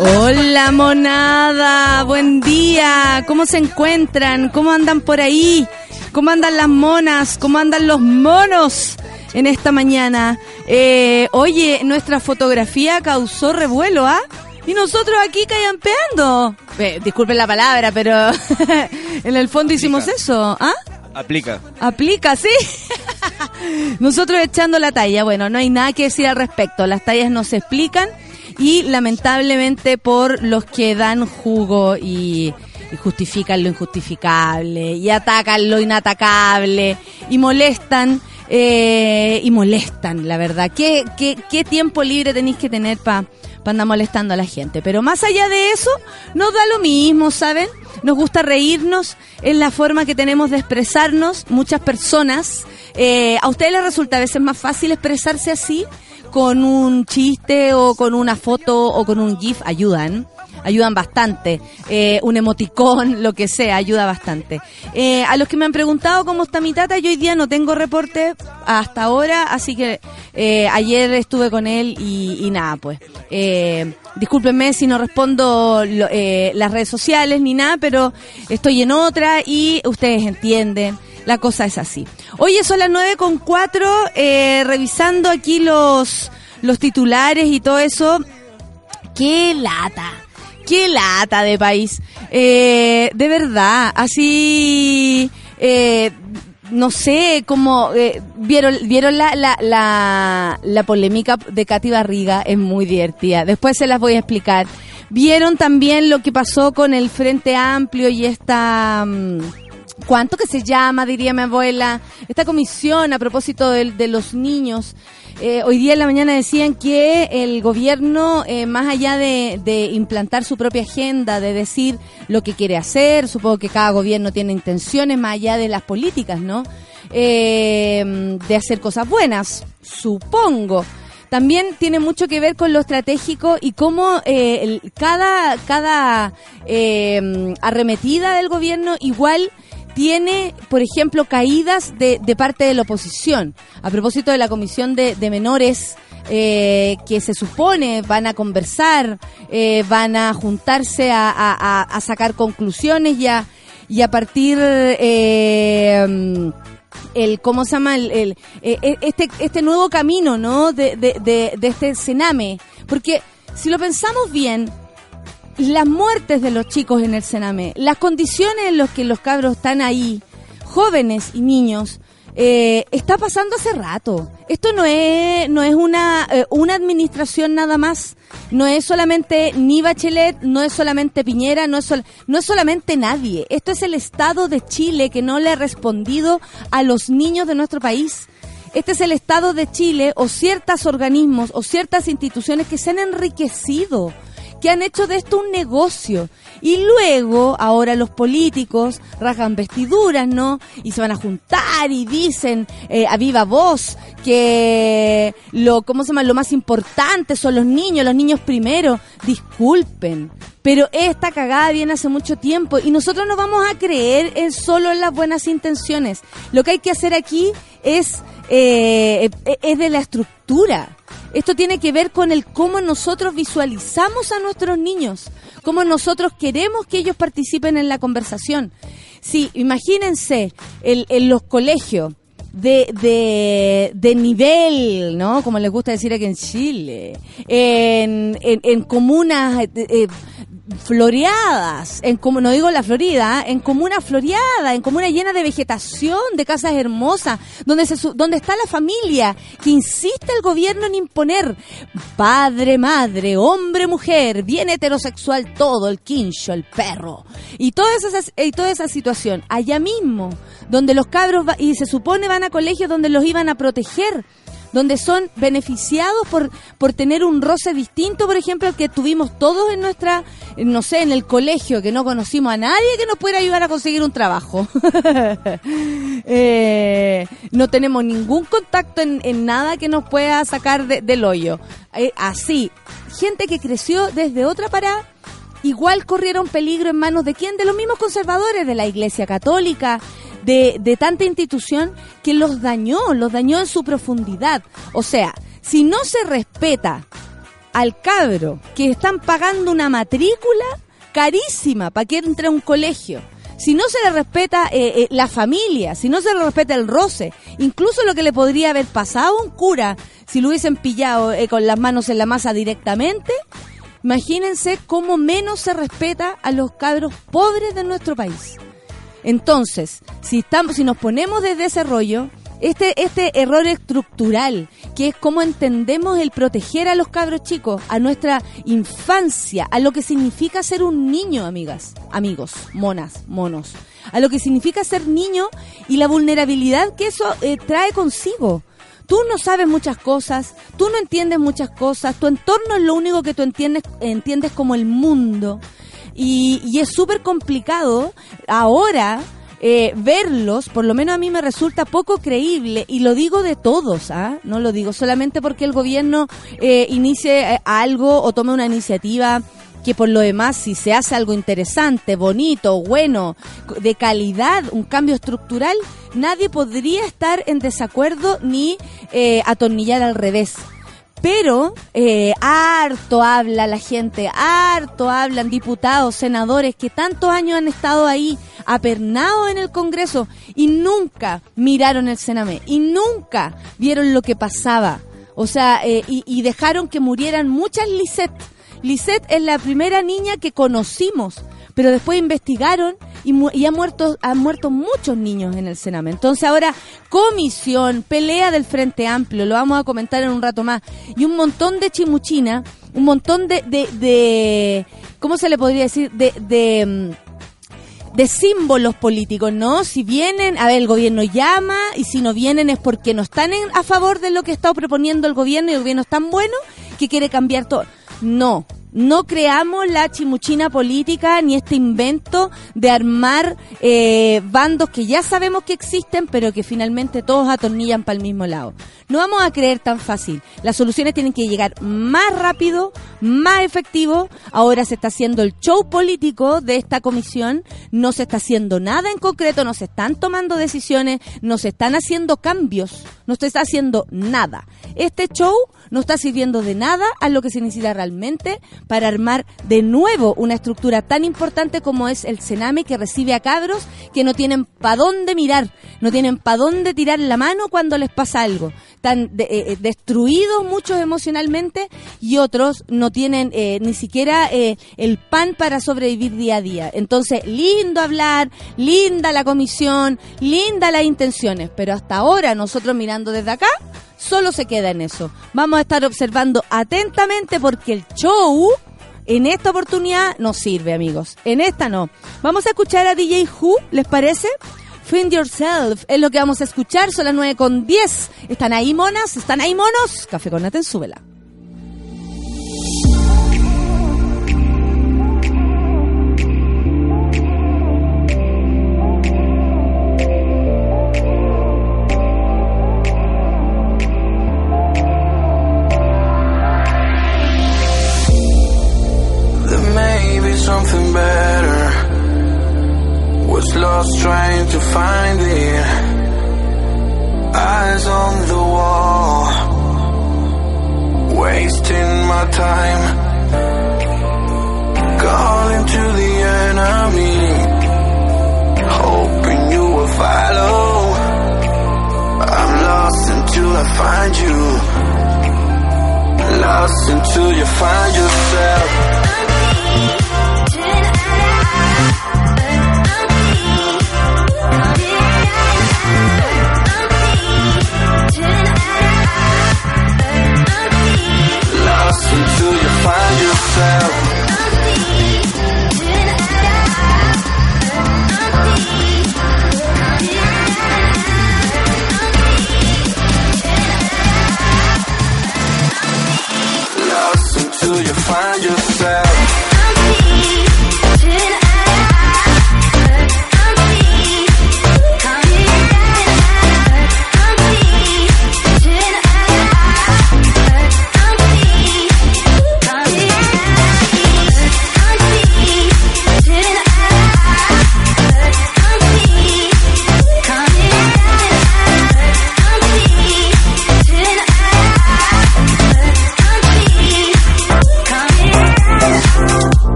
Hola monada, buen día, ¿cómo se encuentran? ¿Cómo andan por ahí? ¿Cómo andan las monas? ¿Cómo andan los monos en esta mañana? Eh, oye, nuestra fotografía causó revuelo, ¿ah? Y nosotros aquí callampeando. Eh, disculpen la palabra, pero en el fondo hicimos eso, ¿ah? Aplica. Aplica, sí. Nosotros echando la talla. Bueno, no hay nada que decir al respecto. Las tallas no se explican y lamentablemente por los que dan jugo y, justifican lo injustificable y atacan lo inatacable y molestan eh, y molestan, la verdad. ¿Qué, qué, qué tiempo libre tenéis que tener para pa andar molestando a la gente? Pero más allá de eso, nos da lo mismo, ¿saben? Nos gusta reírnos, es la forma que tenemos de expresarnos. Muchas personas, eh, ¿a ustedes les resulta a veces más fácil expresarse así? Con un chiste o con una foto o con un GIF, ayudan ayudan bastante. Eh, un emoticón, lo que sea, ayuda bastante. Eh, a los que me han preguntado cómo está mi tata, yo hoy día no tengo reporte hasta ahora, así que eh, ayer estuve con él y, nada, pues. Eh, discúlpenme si no respondo lo, las redes sociales ni nada, pero estoy en otra y ustedes entienden. La cosa es así. Oye, son las nueve con cuatro, eh, revisando aquí los, los titulares y todo eso. ¡Qué lata! qué lata de país. Eh, de verdad, así, eh, no sé, como, eh, vieron, vieron la, la, la, la polémica de Katy Barriga, es muy divertida. Después se las voy a explicar. Vieron también lo que pasó con el Frente Amplio y esta... mm, ¿Cuánto que se llama, diría mi abuela? Esta comisión a propósito de, de los niños. Eh, hoy día en la mañana decían que el gobierno, eh, más allá de, implantar su propia agenda, de decir lo que quiere hacer, supongo que cada gobierno tiene intenciones más allá de las políticas, ¿no? Eh, de hacer cosas buenas, supongo. También tiene mucho que ver con lo estratégico y cómo eh, el- cada, cada eh, arremetida del gobierno igual tiene, por ejemplo, caídas de, de parte de la oposición. A propósito de la Comisión de, Menores, eh, que se supone van a conversar, eh, van a juntarse a, sacar conclusiones y a, y a partir... eh, el cómo se llama el, el- eh, este este nuevo camino no de, de, de, de este cename. Porque si lo pensamos bien las muertes de los chicos en el cename las condiciones en las que los cabros están ahí jóvenes y niños eh, está pasando hace rato esto no es no es una eh, una administración nada más no es solamente ni Bachelet, no es solamente Piñera, no es, sol- no es solamente nadie. Esto es el Estado de Chile que no le ha respondido a los niños de nuestro país. Este es el Estado de Chile o ciertos organismos o ciertas instituciones que se han enriquecido, que han hecho de esto un negocio. Y luego, ahora los políticos rasgan vestiduras, ¿no? Y se van a juntar y dicen eh, a viva voz que lo, ¿cómo se llama? Lo más importante son los niños, los niños primero. Disculpen, pero esta cagada viene hace mucho tiempo y nosotros no vamos a creer en solo en las buenas intenciones. Lo que hay que hacer aquí es, eh, es de la estructura. Esto tiene que ver con el cómo nosotros visualizamos a nuestros niños, cómo nosotros queremos que ellos participen en la conversación. Sí, imagínense el- en los colegios de, de, de nivel, ¿no? Como les gusta decir aquí en Chile, en, en, en comunas eh, eh, floreadas, en como no digo la Florida, en comuna floreada, en comuna llena de vegetación, de casas hermosas, donde se donde está la familia que insiste el gobierno en imponer padre, madre, hombre, mujer, bien heterosexual todo, el quincho, el perro. Y toda esa y toda esa situación allá mismo, donde los cabros y se supone van a colegios donde los iban a proteger donde son beneficiados por, por tener un roce distinto, por ejemplo, que tuvimos todos en nuestra, no sé, en el colegio, que no conocimos a nadie que nos pudiera ayudar a conseguir un trabajo. Eh, no tenemos ningún contacto en, nada que nos pueda sacar del hoyo. Eh, así, gente que creció desde otra parada igual corrieron peligro en manos de quién? De los mismos conservadores de la Iglesia Católica, de, tanta institución que los dañó, los dañó en su profundidad. O sea, si no se respeta al cabro que están pagando una matrícula carísima para que entre a un colegio, si no se le respeta eh, eh, la familia, si no se le respeta el roce, incluso lo que le podría haber pasado a un cura si lo hubiesen pillado eh, con las manos en la masa directamente, imagínense cómo menos se respeta a los cabros pobres de nuestro país. Entonces, si, estamos, si nos ponemos desde ese rollo, este, este error estructural, que es cómo entendemos el proteger a los cabros chicos, a nuestra infancia, a lo que significa ser un niño, amigas, amigos, monas, monos, a lo que significa ser niño y la vulnerabilidad que eso eh, trae consigo. Tú no sabes muchas cosas, tú no entiendes muchas cosas, tu entorno es lo único que tú entiendes, entiendes como el mundo. Y, es súper complicado ahora eh, verlos, por lo menos a mí me resulta poco creíble, y lo digo de todos, ¿ah? no lo digo solamente porque el gobierno eh, inicie eh, algo o tome una iniciativa que por lo demás si se hace algo interesante, bonito, bueno, de calidad, un cambio estructural, nadie podría estar en desacuerdo ni atornillar al revés. Pero eh, harto habla la gente, harto hablan diputados, senadores que tantos años han estado ahí apernados en el Congreso y nunca miraron el Sename y nunca vieron lo que pasaba. O sea, eh, y, dejaron que murieran muchas Lisette. Lisette es la primera niña que conocimos pero después investigaron y, y han muerto han muerto muchos niños en el Sename. Entonces ahora comisión, pelea del Frente Amplio, lo vamos a comentar en un rato más, y un montón de chimuchina, un montón de, de, ¿cómo se le podría decir? De, de mm, de símbolos políticos, ¿no? Si vienen, a ver, el gobierno llama y si no vienen es porque no están a favor de lo que está proponiendo el gobierno y el gobierno es tan bueno que quiere cambiar todo. No, no creamos la chimuchina política ni este invento de armar eh, bandos que ya sabemos que existen, pero que finalmente todos atornillan para el mismo lado. No vamos a creer tan fácil. Las soluciones tienen que llegar más rápido, más efectivo. Ahora se está haciendo el show político de esta comisión. No se está haciendo nada en concreto, no se están tomando decisiones, no se están haciendo cambios, no se está haciendo nada. Este show no está sirviendo de nada a lo que se necesita realmente para armar de nuevo una estructura tan importante como es el Sename que recibe a cabros que no tienen para dónde mirar, no tienen para dónde tirar la mano cuando les pasa algo están eh, eh, destruidos muchos emocionalmente y otros no tienen eh, ni siquiera el pan para sobrevivir día a día. Entonces, lindo hablar, linda la comisión, linda las intenciones, pero hasta ahora nosotros mirando desde acá, solo se queda en eso. Vamos a estar observando atentamente porque el show en esta oportunidad no sirve, amigos. En esta no. Vamos a escuchar a DJ Who, ¿les parece? Find Yourself es lo que vamos a escuchar. Son las 9 con 10. ¿Están ahí monas? ¿Están ahí monos? Café con Naten, súbela.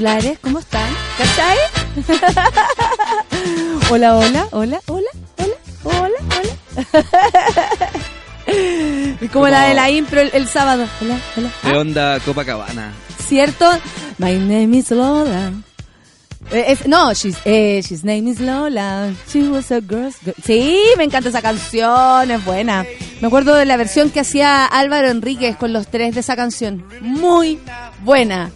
Titulares. ¿Cómo están? ¿Cachai? hola, hola, hola, hola, hola, hola, hola. y como, la de la impro el, sábado. Hola, hola. De onda Copacabana. ¿Cierto? My name is Lola. Eh, no, she's, eh, she's name is Lola. She was a girl. Sí, me encanta esa canción, es buena. Me acuerdo de la versión que hacía Álvaro Enríquez con los tres de esa canción. Muy buena.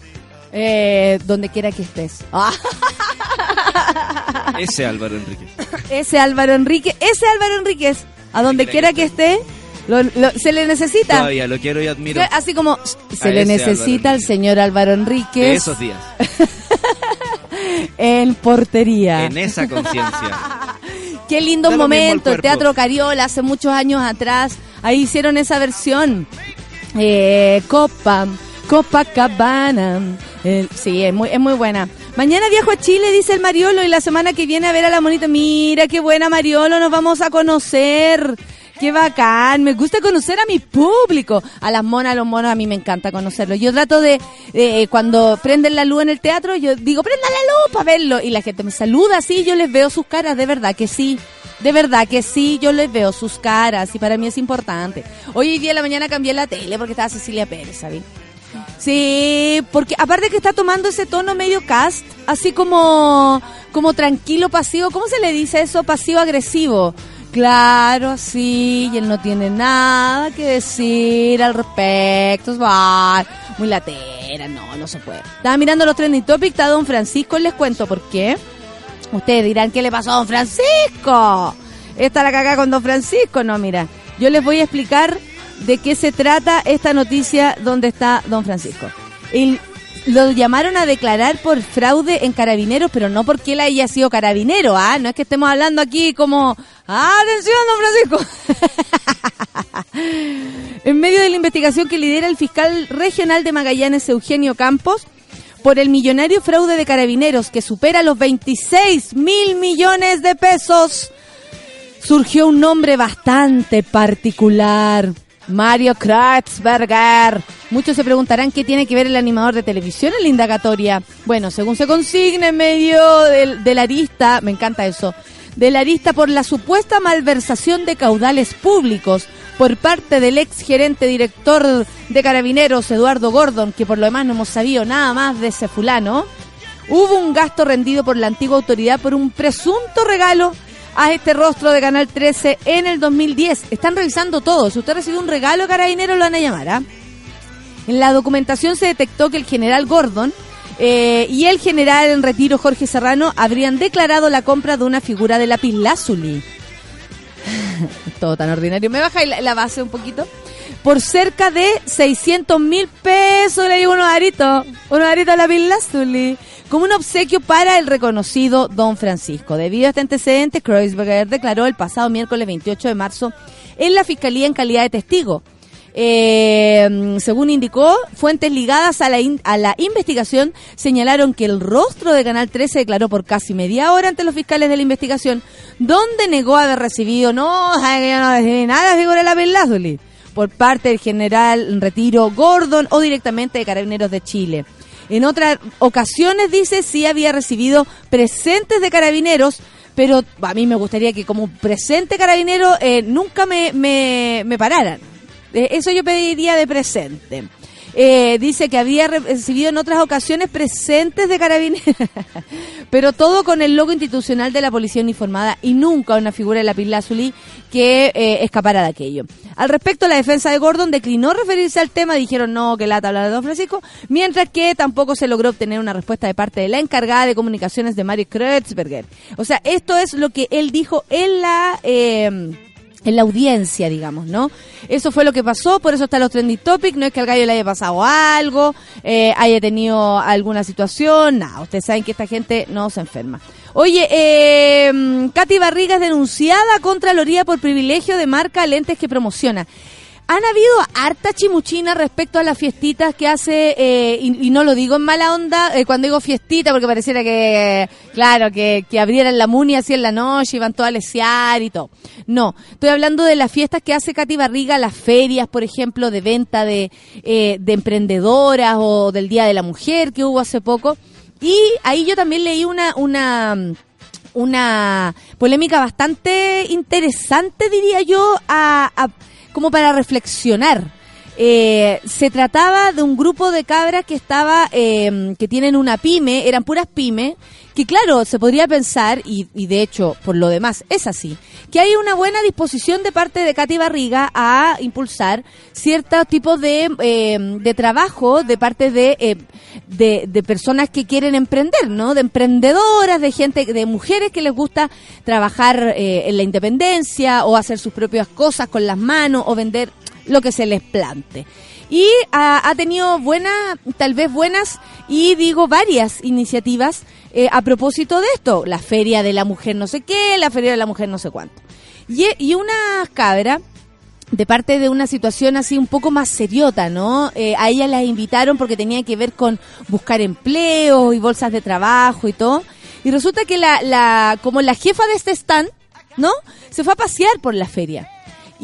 Eh, donde quiera que estés. Ese Álvaro Enríquez. Ese Álvaro Enríquez. Ese Álvaro Enríquez. A donde quiera que esté. se le necesita. Todavía lo quiero y admiro. Así como se le necesita al señor Álvaro Enríquez. esos días. en portería. En esa conciencia. Qué lindo momento, el Teatro Cariola hace muchos años atrás. Ahí hicieron esa versión. Eh, Copa, Copacabana. Sí, es muy, es muy buena. Mañana viajo a Chile, dice el Mariolo, y la semana que viene a ver a la monita. Mira, qué buena Mariolo, nos vamos a conocer. Qué bacán, me gusta conocer a mi público. A las monas, a los monos, a mí me encanta conocerlos. Yo trato de, eh, cuando prenden la luz en el teatro, yo digo, prenda la luz para verlo. Y la gente me saluda así, yo les veo sus caras, de verdad que sí. De verdad que sí, yo les veo sus caras y para mí es importante. Hoy día de la mañana cambié la tele porque estaba Cecilia Pérez, ¿sabes? Sí, porque aparte que está tomando ese tono medio cast, así como, como tranquilo, pasivo, ¿cómo se le dice eso? Pasivo agresivo. Claro, así, y él no tiene nada que decir al respecto. Es muy latera, no, no se puede. Estaba mirando los trending topics, está Don Francisco, les cuento por qué. Ustedes dirán, ¿qué le pasó a Don Francisco? Esta la caga con Don Francisco. No, mira, yo les voy a explicar de qué se trata esta noticia donde está Don Francisco. Lo llamaron a declarar por fraude en carabineros, pero no porque él haya sido carabinero, ¿ah? No es que estemos hablando aquí como, ¡atención, don Francisco! en medio de la investigación que lidera el fiscal regional de Magallanes, Eugenio Campos, por el millonario fraude de carabineros que supera los 26 mil millones de pesos, surgió un nombre bastante particular. Mario Kratzberger. Muchos se preguntarán qué tiene que ver el animador de televisión en la indagatoria. Bueno, según se consigne en medio de, la arista, me encanta eso, de la arista por la supuesta malversación de caudales públicos por parte del ex gerente director de carabineros, Eduardo Gordon, que por lo demás no hemos sabido nada más de ese fulano, hubo un gasto rendido por la antigua autoridad por un presunto regalo a este rostro de Canal 13 en el 2010. Están revisando todo. Si usted recibió un regalo carabinero, lo van a llamar. ¿ah? En la documentación se detectó que el general Gordon eh, y el general en retiro Jorge Serrano habrían declarado la compra de una figura de lápiz lazuli. todo tan ordinario. ¿Me baja la, base un poquito? Por cerca de 600 mil pesos le digo unos aritos. Unos aritos de lápiz lazuli como un obsequio para el reconocido Don Francisco. Debido a este antecedente, Kreuzberger declaró el pasado miércoles 28 de marzo en la Fiscalía en calidad de testigo. Eh, según indicó, fuentes ligadas a la, a la investigación señalaron que el rostro de Canal 13 declaró por casi media hora ante los fiscales de la investigación, donde negó haber recibido, no, yo no recibí nada, figura la Pelazuli, por parte del general en retiro Gordon o directamente de Carabineros de Chile. En otras ocasiones, dice, sí había recibido presentes de carabineros, pero a mí me gustaría que como presente carabinero eh, nunca me, me, me pararan. Eh, eso yo pediría de presente. Eh, dice que había recibido en otras ocasiones presentes de carabineros, pero todo con el logo institucional de la policía uniformada y nunca una figura de la Lazuli que eh, escapara de aquello. Al respecto, la defensa de Gordon declinó referirse al tema, dijeron no, que la tabla de Don Francisco, mientras que tampoco se logró obtener una respuesta de parte de la encargada de comunicaciones de Mario Kreuzberger. O sea, esto es lo que él dijo en la... Eh, en la audiencia, digamos, ¿no? Eso fue lo que pasó, por eso está los trending topics, no es que al gallo le haya pasado algo, eh, haya tenido alguna situación, nada, ustedes saben que esta gente no se enferma. Oye, eh, Katy Barriga es denunciada contra Loría por privilegio de marca lentes que promociona. Han habido harta chimuchina respecto a las fiestitas que hace, eh, y, no lo digo en mala onda, eh, cuando digo fiestita, porque pareciera que, claro, que, que abrieran la muni así en la noche, iban todos a lesear y todo. No, estoy hablando de las fiestas que hace Katy Barriga, las ferias, por ejemplo, de venta de, eh, de emprendedoras o del Día de la Mujer que hubo hace poco. Y ahí yo también leí una, una, una polémica bastante interesante, diría yo, a, a- como para reflexionar. Eh, se trataba de un grupo de cabras que estaba, eh, que tienen una pyme, eran puras pymes, que claro, se podría pensar, y, y de hecho, por lo demás, es así, que hay una buena disposición de parte de Katy Barriga a impulsar ciertos tipos de, eh, de trabajo de parte de, eh, de, de personas que quieren emprender, ¿no? De emprendedoras, de gente, de mujeres que les gusta trabajar eh, en la independencia o hacer sus propias cosas con las manos o vender lo que se les plante. Y ha, ha tenido buenas, tal vez buenas, y digo varias iniciativas eh, a propósito de esto. La Feria de la Mujer no sé qué, la Feria de la Mujer no sé cuánto. Y, y una cabra, de parte de una situación así un poco más seriota, ¿no? Eh, a ella las invitaron porque tenía que ver con buscar empleo y bolsas de trabajo y todo. Y resulta que la, la, como la jefa de este stand, ¿no? Se fue a pasear por la feria.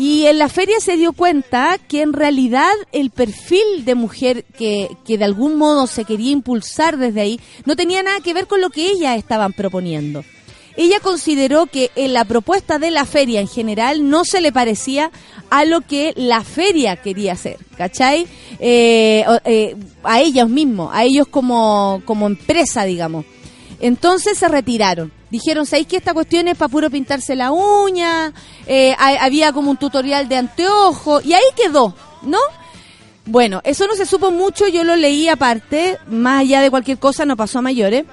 Y en la feria se dio cuenta que en realidad el perfil de mujer que, que de algún modo se quería impulsar desde ahí no tenía nada que ver con lo que ellas estaban proponiendo. Ella consideró que en la propuesta de la feria en general no se le parecía a lo que la feria quería hacer, ¿cachai? Eh, eh, a ellos mismos, a ellos como, como empresa, digamos. Entonces se retiraron. Dijeron, ¿sabéis que esta cuestión es para puro pintarse la uña? Eh, ha- había como un tutorial de anteojo y ahí quedó, ¿no? Bueno, eso no se supo mucho, yo lo leí aparte, más allá de cualquier cosa, no pasó a mayores.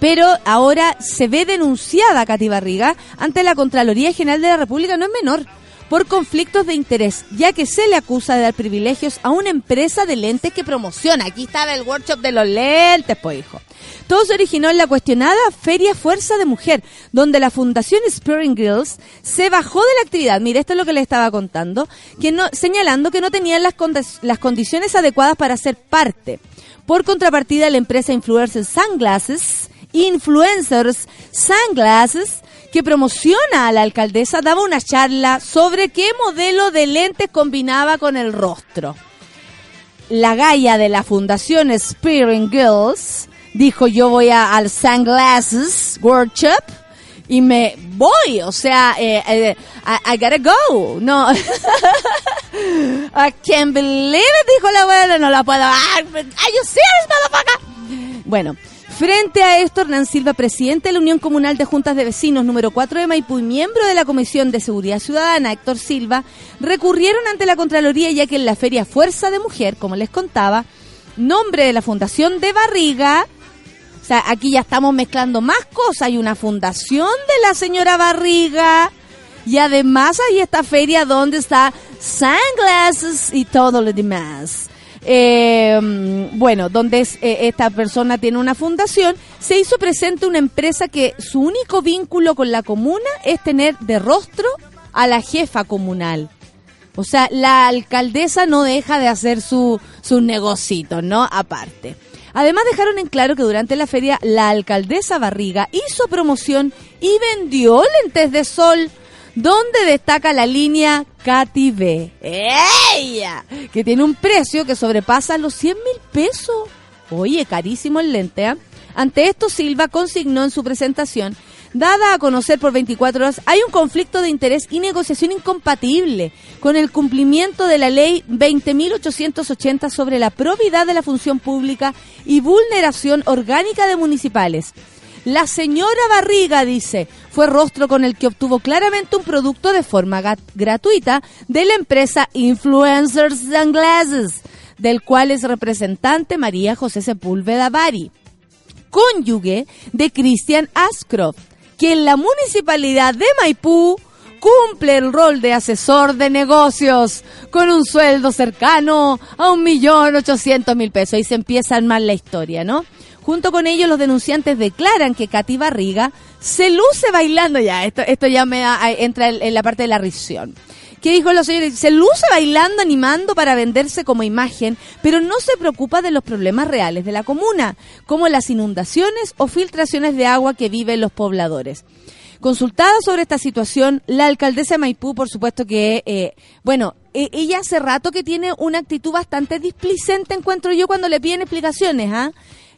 Pero ahora se ve denunciada Katy Barriga ante la Contraloría General de la República, no es menor, por conflictos de interés, ya que se le acusa de dar privilegios a una empresa de lentes que promociona. Aquí estaba el workshop de los lentes, pues hijo. Todo se originó en la cuestionada Feria Fuerza de Mujer, donde la Fundación Spring Girls se bajó de la actividad. Mire, esto es lo que le estaba contando, que no, señalando que no tenían las, las condiciones adecuadas para ser parte. Por contrapartida, la empresa Influencers Sunglasses, Influencers Sunglasses, que promociona a la alcaldesa, daba una charla sobre qué modelo de lentes combinaba con el rostro. La galla de la Fundación Spearing Girls dijo yo voy a, al Sunglasses Workshop y me voy, o sea, eh, eh, I, I gotta go, no. I can't believe it, dijo la abuela, no la puedo. Are you serious, motherfucker? Bueno, frente a esto, Hernán Silva, presidente de la Unión Comunal de Juntas de Vecinos número 4 de Maipú y miembro de la Comisión de Seguridad Ciudadana, Héctor Silva, recurrieron ante la Contraloría ya que en la Feria Fuerza de Mujer, como les contaba, nombre de la Fundación de Barriga, o sea, aquí ya estamos mezclando más cosas. Hay una fundación de la señora Barriga. Y además hay esta feria donde está Sunglasses y todo lo demás. Eh, bueno, donde es, eh, esta persona tiene una fundación, se hizo presente una empresa que su único vínculo con la comuna es tener de rostro a la jefa comunal. O sea, la alcaldesa no deja de hacer su, sus negocitos, ¿no? Aparte. Además dejaron en claro que durante la feria la alcaldesa Barriga hizo promoción y vendió lentes de sol, donde destaca la línea Katy B. ¡Ella! Que tiene un precio que sobrepasa los 100 mil pesos. Oye, carísimo el lente, ¿ah? Ante esto, Silva consignó en su presentación, dada a conocer por 24 horas, hay un conflicto de interés y negociación incompatible con el cumplimiento de la ley 20.880 sobre la probidad de la función pública y vulneración orgánica de municipales. La señora Barriga, dice, fue rostro con el que obtuvo claramente un producto de forma gratuita de la empresa Influencers Sunglasses, del cual es representante María José Sepúlveda Bari cónyuge de Christian Ascroft, que en la municipalidad de Maipú cumple el rol de asesor de negocios con un sueldo cercano a un millón ochocientos mil pesos. Ahí se empieza armar la historia, ¿no? Junto con ellos, los denunciantes declaran que Katy Barriga se luce bailando ya. Esto, esto ya me da- entra en la parte de la risión ¿Qué dijo la señora? Se luce bailando, animando para venderse como imagen, pero no se preocupa de los problemas reales de la comuna, como las inundaciones o filtraciones de agua que viven los pobladores. Consultada sobre esta situación, la alcaldesa de Maipú, por supuesto que, eh, bueno, e- ella hace rato que tiene una actitud bastante displicente, encuentro yo, cuando le piden explicaciones, ¿ah?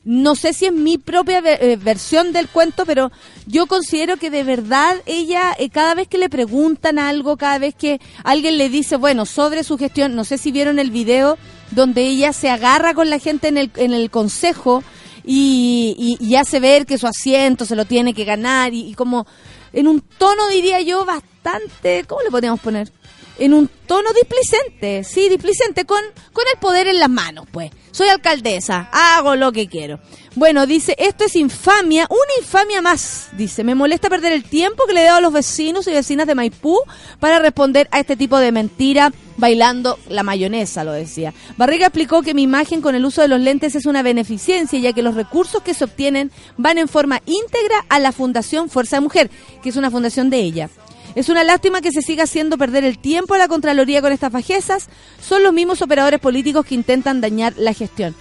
No sé si es mi propia eh, versión del cuento, pero yo considero que de verdad ella, eh, cada vez que le preguntan algo, cada vez que alguien le dice, bueno, sobre su gestión, no sé si vieron el video donde ella se agarra con la gente en el, en el consejo y, y- y hace ver que su asiento se lo tiene que ganar y, y como en un tono, diría yo, bastante, ¿cómo le podríamos poner? En un tono displicente, sí, displicente, con, con el poder en las manos, pues. Soy alcaldesa, hago lo que quiero. Bueno, dice, esto es infamia, una infamia más. Dice, me molesta perder el tiempo que le debo a los vecinos y vecinas de Maipú para responder a este tipo de mentira bailando la mayonesa, lo decía. Barriga explicó que mi imagen con el uso de los lentes es una beneficencia, ya que los recursos que se obtienen van en forma íntegra a la Fundación Fuerza de Mujer, que es una fundación de ella. Es una lástima que se siga haciendo perder el tiempo a la Contraloría con estas bajezas. Son los mismos operadores políticos que intentan dañar la gestión.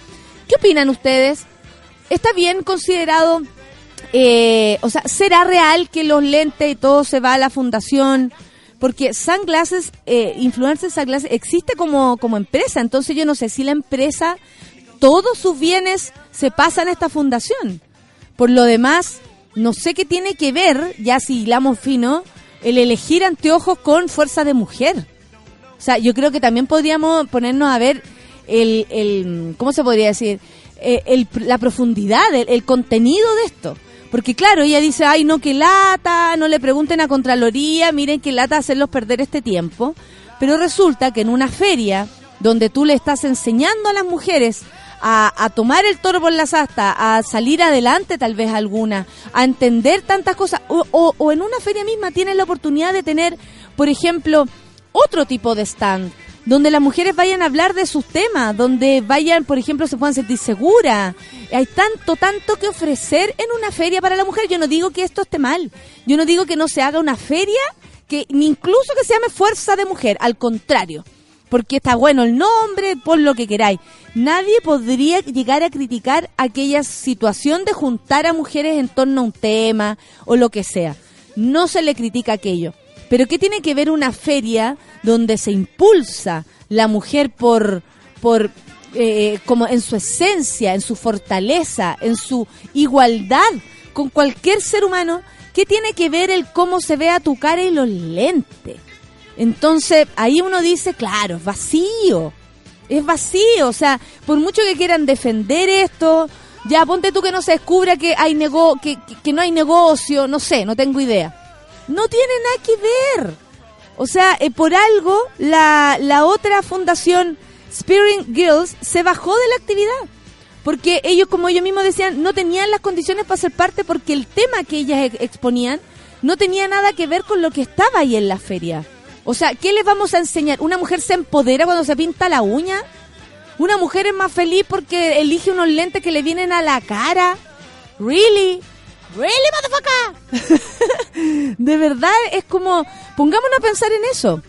¿Qué opinan ustedes? ¿Está bien considerado, eh, o sea, será real que los lentes y todo se va a la fundación? Porque Sunglasses, eh, Influencer Sunglasses existe como, como empresa, entonces yo no sé si la empresa, todos sus bienes se pasan a esta fundación. Por lo demás, no sé qué tiene que ver, ya si hilamos fino, el elegir anteojos con fuerza de mujer. O sea, yo creo que también podríamos ponernos a ver el, el ¿cómo se podría decir? Eh, el- la profundidad, el, el contenido de esto. Porque claro, ella dice, ay, no, que lata, no le pregunten a Contraloría, miren que lata hacerlos perder este tiempo. Pero resulta que en una feria donde tú le estás enseñando a las mujeres a, tomar el toro por las astas, a salir adelante tal vez alguna, a entender tantas cosas, o, o- o en una feria misma tienes la oportunidad de tener, por ejemplo, otro tipo de stand, donde las mujeres vayan a hablar de sus temas, donde vayan, por ejemplo, se puedan sentir seguras. Hay tanto, tanto que ofrecer en una feria para la mujer. Yo no digo que esto esté mal. Yo no digo que no se haga una feria, que ni incluso que se llame Fuerza de Mujer. Al contrario. Porque está bueno el nombre, por lo que queráis. Nadie podría llegar a criticar aquella situación de juntar a mujeres en torno a un tema o lo que sea. No se le critica aquello. Pero ¿qué tiene que ver una feria donde se impulsa la mujer por, por eh, como en su esencia, en su fortaleza, en su igualdad con cualquier ser humano? ¿Qué tiene que ver el cómo se ve a tu cara y los lentes? Entonces, ahí uno dice, claro, es vacío. Es vacío. O sea, por mucho que quieran defender esto, ya ponte tú que no se descubra que hay nego que, que- no hay negocio, no sé, no tengo idea. No tiene nada que ver. O sea, eh, por algo la, la otra fundación, Spearing Girls, se bajó de la actividad. Porque ellos, como ellos mismos decían, no tenían las condiciones para ser parte porque el tema que ellas ex- exponían no tenía nada que ver con lo que estaba ahí en la feria. O sea, ¿qué les vamos a enseñar? ¿Una mujer se empodera cuando se pinta la uña? ¿Una mujer es más feliz porque elige unos lentes que le vienen a la cara? ¿Really? ¿Really, motherfucker? de verdad, es como, pongámonos a pensar en eso.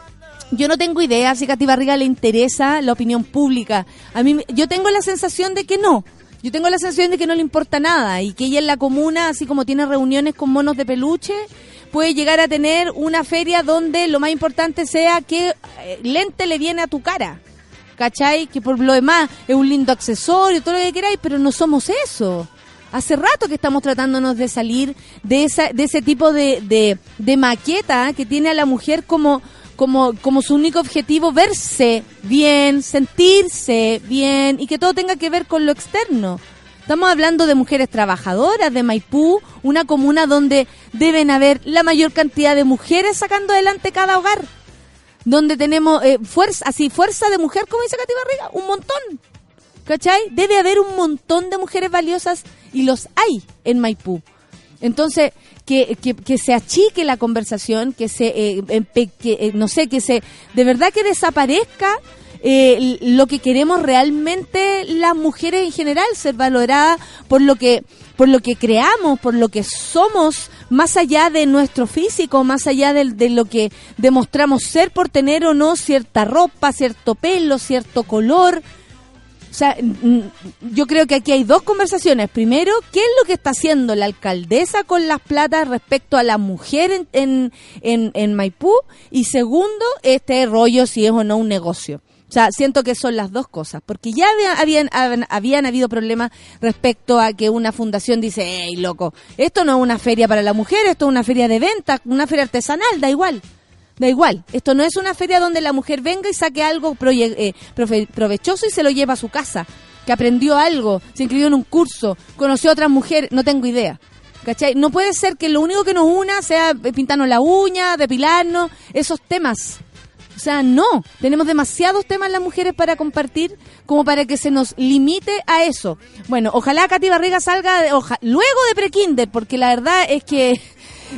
Yo no tengo idea si a Katy Barriga le interesa la opinión pública. A mí, yo tengo la sensación de que no. Yo tengo la sensación de que no le importa nada y que ella en la comuna, así como tiene reuniones con monos de peluche, puede llegar a tener una feria donde lo más importante sea que eh, lente le viene a tu cara. ¿Cachai? Que por lo demás es un lindo accesorio, todo lo que queráis, pero no somos eso. Hace rato que estamos tratándonos de salir de esa, de ese tipo de, de, de maqueta que tiene a la mujer como, como, como su único objetivo verse bien, sentirse bien y que todo tenga que ver con lo externo. Estamos hablando de mujeres trabajadoras de Maipú, una comuna donde deben haber la mayor cantidad de mujeres sacando adelante cada hogar. Donde tenemos eh, fuerza, así, fuerza de mujer, como dice Katy Barriga, un montón. ¿Cachai? Debe haber un montón de mujeres valiosas y los hay en Maipú. Entonces, que, que, que se achique la conversación, que se, eh, que, eh, no sé, que se, de verdad que desaparezca eh, lo que queremos realmente las mujeres en general, ser valoradas por lo que, por lo que creamos, por lo que somos, más allá de nuestro físico, más allá de, lo que demostramos ser por tener o no cierta ropa, cierto pelo, cierto color. O sea, yo creo que aquí hay dos conversaciones. Primero, ¿qué es lo que está haciendo la alcaldesa con las platas respecto a la mujer en, en, en, en Maipú? Y segundo, este rollo si es o no un negocio. O sea, siento que son las dos cosas, porque ya habían, habían, habido problemas respecto a que una fundación dice, hey, loco, esto no es una feria para la mujer, esto es una feria de venta, una feria artesanal, da igual. Da igual, esto no es una feria donde la mujer venga y saque algo eh, provechoso y se lo lleva a su casa, que aprendió algo, se inscribió en un curso, conoció a otras mujeres, no tengo idea. ¿Cachai? No puede ser que lo único que nos una sea pintarnos la uña, depilarnos, esos temas. O sea, no. Tenemos demasiados temas las mujeres para compartir como para que se nos limite a eso. Bueno, ojalá Katy Barriga salga de- oja- luego de prekinder, porque la verdad es que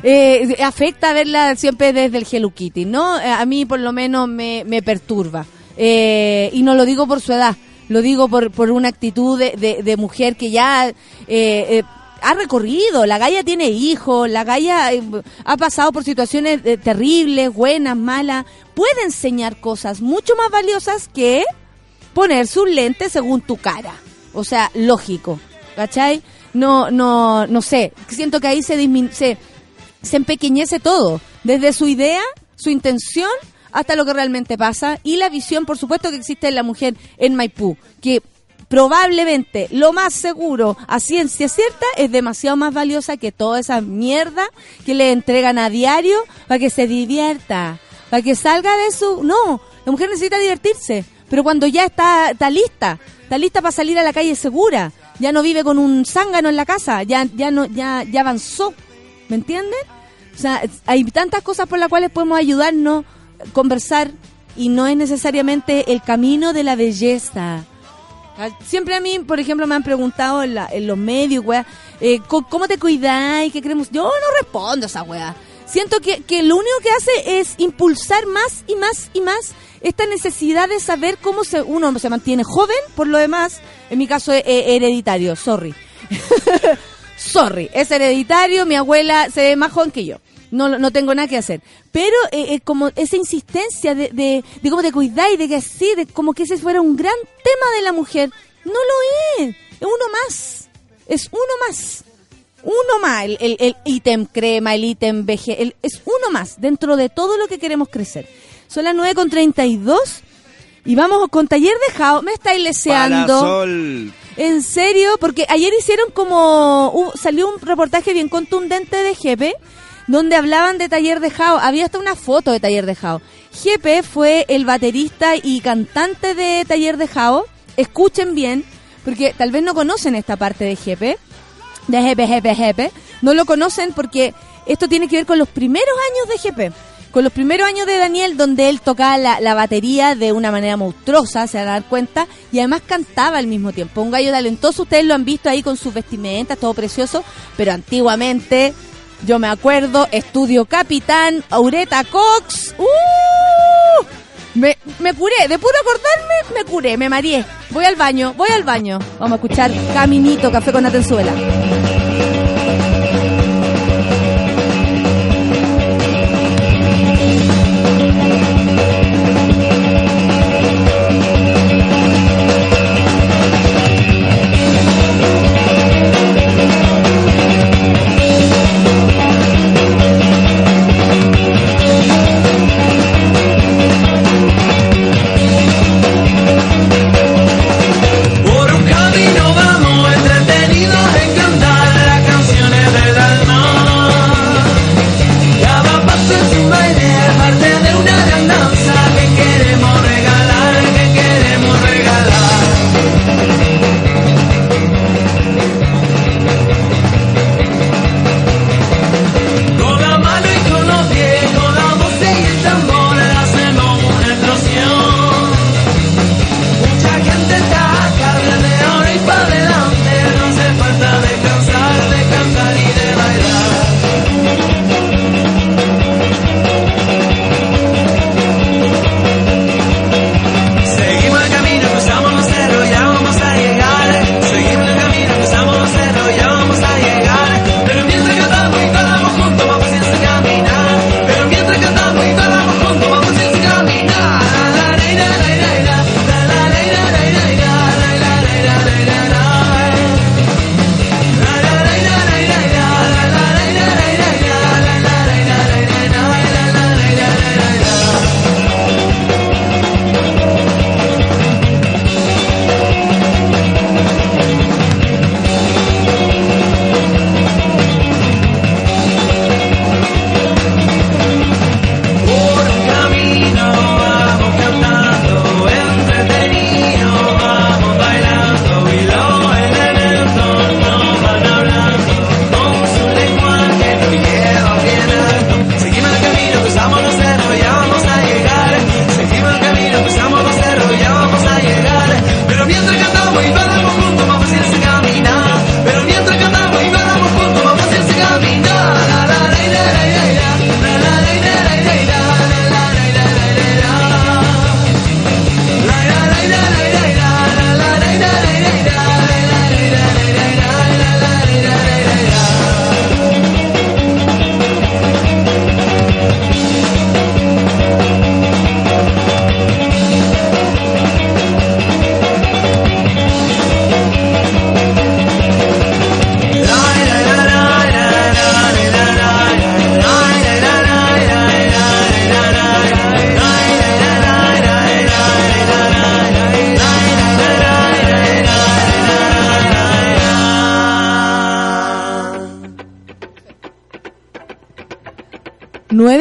eh, afecta verla siempre desde el Hello ¿no? Eh, A mí por lo menos me, perturba. Eh, y no lo digo por su edad, lo digo por, por una actitud de, de- de mujer que ya... eh, eh, ha recorrido, la Gaia tiene hijos, la Gaia eh, ha pasado por situaciones eh, terribles, buenas, malas, puede enseñar cosas mucho más valiosas que poner sus lentes según tu cara. O sea, lógico, ¿cachai? No, no, no sé, siento que ahí se, se, se empequeñece todo, desde su idea, su intención, hasta lo que realmente pasa, y la visión, por supuesto, que existe en la mujer en Maipú, que probablemente, lo más seguro, a ciencia cierta, es demasiado más valiosa que toda esa mierda que le entregan a diario para que se divierta, para que salga de su... No, la mujer necesita divertirse, pero cuando ya está, está lista, está lista para salir a la calle segura, ya no vive con un zángano en la casa, ya, no, ya, ya avanzó, ¿me entienden? O sea, hay tantas cosas por las cuales podemos ayudarnos, conversar, y no es necesariamente el camino de la belleza. Ah, Siempre a mí, por ejemplo, me han preguntado en, la- en los medios, weá, eh, ¿cómo te cuidáis? ¿Qué queremos? Yo no respondo a esa weá. Siento que, que lo único que hace es impulsar más y más y más esta necesidad de saber cómo se, uno se mantiene joven, por lo demás, en mi caso es hereditario, sorry. sorry, es hereditario, mi abuela se ve más joven que yo. No, no tengo nada que hacer. Pero eh, eh, como esa insistencia de, de, de cómo te cuidáis, de que así, de como que ese fuera un gran tema de la mujer. No lo es. Es uno más. Es uno más. Uno más. El, ítem crema, el ítem veje, el- es uno más dentro de todo lo que queremos crecer. Son las 9.32 y vamos con taller de Jao. Me estáis leseando. Parasol. ¿En serio? Porque ayer hicieron como... hubo- salió un reportaje bien contundente de Jepe donde hablaban de Taller de Jao. Había hasta una foto de Taller de Jao. Jepe fue el baterista y cantante de Taller de Jao. Escuchen bien, porque tal vez no conocen esta parte de Jepe. De Jepe, Jepe, Jepe. No lo conocen porque esto tiene que ver con los primeros años de Jepe. Con los primeros años de Daniel, donde él tocaba la, la batería de una manera monstruosa, se van a dar cuenta, y además cantaba al mismo tiempo. Un gallo talentoso, ustedes lo han visto ahí con sus vestimentas, todo precioso, pero antiguamente, yo me acuerdo, Estudio Capitán, Aureta Cox, ¡uh! Me, me curé, de puro acordarme, me curé, me mareé. Voy al baño, voy al baño. Vamos a escuchar Caminito, Café con Atenzuela.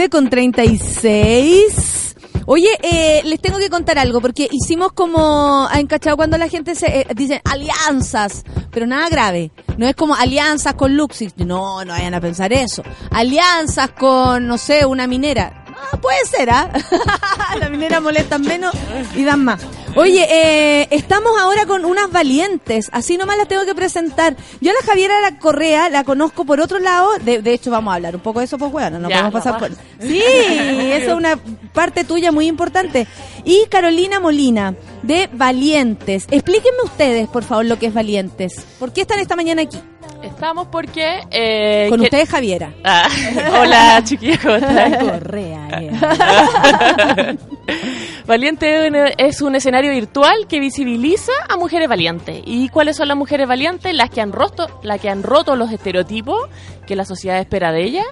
9 con 36. Oye, eh, les tengo que contar algo, porque hicimos como, ¿han cachado cuando la gente se eh, dice alianzas? Pero nada grave. No es como alianzas con Luxis. No, no vayan a pensar eso. Alianzas con, no sé, una minera. Ah, puede ser, ¿ah? la minera molestan menos y dan más. Oye, eh, estamos ahora con unas valientes, así nomás las tengo que presentar. Yo a la Javiera la Correa la conozco por otro lado, de, de hecho vamos a hablar un poco de eso, pues bueno, no Ya, podemos pasar por... Sí, eso es una parte tuya muy importante. Y Carolina Molina, de Valientes. Explíquenme ustedes, por favor, lo que es Valientes. ¿Por qué están esta mañana aquí? Estamos porque... eh, Con que- ustedes, Javiera. Ah, hola, chiquillos, ¿cómo están? Correa. yeah. Valiente es un escenario virtual que visibiliza a mujeres valientes. ¿Y cuáles son las mujeres valientes? Las que han roto, las que han roto los estereotipos que la sociedad espera de ellas,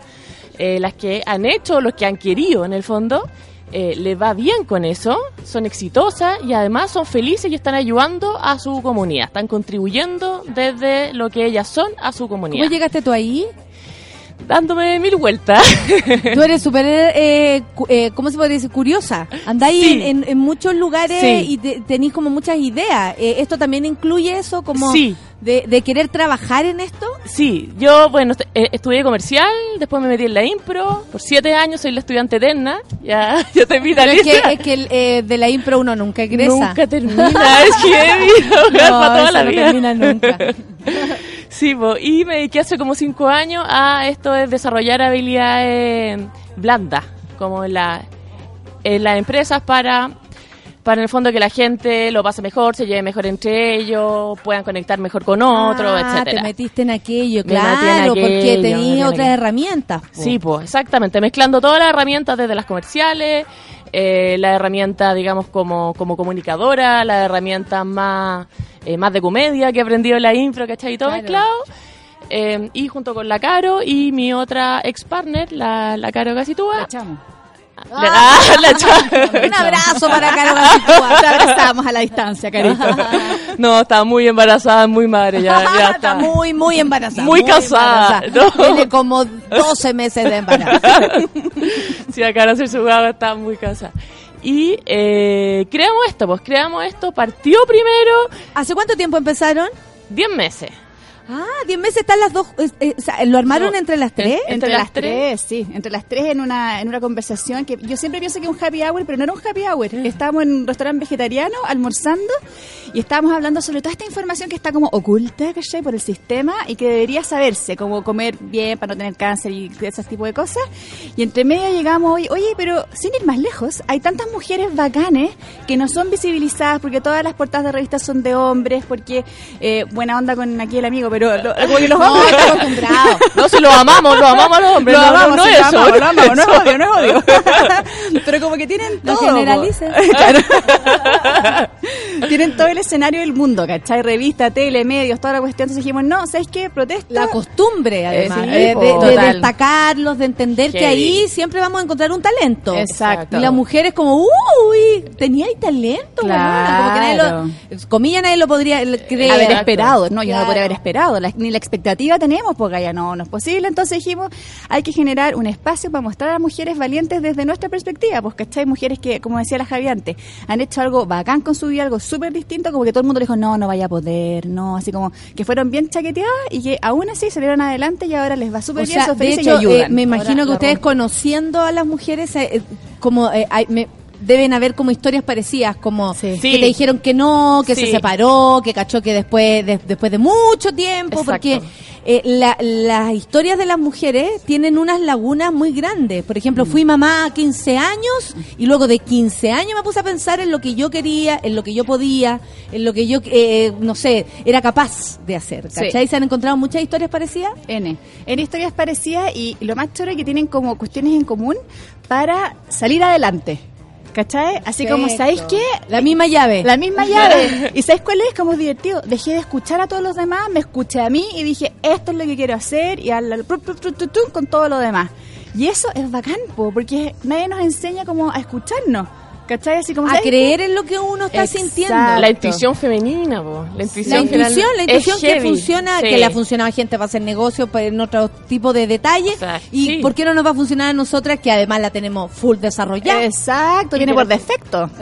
eh, las que han hecho, los que han querido en el fondo. Eh, les va bien con eso, son exitosas y además son felices y están ayudando a su comunidad, están contribuyendo desde lo que ellas son a su comunidad, ¿Cómo llegaste tú ahí? Dándome mil vueltas. Tú eres súper, eh, eh, ¿cómo se podría decir? Curiosa. Andáis Sí. en, en- en muchos lugares Sí. y te- tenéis como muchas ideas. Eh, ¿Esto también incluye eso? Como Sí. de, de querer trabajar en esto? Sí, yo, bueno, est- estudié comercial, después me metí en la impro, por siete años soy la estudiante eterna, ya, ya te Pero es que, es que el, de la impro uno nunca egresa. Nunca termina, es heavy, No, para toda la no vida. termina nunca. Sí, po, y me dediqué hace como cinco años a esto de desarrollar habilidades blandas, como en, la, en las empresas para, para en el fondo que la gente lo pase mejor, se lleve mejor entre ellos, puedan conectar mejor con otros, ah, etcétera. te metiste en aquello, en claro, porque tenías en otras aquello. herramientas. po. Sí, pues exactamente, mezclando todas las herramientas desde las comerciales, eh, la herramienta, digamos, como, como comunicadora, la herramienta más, eh, más de comedia que he aprendido en la infra, ¿cachai? Y todo Claro. mezclado. Eh, y junto con la Caro y mi otra ex partner, la, la Caro Gasitúa. Echamos. Le- ah, la cha- Un abrazo para Caro Gasitúa. Te abrazamos a la distancia, carito. No, estaba muy embarazada, muy madre, ya, ya está está. muy, muy embarazada. Muy casada, embarazada. no. Tiene como 12 meses de embarazo. Sí, acá en hacer su gaba estaba muy cansada. Y eh, creamos esto, pues creamos esto, partió primero ¿Hace cuánto tiempo empezaron? 10 meses. Ah, 10 meses están las dos. eh, eh, o sea, ¿Lo armaron No, entre las tres? ¿Entre Entre las las tres, sí, entre las tres en una, en una conversación que yo siempre pienso que es un happy hour, pero no era un happy hour. Estábamos en un restaurante vegetariano almorzando y estábamos hablando sobre toda esta información que está como oculta, ¿cachai? Por el sistema y que debería saberse, como comer bien para no tener cáncer y ese tipo de cosas. Y entre medio llegamos hoy, oye, pero sin ir más lejos, hay tantas mujeres bacanes que no son visibilizadas porque todas las portadas de revistas son de hombres, porque eh, buena onda con aquí el amigo, pero lo- como que los No, hombres está acostumbrado. No, si lo amamos, lo amamos a los hombres. lo no, amamos, no, no sí, lo eso. amamos, lo amamos, no es odio, no es odio. Pero como que tienen No todo. generalices. po. Claro. tienen todo el escenario del mundo, ¿cachai? Revista, tele, medios, toda la cuestión. Entonces dijimos, no, ¿sabes qué? Protesta. La costumbre, además, sí, de, de- destacarlos, de entender que ahí siempre vamos a encontrar un talento. Exacto. Y la mujer es como, uy, tenía ahí talento, Claro. Como que nadie lo, nadie lo podría creer. haber esperado, no, yo no lo podría haber esperado, la- ni la expectativa tenemos porque ya no, no es posible, entonces dijimos, hay que generar un espacio para mostrar a mujeres valientes desde nuestra perspectiva, pues ¿cachai? Mujeres que, como decía la Javi antes, han hecho algo bacán con su vida, algo súper distinto, como que todo el mundo le dijo, no, no vaya a poder, no, así como que fueron bien chaqueteadas y que aún así salieron adelante y ahora les va súper bien, sea, son de hecho, y ayudan. eh, me imagino Ahora que ustedes rompen. conociendo a las mujeres, eh, eh, como eh, hay- me- deben haber como historias parecidas, como Sí. que Sí. te dijeron que no, que se Sí. separó, que cachó que después de, después de mucho tiempo, Exacto. porque eh, la- las historias de las mujeres tienen unas lagunas muy grandes. Por Mm. ejemplo, fui mamá a 15 años y luego de 15 años me puse a pensar en lo que yo quería, en lo que yo podía, en lo que yo, eh, no sé, era capaz de hacer. Sí. ¿Cachai? ¿Se han encontrado muchas historias parecidas? N. En historias parecidas y lo más choro es que tienen como cuestiones en común para salir adelante. ¿Cachai? Así como, ¿sabéis qué? La misma llave. La misma llave. ¿Y sabes cuál es? Como es divertido. Dejé de escuchar a todos los demás, me escuché a mí y dije, esto es lo que quiero hacer y al, con todo lo demás. Y eso es bacán, po, porque nadie nos enseña como a escucharnos. ¿Cachai? Así como A ¿sabes creer en lo que uno está Exacto. sintiendo. La intuición femenina, po. La La intuición, general- intuición, la intuición que heavy. funciona, Sí. que le ha funcionado a gente para hacer negocio, para en otro tipo de detalles. O sea, y sí. ¿por qué no nos va a funcionar a nosotras que además la tenemos full desarrollada? Exacto, Y viene por defecto.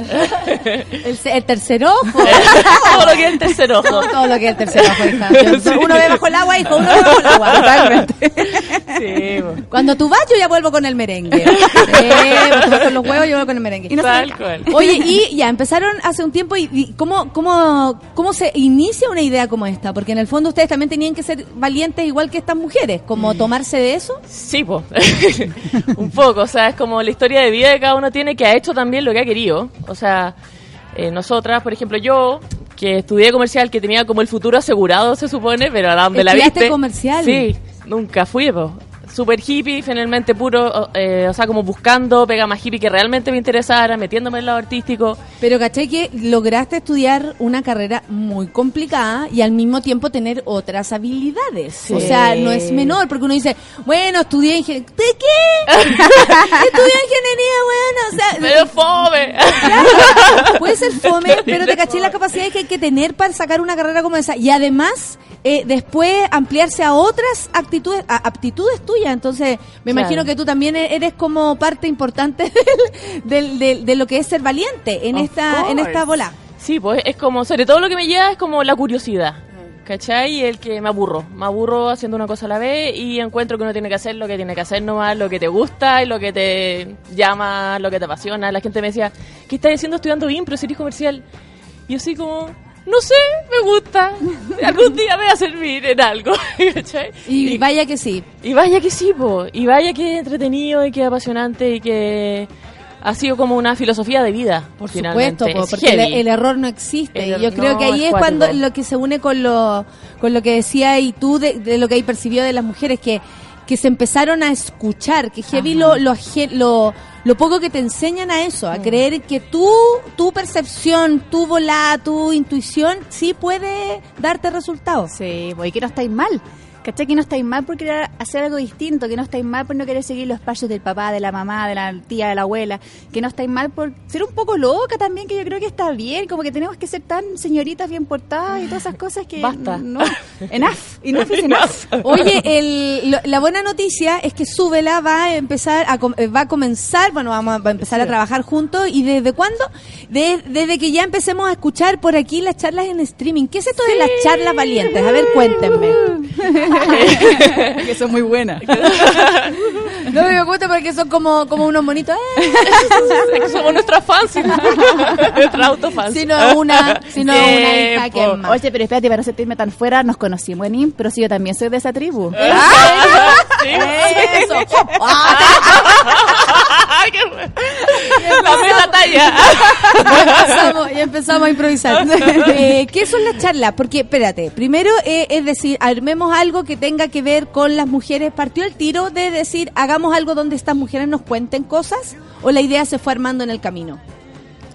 El, el tercer ojo. Todo lo que es el tercer ojo. Todo lo que es el tercer ojo, hija. Yo- Uno ve bajo el agua, hijo, uno ve bajo el agua. Totalmente. Sí. Cuando tú vas, yo ya vuelvo con el merengue. Tú vas con los huevos, yo vuelvo con el merengue. Tal cual. Oye, y ya empezaron hace un tiempo y, y ¿cómo, cómo, ¿cómo se inicia una idea como esta? Porque en el fondo ustedes también tenían que ser valientes igual que estas mujeres, como tomarse de eso. Sí, po. un poco, o sea, es como la historia de vida que cada uno tiene que ha hecho también lo que ha querido. O sea, eh, nosotras, por ejemplo, yo, que estudié comercial, que tenía como el futuro asegurado, se supone, pero a donde la ¿Estudiaste viste... comercial? Sí, nunca fui, po. Super hippie, finalmente puro, eh, o sea, como buscando pega más hippie que realmente me interesara, metiéndome en el lado artístico. Pero caché que lograste estudiar una carrera muy complicada y al mismo tiempo tener otras habilidades. Sí. O sea, no es menor, porque uno dice, bueno, estudié ingeniería. ¿De qué? estudié ingeniería, bueno, o sea, ¡Pero fome! Claro, puede ser fome, pero te caché la capacidad que hay que tener para sacar una carrera como esa. Y además, eh, después ampliarse a otras actitudes, a- aptitudes tuyas. Entonces, me Claro. imagino que tú también e- eres como parte importante del, del- del- de lo que es ser valiente en Of esta en esta bola. Sí, pues es como, sobre todo lo que me lleva es como la curiosidad. ¿Cachai? Y el que me aburro. Me aburro haciendo una cosa a la vez y encuentro que uno tiene que hacer lo que tiene que hacer nomás, lo que te gusta y lo que te llama, lo que te apasiona. La gente me decía, ¿qué estás haciendo estudiando impro, series comercial? Y yo así como, no sé, me gusta. Algún día me va a servir en algo. Y, vaya que sí. Y vaya que sí, po. Y vaya que entretenido y que apasionante y que ha sido como una filosofía de vida. Por finalmente. supuesto, po, porque el, error no existe. El y yo creo no, que ahí es cuando lo que se une con lo, con lo que decía y tú de, de lo que hay percibido de las mujeres, que, que se empezaron a escuchar, que heavy lo, lo, lo, lo poco que te enseñan a eso, a creer que tú, tu percepción, tu volada, tu intuición, sí puede darte resultados. Sí, pues, y que no estáis mal. ¿Cachai? Que no estáis mal por querer hacer algo distinto, que no estáis mal por no querer seguir los pasos del papá, de la mamá, de la tía, de la abuela, que no estáis mal por ser un poco loca también, que yo creo que está bien, como que tenemos que ser tan señoritas bien portadas y todas esas cosas que... Basta. No, enough, enough is enough. Oye, el- lo- la buena noticia es que Súbela va a empezar a com- eh, va a comenzar, bueno, vamos a, va a empezar a trabajar juntos y desde cuándo? De- desde que ya empecemos a escuchar por aquí las charlas en streaming. ¿Qué es esto de las charlas valientes? A ver, cuéntenme. que son muy buenas. No me gusta porque son como como unos monitos, eh, Es que somos nuestras fans, nuestra autofans. sino una, sino una hija que es más. Oye, pero espérate, para no sentirme tan fuera, nos conocimos en IM, pero sí, yo también soy de esa tribu. Sí. Eso. Ay, qué bueno. La mera talla. Empezamos, ya empezamos a improvisar. Eh, ¿Qué son las charlas? Porque, espérate, primero eh, es decir, armemos algo que tenga que ver con las mujeres. ¿Partió el tiro de decir, hagamos algo donde estas mujeres nos cuenten cosas? ¿O la idea se fue armando en el camino?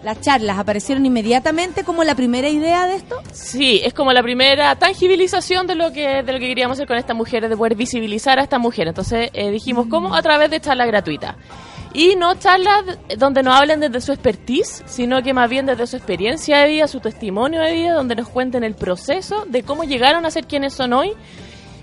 Las charlas aparecieron inmediatamente como la primera idea de esto. Sí, es como la primera tangibilización de lo que de lo que queríamos hacer con estas mujeres, de poder visibilizar a estas mujeres. Entonces eh, dijimos, ¿cómo? A través de charlas gratuitas. Y no charlas donde nos hablen desde su expertise, sino que más bien desde su experiencia de vida, su testimonio de vida, donde nos cuenten el proceso de cómo llegaron a ser quienes son hoy.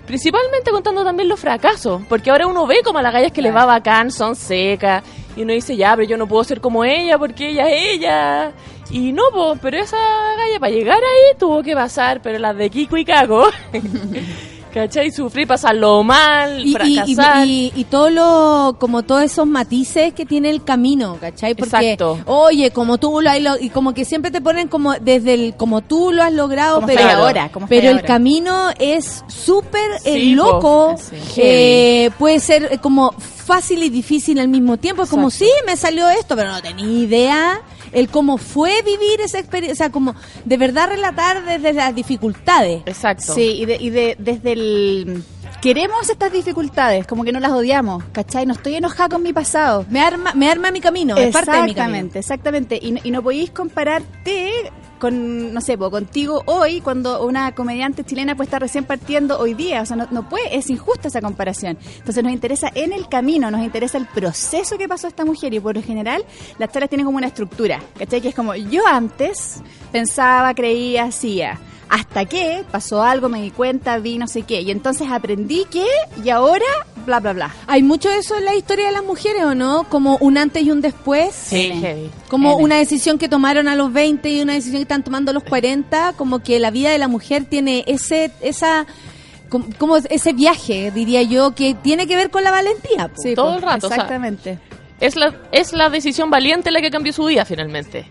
Principalmente contando también los fracasos, porque ahora uno ve como a las gallas que les va bacán, son secas, y uno dice, ya, pero yo no puedo ser como ella porque ella es ella. Y no, po, pero esa galla para llegar ahí tuvo que pasar, pero las de Kiko y Cago, ¿cachai? Sufrir, pasarlo mal, Y, fracasar. y- y todo lo, como todos esos matices que tiene el camino, ¿cachai? Porque, Exacto. oye, como tú lo has, lo- y como que siempre te ponen como desde el, como tú lo has logrado, Como pero, ahora, como pero el camino es súper eh, Sí, loco, Sí. eh, puede ser eh, como fácil y difícil al mismo tiempo, es como, sí, me salió esto, pero no tenía idea el cómo fue vivir esa experiencia, o sea, como de verdad relatar desde las dificultades. Exacto. Sí, y, de, y de- desde el... Queremos estas dificultades, como que no las odiamos, ¿cachai? No estoy enojada con mi pasado. Me arma, me arma mi camino, es parte de mi camino. Exactamente, exactamente. Y, no- y no podéis compararte con, no sé, contigo hoy, cuando una comediante chilena puede estar recién partiendo hoy día. O sea, no, no puede, es injusta esa comparación. Entonces nos interesa en el camino, nos interesa el proceso que pasó esta mujer y por lo general las charlas tienen como una estructura, ¿cachai? Que es como, yo antes pensaba, creía, hacía. Hasta que pasó algo, me di cuenta, vi no sé qué. Y entonces aprendí que, y ahora, bla, bla, bla. Hay mucho de eso en la historia de las mujeres, ¿o no? Como un antes y un después. Sí. Como una decisión que tomaron a los 20 y una decisión que están tomando a los 40, como que la vida de la mujer tiene ese esa como, ese viaje, diría yo, que tiene que ver con la valentía. po. Sí, Todo po, el rato, o sea, Exactamente. Es la, es la decisión valiente la que cambió su vida finalmente.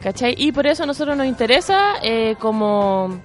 ¿Cachai? Y por eso a nosotros nos interesa eh, como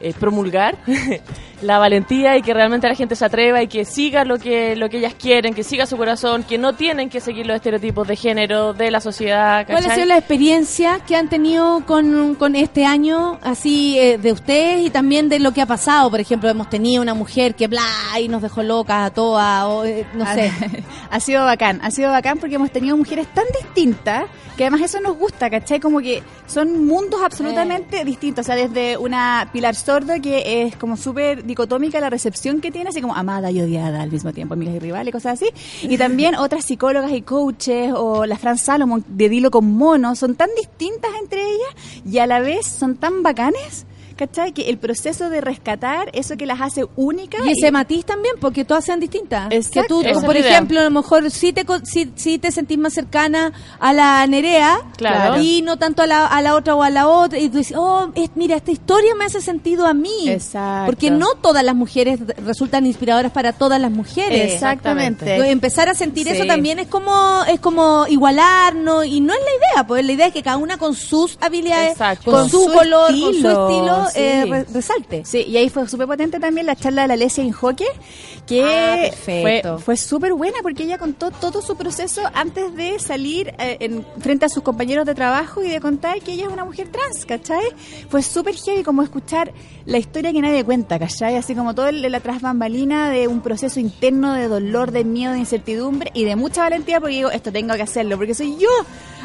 eh, promulgar la valentía y que realmente la gente se atreva y que siga lo que, lo que ellas quieren, que siga su corazón, que no tienen que seguir los estereotipos de género de la sociedad. ¿Cuál ha sido la experiencia que han tenido con, con este año, así, eh, de ustedes y también de lo que ha pasado? Por ejemplo, hemos tenido una mujer que bla y nos dejó locas a todas, o eh, no sé. ha sido bacán, ha sido bacán porque hemos tenido mujeres tan distintas que además eso nos gusta, ¿cachai? Como que son mundos absolutamente distintos, o sea, desde una Pilar Sordo que es como súper dicotómica la recepción que tiene, así como amada y odiada al mismo tiempo, amigas y rivales, cosas así, y también otras psicólogas y coaches, o la Fran Salomon de Dilo con Mono, son tan distintas entre ellas y a la vez son tan bacanes. ¿Cachai? Que el proceso de rescatar eso que las hace únicas. Y ese matiz también, porque todas sean distintas. Exacto. Que tú, por idea. ejemplo, a lo mejor sí te, co- sí, sí te sentís más cercana a la Nerea Claro. y no tanto a la, a la otra o a la otra. Y tú dices, oh, es- mira, esta historia me hace sentido a mí. Exacto. Porque no todas las mujeres resultan inspiradoras para todas las mujeres. Exactamente. Entonces, Empezar a sentir Sí. eso también es como es como igualarnos y no es la idea, pues la idea es que cada una con sus habilidades, Exacto. con, su, su color, con su estilo, sí. eh, re- resalte. Sí, y ahí fue súper potente también la charla de la Lesia Injoque, que Ah, fue, fue súper buena porque ella contó todo su proceso antes de salir eh, en, frente a sus compañeros de trabajo y de contar que ella es una mujer trans, ¿cachai? Fue súper heavy como escuchar la historia que nadie cuenta, ¿cachai? Así como todo el- la tras bambalina de un proceso interno de dolor, de miedo, de incertidumbre y de mucha valentía porque digo, esto tengo que hacerlo porque soy yo,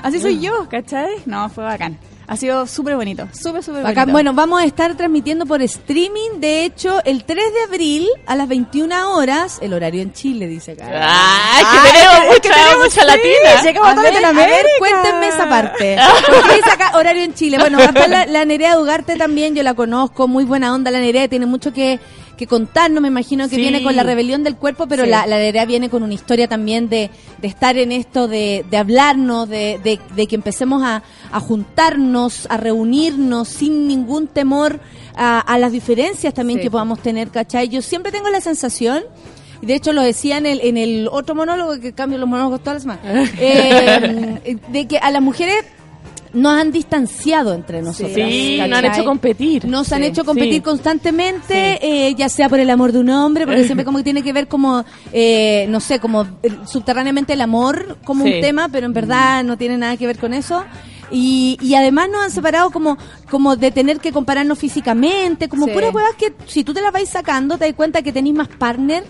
así soy yo, ¿cachai? No, fue bacán. Ha sido súper bonito, súper, súper bonito. Bueno, vamos a estar transmitiendo por streaming. De hecho, el 3 de abril a las 21 horas, el horario en Chile, dice acá. ¡Ay, que Ah, tenemos es que mucha, tenemos, mucha sí, latina! llegamos A a toda ver, a ver, cuéntenme esa parte. Porque dice acá horario en Chile. Bueno, acá la, la Nerea Dugarte también, yo la conozco, muy buena onda la Nerea, tiene mucho que, que contarnos, me imagino que Sí. viene con la rebelión del cuerpo, pero Sí. la, la Nerea viene con una historia también de, de estar en esto, de, de hablarnos, de, de, de que empecemos a, a juntarnos, a reunirnos sin ningún temor a, a las diferencias también Sí. que podamos tener, ¿cachai? Yo siempre tengo la sensación y de hecho lo decía en el, en el otro monólogo, que cambio los monólogos todas las semanas, eh, de que a las mujeres nos han distanciado entre nosotros. Sí, nos han hecho competir. Nos han hecho competir sí. constantemente, eh, ya sea por el amor de un hombre, porque siempre como que tiene que ver como, eh, no sé, como eh, subterráneamente el amor como un tema, pero en verdad no tiene nada que ver con eso. Y, y además nos han separado como, como de tener que compararnos físicamente, como Sí. puras huevas que si tú te las vais sacando te das cuenta que tenéis más partner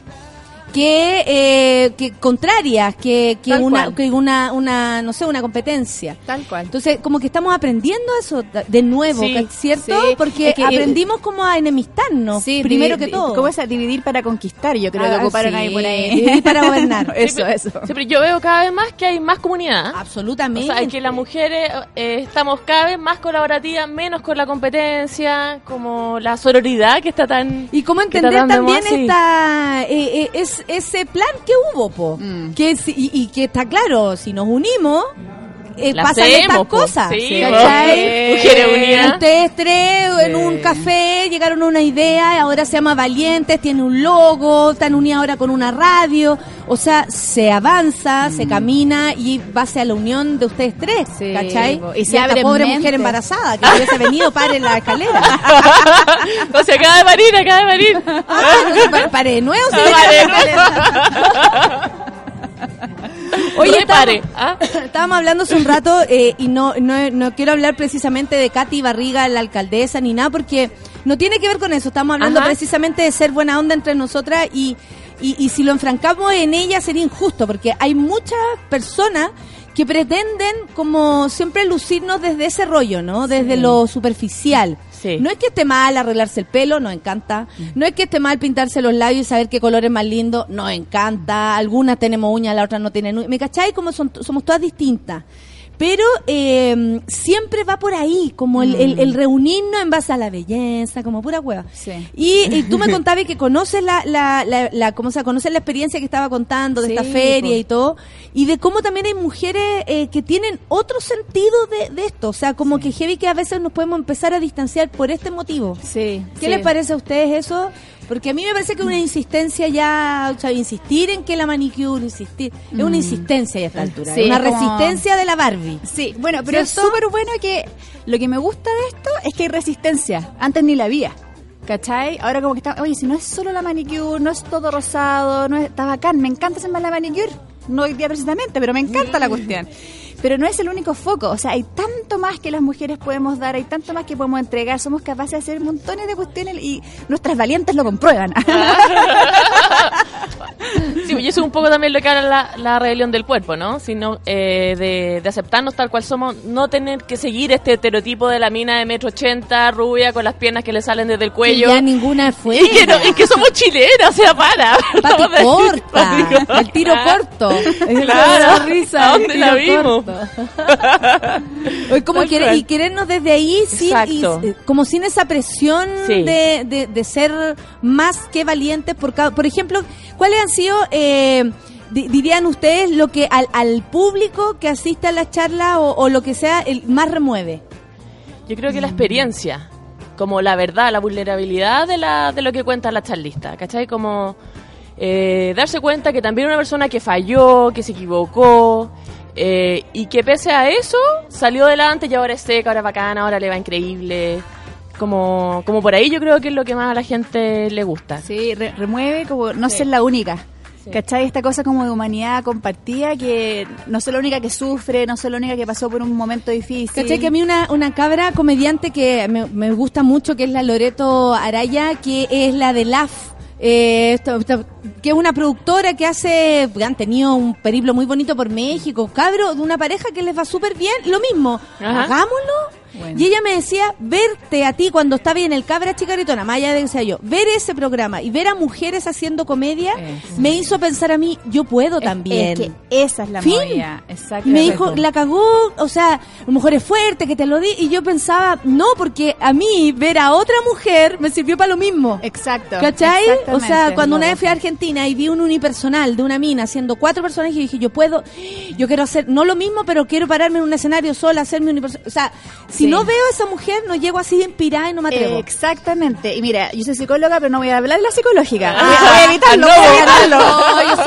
que, eh, que contrarias, que, que una, cual. que una, una, no sé, una competencia. Tal cual. Entonces, como que estamos aprendiendo eso de- nuevo, Sí, ¿ca- ¿cierto? sí. Porque Es que- aprendimos como a enemistarnos, Sí, primero que todo. ¿Cómo es a dividir para conquistar? Yo creo Ah, que ocuparon sí, ahí por ahí. dividir para gobernar. eso, eso. Pero yo veo cada vez más que hay más comunidad. O Absolutamente. sea, que las mujeres eh, estamos cada vez más colaborativas, menos con la competencia, como la sororidad que está tan... Y cómo entender también esta, eh, eh, es, ese plan que hubo, po. Mm. Que si- y, y que está claro, si nos unimos, eh, pasan hacemos, estas po. cosas. Sí. Mujeres. Ustedes tres en un café llegaron a una idea, ahora se llama Valientes, tiene un logo, están unidas ahora con una radio. O sea, se avanza, se camina y base a la unión de ustedes tres, Sí, ¿cachai? po. Y Y se esta abren pobre mentes. mujer embarazada que hubiese venido para en la escalera. o sea, acaba de parir, acaba de parir. Ah, no se pa- pare de nuevo, Oye, Repare. ¿ah? Estábamos hablando hace un rato eh, y no, no, no quiero hablar precisamente de Katy Barriga, la alcaldesa, ni nada, porque no tiene que ver con eso. Estamos hablando Ajá. precisamente de ser buena onda entre nosotras y, y, y si lo enfrancamos en ella sería injusto, porque hay muchas personas que pretenden como siempre lucirnos desde ese rollo, ¿no? Desde lo superficial. Sí. No es que esté mal arreglarse el pelo, nos encanta. No es que esté mal pintarse los labios y saber qué color es más lindo, nos encanta. Algunas tenemos uñas, la otra no tienen uñas. ¿Me cacháis? Como son, somos todas distintas. Pero eh, siempre va por ahí, como el, el- el reunirnos en base a la belleza, como pura hueva. Sí. Y, y tú me contabas que conoces la, la, la, la- ¿cómo se llama? conoces la experiencia que estaba contando de Sí, esta feria y todo, y de cómo también hay mujeres eh, que tienen otro sentido de, de esto, o sea, como que heavy que a veces nos podemos empezar a distanciar por este motivo. Sí. ¿Qué sí. les parece a ustedes eso? Porque a mí me parece que una insistencia ya, o sea, insistir en que la manicure, insistir, es una insistencia ya a esta altura, Mm. Sí, una como- resistencia de la Barbie. Sí, bueno, pero es súper bueno que lo que me gusta de esto es que hay resistencia. Antes ni la había. ¿Cachai? Ahora como que está, oye, si no es solo la manicure, no es todo rosado, no es, está bacán, me encanta hacerme la manicure. No hoy día precisamente, pero me encanta la cuestión. Pero no es el único foco, o sea, hay tanto más que las mujeres podemos dar, hay tanto más que podemos entregar, somos capaces de hacer montones de cuestiones y nuestras valientes lo comprueban. Sí, y eso es un poco también lo que habla la, la rebelión del cuerpo, ¿no? Sino eh, de, de aceptarnos tal cual somos, no tener que seguir este estereotipo de la mina de metro ochenta, rubia, con las piernas que le salen desde el Que cuello. ya ninguna fue. Y que, no- y que somos chilenas, o sea, para. Pati corta, el tiro corto. Claro. La risa, ¿A el dónde la vimos? Corto. Oye, como Tal quiere- cual. y querernos desde ahí sin, y- eh, como sin esa presión Sí. de, de- de ser más que valientes por cada, por ejemplo, ¿cuáles han sido eh, di- dirían ustedes lo que al, al público que asiste a la charla o, o lo que sea el más remueve? Yo creo que la experiencia, como la verdad, la vulnerabilidad de, la, de lo que cuenta la charlista, ¿cachai? Como eh, darse cuenta que también una persona que falló, que se equivocó, eh, y que pese a eso salió adelante y ahora es seca, ahora es bacana, ahora le va increíble. Como, como por ahí yo creo que es lo que más a la gente le gusta. Sí, re- remueve como no ser la única. ¿Cachai? Esta cosa como de humanidad compartida, que no soy la única que sufre, no soy la única que pasó por un momento difícil. ¿Cachai? Que a mí una, una cabra comediante que me, me gusta mucho, que es la Loreto Araya, que es la de LAF. Eh, que es una productora que hace, han tenido un periplo muy bonito por México, cabro, de una pareja que les va súper bien, lo mismo, Ajá. hagámoslo. Bueno. Y ella me decía, verte a ti cuando estaba en el cabra chicaritona, más allá de que sea yo, ver ese programa y ver a mujeres haciendo comedia, me hizo pensar a mí, yo puedo también. Es que esa es la Fin. Exacto. Me dijo, la cagó, o sea, a lo mejor es fuerte, que te lo di. Y yo pensaba, no, porque a mí ver a otra mujer me sirvió para lo mismo. Exacto. ¿Cachai? O sea, cuando una vez fui a. Argentina y vi un unipersonal de una mina haciendo cuatro personajes y dije, yo puedo, yo quiero hacer, no lo mismo, pero quiero pararme en un escenario sola, hacerme unipersonal. O sea, si no veo a esa mujer, no llego así de inspirada y no me atrevo. Exactamente. Y mira, yo soy psicóloga, pero no voy a hablar de la psicológica. Voy, Ah, voy a evitarlo, no, voy a evitarlo. no, yo soy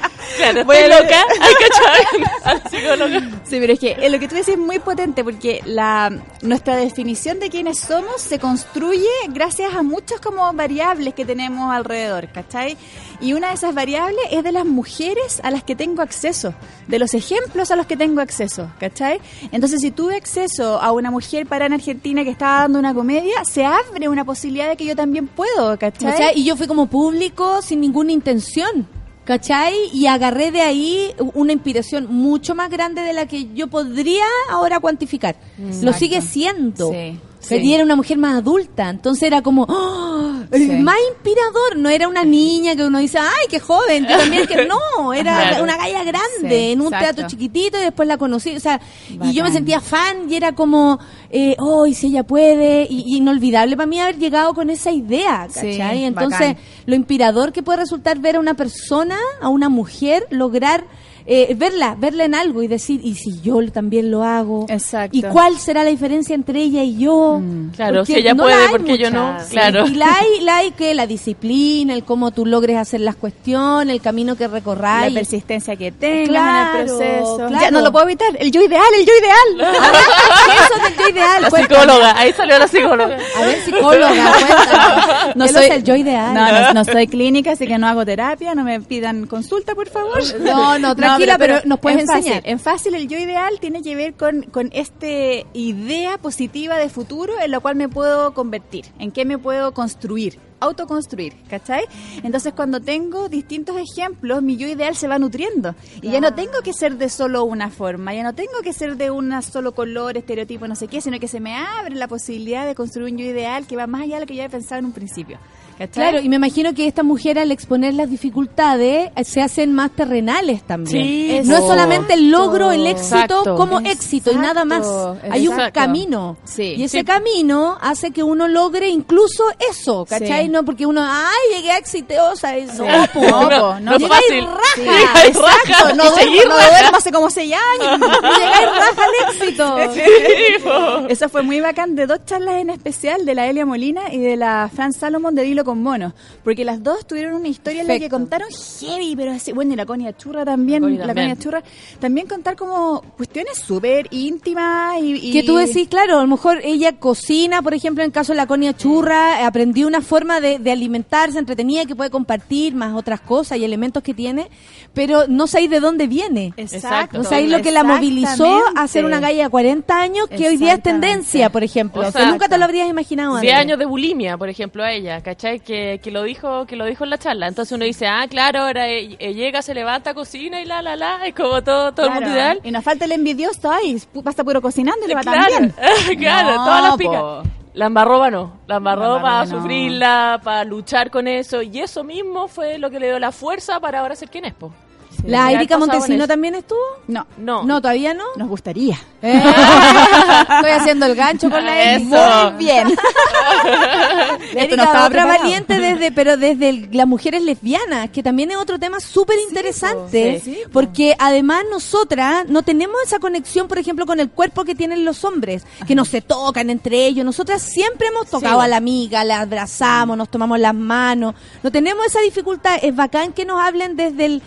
Claro, loca. Hay que psicólogo. Sí, pero es que eh, lo que tú dices es muy potente porque la nuestra definición de quiénes somos se construye gracias a muchas como variables que tenemos alrededor, ¿cachai? Y una de esas variables es de las mujeres a las que tengo acceso, de los ejemplos a los que tengo acceso, ¿cachai? Entonces, si tuve acceso a una mujer para en Argentina que estaba dando una comedia, se abre una posibilidad de que yo también puedo, ¿cachai? ¿Cachai? Y yo fui como público sin ninguna intención. ¿Cachai? Y agarré de ahí una inspiración mucho más grande de la que yo podría ahora cuantificar. Lo sigue siendo. Sí, sí. y era una mujer más adulta, entonces era como ¡oh! Sí. más inspirador, no era una niña que uno dice, ay, qué joven, yo también que no, era Claro. una galla grande Sí, en un exacto. teatro chiquitito y después la conocí, o sea, y yo me sentía fan y era como, eh, oh, y si ella puede, y, y inolvidable para mí haber llegado con esa idea, Sí, ¿cachai? Entonces, bacán. lo inspirador que puede resultar ver a una persona, a una mujer, lograr eh, verla, verla en algo y decir, ¿y si yo también lo hago? Exacto. ¿Y cuál será la diferencia entre ella y yo? Claro, Porque si ella no la puede, porque yo no. Claro. Y la hay, la hay que la disciplina, el cómo tú logres hacer las cuestiones, el camino que La recorráis. persistencia que tengas Claro, en el proceso. claro. Ya no lo puedo evitar. El yo ideal, el yo ideal. Eso del yo ideal. La cuéntame. psicóloga, ahí salió la psicóloga. A ver, psicóloga, cuéntame. No soy es el yo ideal. No, no, no soy clínica, así que no hago terapia. No me pidan consulta, por favor. No, no, tranquila, pero nos puedes en fácil, enseñar. En fácil, el yo ideal tiene que ver con, con este idea positiva de futuro en la cual me puedo convertir, en qué me puedo construir autoconstruir, ¿cachai? Entonces cuando tengo distintos ejemplos, mi yo ideal se va nutriendo y ya no tengo que ser de solo una forma, ya no tengo que ser de un solo color, estereotipo, no sé qué, sino que se me abre la posibilidad de construir un yo ideal que va más allá de lo que yo había pensado en un principio. ¿Cachai? Claro, y me imagino que esta mujer al exponer las dificultades eh, se hacen más terrenales también. Sí, no es solamente el logro, el éxito Exacto. como éxito y nada más. Exacto, Hay un camino. Sí. Y ese Sí. camino hace que uno logre incluso eso, ¿cachai? Sí. No porque uno, ay, llegué exitosa. y- No, No, no, no, no fácil. raja. Exacto, raja. no duermo, no hace como seis años. Llegáis raja al éxito. Eso fue muy bacán de dos charlas en especial, de la Elia Molina y de la Fran Salomon de Dilo con Mono, porque las dos tuvieron una historia en la que contaron heavy, pero así, bueno, y la Conia Churra también, La. Conia Churra, también contar como cuestiones súper íntimas y, y- Que tú decís, claro, a lo mejor ella cocina, por ejemplo, en el caso de la Conia Churra, eh, aprendió una forma de, de alimentarse entretenida que puede compartir, más otras cosas y elementos que tiene, pero no sabéis de dónde viene. Exacto. No sabéis lo que la movilizó a ser una galla de 40 años que hoy día es tendencia, por ejemplo. O que sea, nunca te lo habrías imaginado 10 antes. años de bulimia, por ejemplo, a ella, ¿cachai? Que, que lo dijo que lo dijo en la charla. Entonces uno dice, ah, claro, ahora eh, eh, llega, se levanta, cocina y la, la, la, es como todo, todo el Claro. mundo ideal. Y nos falta el envidioso, ay, pasa puro cocinando y le va claro, tan bien. claro, No, todas las po. picas. La embarroba no, la embarró La para no. sufrirla, para luchar con eso, y eso mismo fue lo que le dio la fuerza para ahora ser quien es, po. ¿La Sí, Erika Montesino también estuvo? No, No. No, todavía no. nos gustaría. Eh, Estoy haciendo el gancho con la. Erika. Muy bien. Erika, no otra preparado. valiente desde, pero desde el- las mujeres lesbianas, que también es otro tema súper interesante, sí, porque además nosotras no tenemos esa conexión, por ejemplo, con el cuerpo que tienen los hombres, que no se tocan entre ellos. Nosotras siempre hemos tocado Sí. a la amiga, la abrazamos, nos tomamos las manos, no tenemos esa dificultad. Es bacán que nos hablen desde el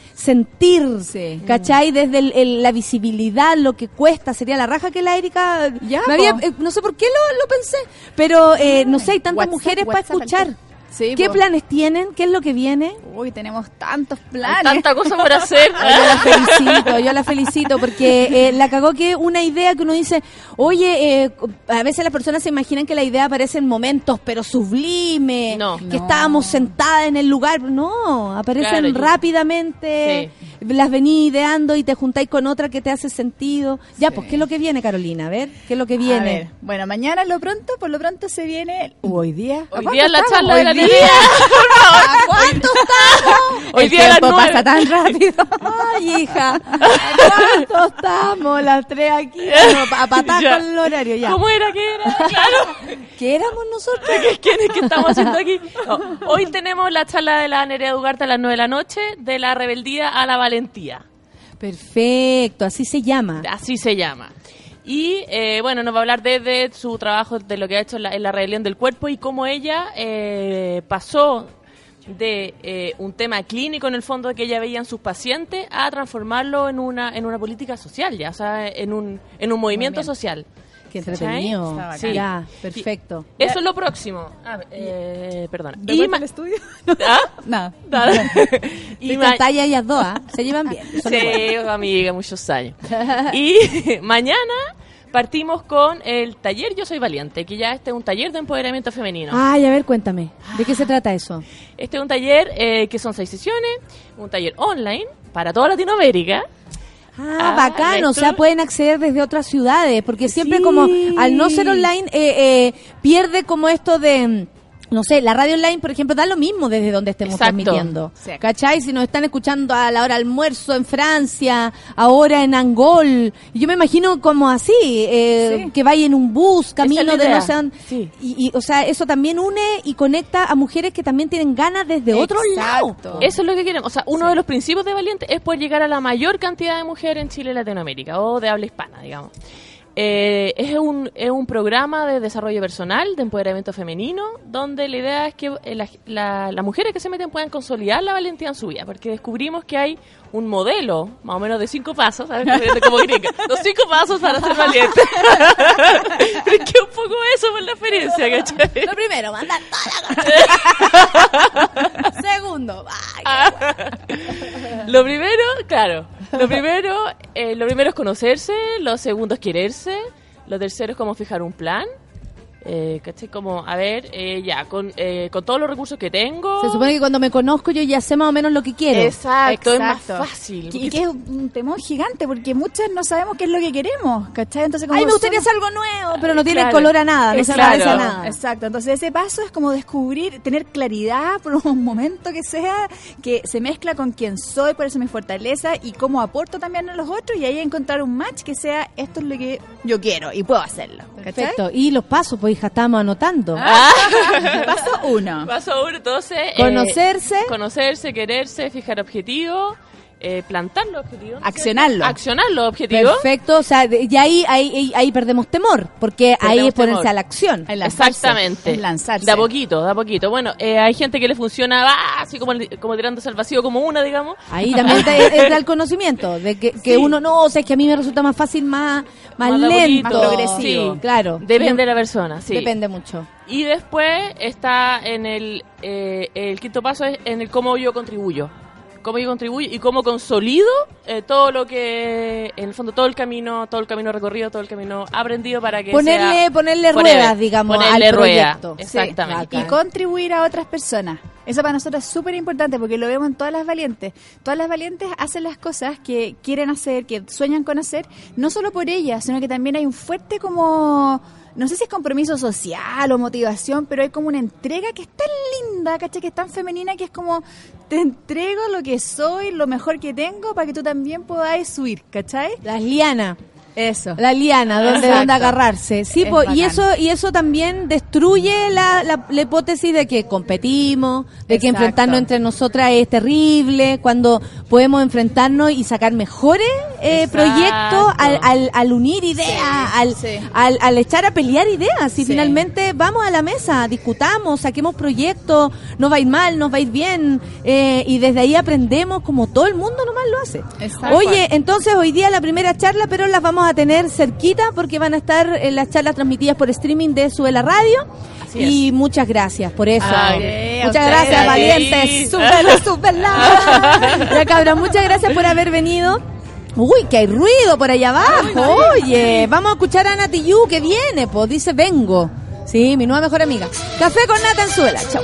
sentir, Sí. ¿cachai? Desde el- el- la visibilidad, lo que cuesta. Sería la raja que la Erika... Ya, me había- po. eh, no sé por qué lo, lo pensé, pero eh, no sé, hay tantas WhatsApp, mujeres para escuchar. Sí, ¿Qué po. planes tienen? ¿Qué es lo que viene? Uy, tenemos tantos Hay planes. tanta cosa por hacer. Yo la felicito, yo la felicito porque eh, la cagó que una idea que uno dice, oye, eh, a veces las personas se imaginan que la idea aparece en momentos, pero sublime, No. que No. estábamos sentadas en el lugar, no, aparecen Claro, yo- rápidamente, las venís ideando y te juntáis con otra que te hace sentido. Ya, pues, ¿qué es lo que viene, Carolina? A ver, ¿qué es lo que A viene? ver, bueno, mañana lo pronto, por lo pronto se viene. Uh, hoy día. ¿A Hoy día es la charla de la día. ¿A cuánto estamos? Hoy El día a las tiempo nueve. pasa tan rápido. Ay, hija, ¿a ¿cuánto estamos las tres aquí? Bueno, a patar con el horario ya. ¿Cómo era que era? Claro. ¿Qué éramos nosotros? ¿Quién es que estamos haciendo aquí? No, hoy tenemos la charla de la Nerea Ugarte a las 9 de la noche, de la rebeldía a la valentía. Perfecto, así se llama. Así se llama. Y eh, bueno, nos va a hablar desde su trabajo, de lo que ha hecho en la, en la rebelión del cuerpo y cómo ella eh, pasó de eh, un tema clínico en el fondo que ella veía en sus pacientes a transformarlo en una en una política social ya o sea en un en un movimiento social Qué entretenido. Sí. Ya, perfecto. eso es lo próximo Ah, eh, perdona ¿De y ma- al estudio? ¿Ah? No. Nada. Y y ma- talla ellas dos, ¿ah? Se llevan bien. Sí, amiga, muchos años. Y mañana partimos con el taller Yo Soy Valiente, que ya este es un taller de empoderamiento femenino. Ay, a ver, cuéntame. ¿De qué se trata eso? Este es un taller eh, que son seis sesiones, un taller online para toda Latinoamérica. Ah, Ah, bacano, o sea, pueden acceder desde otras ciudades, porque siempre Sí. como al no ser online eh, eh, pierde como esto de no sé, la radio online, por ejemplo, da lo mismo desde donde estemos Exacto. transmitiendo. Sí. ¿Cachai? Si nos están escuchando a la hora de almuerzo en Francia, ahora en Angol, yo me imagino como así, eh, Sí. que vaya en un bus, camino es de no. Sí. Y, y, o sea, eso también une y conecta a mujeres que también tienen ganas desde otro lado. Eso es lo que queremos. O sea, uno de los principios de Valiente es poder llegar a la mayor cantidad de mujeres en Chile y Latinoamérica, o de habla hispana, digamos. Eh, es, un, es un programa de desarrollo personal, de empoderamiento femenino, donde la idea es que eh, la- la- las mujeres que se meten puedan consolidar la valentía en su vida, porque descubrimos que hay un modelo, más o menos de cinco pasos, ¿sabes? Como gringa, los cinco pasos para ser valiente. Es que un poco eso por la experiencia, ¿cachai? Lo primero, mandar toda la. Segundo, ay, Lo primero, claro, lo primero, eh, lo primero es conocerse, lo segundo es quererse, lo tercero es como fijar un plan, eh, ¿cachai? Como, a ver, eh, ya, con, eh, con todos los recursos que tengo. Se supone que cuando me conozco yo ya sé más o menos lo que quiero. Exacto, es más fácil. Y que es un temor gigante porque muchas no sabemos qué es lo que queremos, ¿cachai? Entonces, como Ay, me gustaría son- hacer algo nuevo, pero no tiene Claro. color a nada, no se claro. parece a nada. Exacto, entonces ese paso es como descubrir, tener claridad por un momento que sea, que se mezcla con quién soy, cuál es mi fortaleza y cómo aporto también a los otros y ahí encontrar un match que sea esto es lo que yo quiero y puedo hacerlo. ¿cachai? Perfecto. Y los pasos, pues hija, estamos anotando. Paso uno. Paso uno, entonces. eh, Conocerse. conocerse, quererse, fijar objetivos, eh, plantar los objetivos. ¿no es Accionarlo. Accionar los objetivos. Perfecto, o sea, de- y ahí, ahí, ahí, perdemos temor, porque ahí es ponerse temor. a la acción. Es lanzarse, Exactamente. es lanzarse. De a poquito, de a poquito. Bueno, eh, hay gente que le funciona ah, así como, como tirándose al vacío como una, digamos. Ahí también te- entra el conocimiento, de que, que Sí. uno no, o sea, es que a mí me resulta más fácil, más, más, lento. Más progresivo. Sí. Claro. Depende de la persona, sí. Depende mucho. Y después está en el, eh, el quinto paso es en el cómo yo contribuyo. Cómo yo contribuyo y cómo consolido eh, todo lo que, en el fondo, todo el camino, todo el camino recorrido, todo el camino aprendido para que Ponerle, sea ponerle forever. ruedas, digamos, Ponerle al rueda, proyecto. Exactamente. Sí, y contribuir a otras personas. Eso para nosotros es súper importante porque lo vemos en todas las valientes. Todas las valientes hacen las cosas que quieren hacer, que sueñan con hacer, no solo por ellas, sino que también hay un fuerte como, no sé si es compromiso social o motivación, pero hay como una entrega que es tan linda, ¿cachai? Que es tan femenina que es como, te entrego lo que soy, lo mejor que tengo para que tú también podáis subir, ¿cachai? Las lianas. Eso. La liana, donde, donde agarrarse. Sí, Es po, y eso y eso también destruye la, la, la hipótesis de que competimos, de que enfrentarnos entre nosotras es terrible, cuando podemos enfrentarnos y sacar mejores eh, Exacto. proyectos al, al, al unir ideas, al, sí. al, al echar a pelear ideas. Y Sí. finalmente vamos a la mesa, discutamos, saquemos proyectos, nos va a ir mal, nos va a ir bien, eh, y desde ahí aprendemos como todo el mundo nomás lo hace. Exacto. Oye, entonces hoy día la primera charla, pero las vamos a tener cerquita porque van a estar en las charlas transmitidas por streaming de Sube la Radio. Así y muchas gracias por eso. Ay, a muchas gracias, valientes. Súbela, súbela. Ya cabra, muchas gracias por haber venido. Uy, que hay ruido por allá abajo. Oye, vamos a escuchar a Nati Yu que viene, pues dice vengo. Sí, mi nueva mejor amiga. Café con Nata en Suela. Chao.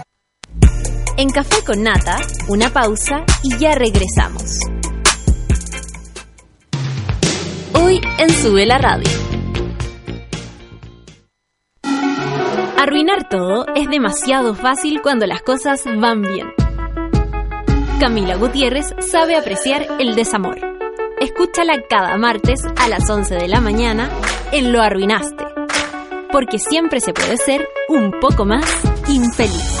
En Café con Nata, una pausa y ya regresamos. Hoy en Sube la Radio. Arruinar todo es demasiado fácil cuando las cosas van bien. Camila Gutiérrez sabe apreciar el desamor. Escúchala cada martes a las 11 de la mañana en Lo Arruinaste. Porque siempre se puede ser un poco más infeliz.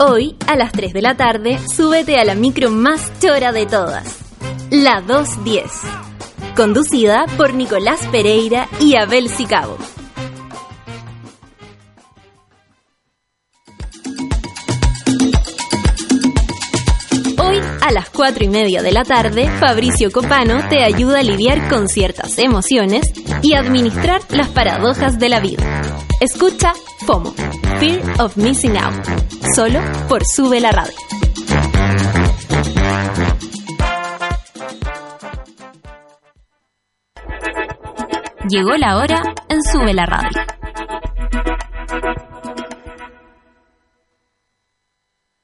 Hoy, a las 3 de la tarde, súbete a la micro más chora de todas, la 210, conducida por Nicolás Pereira y Abel Sicabo. A las 4 y media de la tarde, Fabricio Copano te ayuda a lidiar con ciertas emociones y administrar las paradojas de la vida. Escucha FOMO, Fear of Missing Out, solo por Sube la Radio. Llegó la hora en Sube la Radio.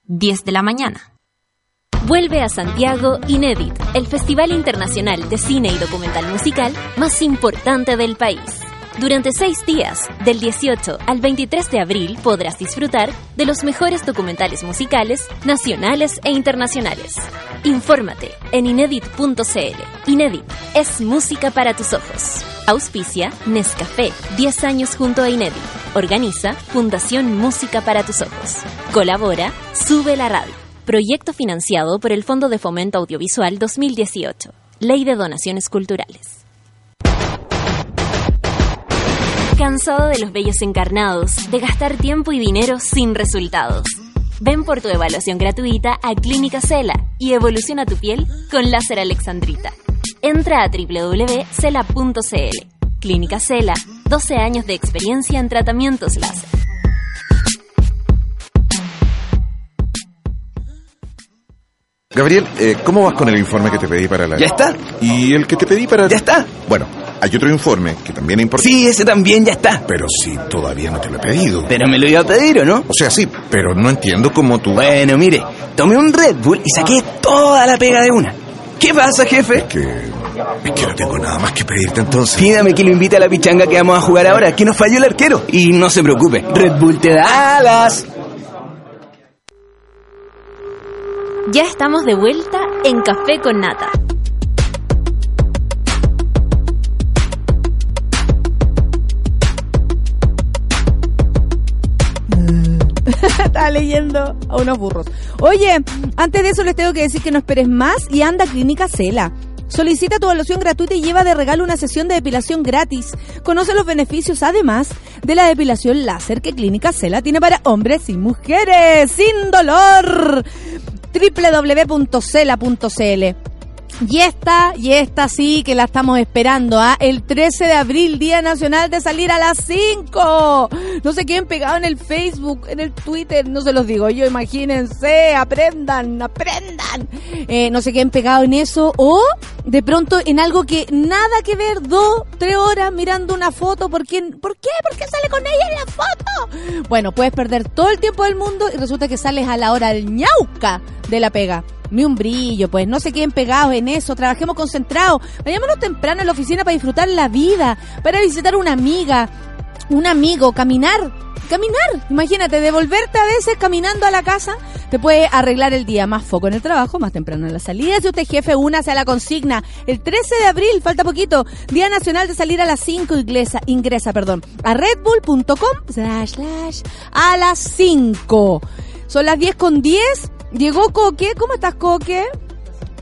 Diez de la mañana. Vuelve a Santiago Inédit, el Festival Internacional de Cine y Documental Musical más importante del país. Durante seis días, del 18 al 23 de abril, podrás disfrutar de los mejores documentales musicales nacionales e internacionales. Infórmate en inédit.cl. Inédit es música para tus ojos. Auspicia Nescafé, 10 años junto a Inédit. Organiza Fundación Música para tus ojos. Colabora Sube la Radio. Proyecto financiado por el Fondo de Fomento Audiovisual 2018. Ley de Donaciones Culturales. ¿Cansado de los bellos encarnados, de gastar tiempo y dinero sin resultados? Ven por tu evaluación gratuita a Clínica Cela y evoluciona tu piel con láser alexandrita. Entra a www.cela.cl. Clínica Cela, 12 años de experiencia en tratamientos láser. Gabriel, eh, ¿cómo vas con el informe que te pedí para la... ¿Ya está? ¿Y el que te pedí para... ¿Ya está? Bueno, hay otro informe que también es importante. Sí, ese también ya está. Pero sí, todavía no te lo he pedido. Pero me lo iba a pedir, ¿o no? O sea, sí, pero no entiendo cómo tú... Bueno, mire, tomé un Red Bull y saqué toda la pega de una. ¿Qué pasa, jefe? Es que... Es que no tengo nada más que pedirte entonces. Pídame que lo invite a la pichanga que vamos a jugar ahora, que nos falló el arquero. Y no se preocupe, Red Bull te da alas. Ya estamos de vuelta en Café con Nata. Estaba leyendo a unos burros. Oye, antes de eso les tengo que decir que no esperes más y anda a Clínica Cela. Solicita tu evaluación gratuita y lleva de regalo una sesión de depilación gratis. Conoce los beneficios, además, de la depilación láser que Clínica Cela tiene para hombres y mujeres, sin dolor. www.cela.cl y esta, y esta sí que la estamos esperando, ¿ah? El 13 de abril, Día Nacional de Salir a las 5. No se queden pegados en el Facebook, en el Twitter, no se los digo yo, imagínense, aprendan, aprendan. Eh, no se queden pegados en eso, o de pronto en algo que nada que ver, dos, tres horas mirando una foto, ¿por qué? ¿Por qué? ¿Por qué sale con ella en la foto? Bueno, puedes perder todo el tiempo del mundo y resulta que sales a la hora del ñauca de la pega ni un brillo, pues. No se queden pegados en eso, trabajemos concentrados, vayámonos temprano en la oficina para disfrutar la vida, para visitar una amiga, un amigo, caminar, caminar, imagínate, devolverte a veces caminando a la casa, te puede arreglar el día, más foco en el trabajo, más temprano en la salida, si usted jefe, únase a la consigna, el 13 de abril, falta poquito, Día Nacional de Salir a las 5, ingresa, ingresa, perdón, a redbull.com, slash, a las 5, son las 10 con 10, Llegó Coque, ¿cómo estás Coque?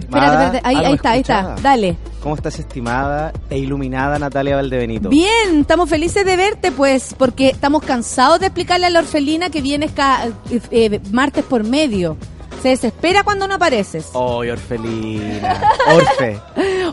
Espérate, espérate, ahí, Ah, ¿no ahí está, ahí está, dale. ¿Cómo estás, estimada e iluminada Natalia Valdebenito? Bien, estamos felices de verte, pues, porque estamos cansados de explicarle a la orfelina que vienes ca- eh, eh, martes por medio. Se desespera cuando no apareces. Hoy, Orfelina. Orfe.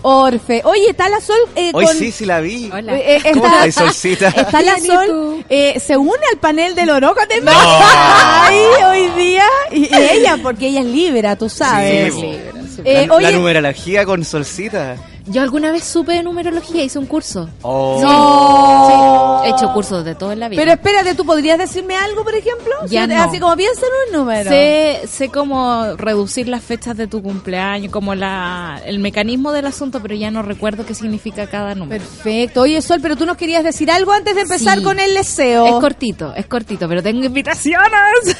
Orfe. Oye, está la Sol eh, Hoy con... sí, sí la vi. Eh, eh, ¿Cómo está, estáis, Solcita? está la Sol, eh, se une al panel del Oroco de No. Ay, hoy día. Y, y ella, porque ella es libra, tú sabes. Sí, Eh, la, oye, la numerología con Solcita. Yo alguna vez supe de numerología, hice un curso. Oh. No. Sí, he hecho cursos de todo en la vida. Pero espérate, ¿tú podrías decirme algo, por ejemplo? Ya no. Así como piensa en un número. Sé, sé cómo reducir las fechas de tu cumpleaños, como la, el mecanismo del asunto, pero ya no recuerdo qué significa cada número. Perfecto. Oye, Sol, pero tú nos querías decir algo antes de empezar Sí. con el deseo. Es cortito, es cortito, pero tengo invitaciones.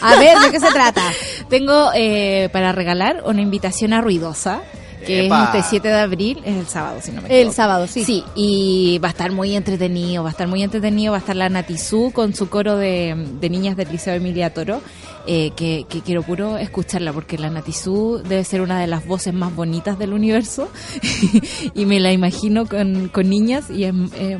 A ver, ¿de qué se trata? Tengo eh, para regalar una invitación a Ruidosa, que Epa. es este 7 de abril, es el sábado, si no me El equivoco. sábado, sí. Sí, y va a estar muy entretenido, va a estar muy entretenido, va a estar la Natizú con su coro de, de niñas del Liceo Emilia Toro, eh, que, que quiero puro escucharla, porque la Natizú debe ser una de las voces más bonitas del universo, y me la imagino con, con niñas y es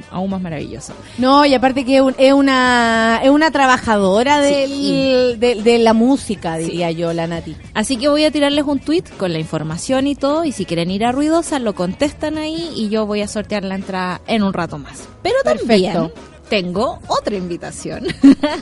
aún más maravilloso. No, y aparte que es, un- es una es una trabajadora del, Sí. de, de la música, diría yo, la Nati. Así que voy a tirarles un tweet con la información y todo, y si quieren ir a Ruidosa, lo contestan ahí y yo voy a sortear la entrada en un rato más. Pero también Perfecto. Tengo otra invitación.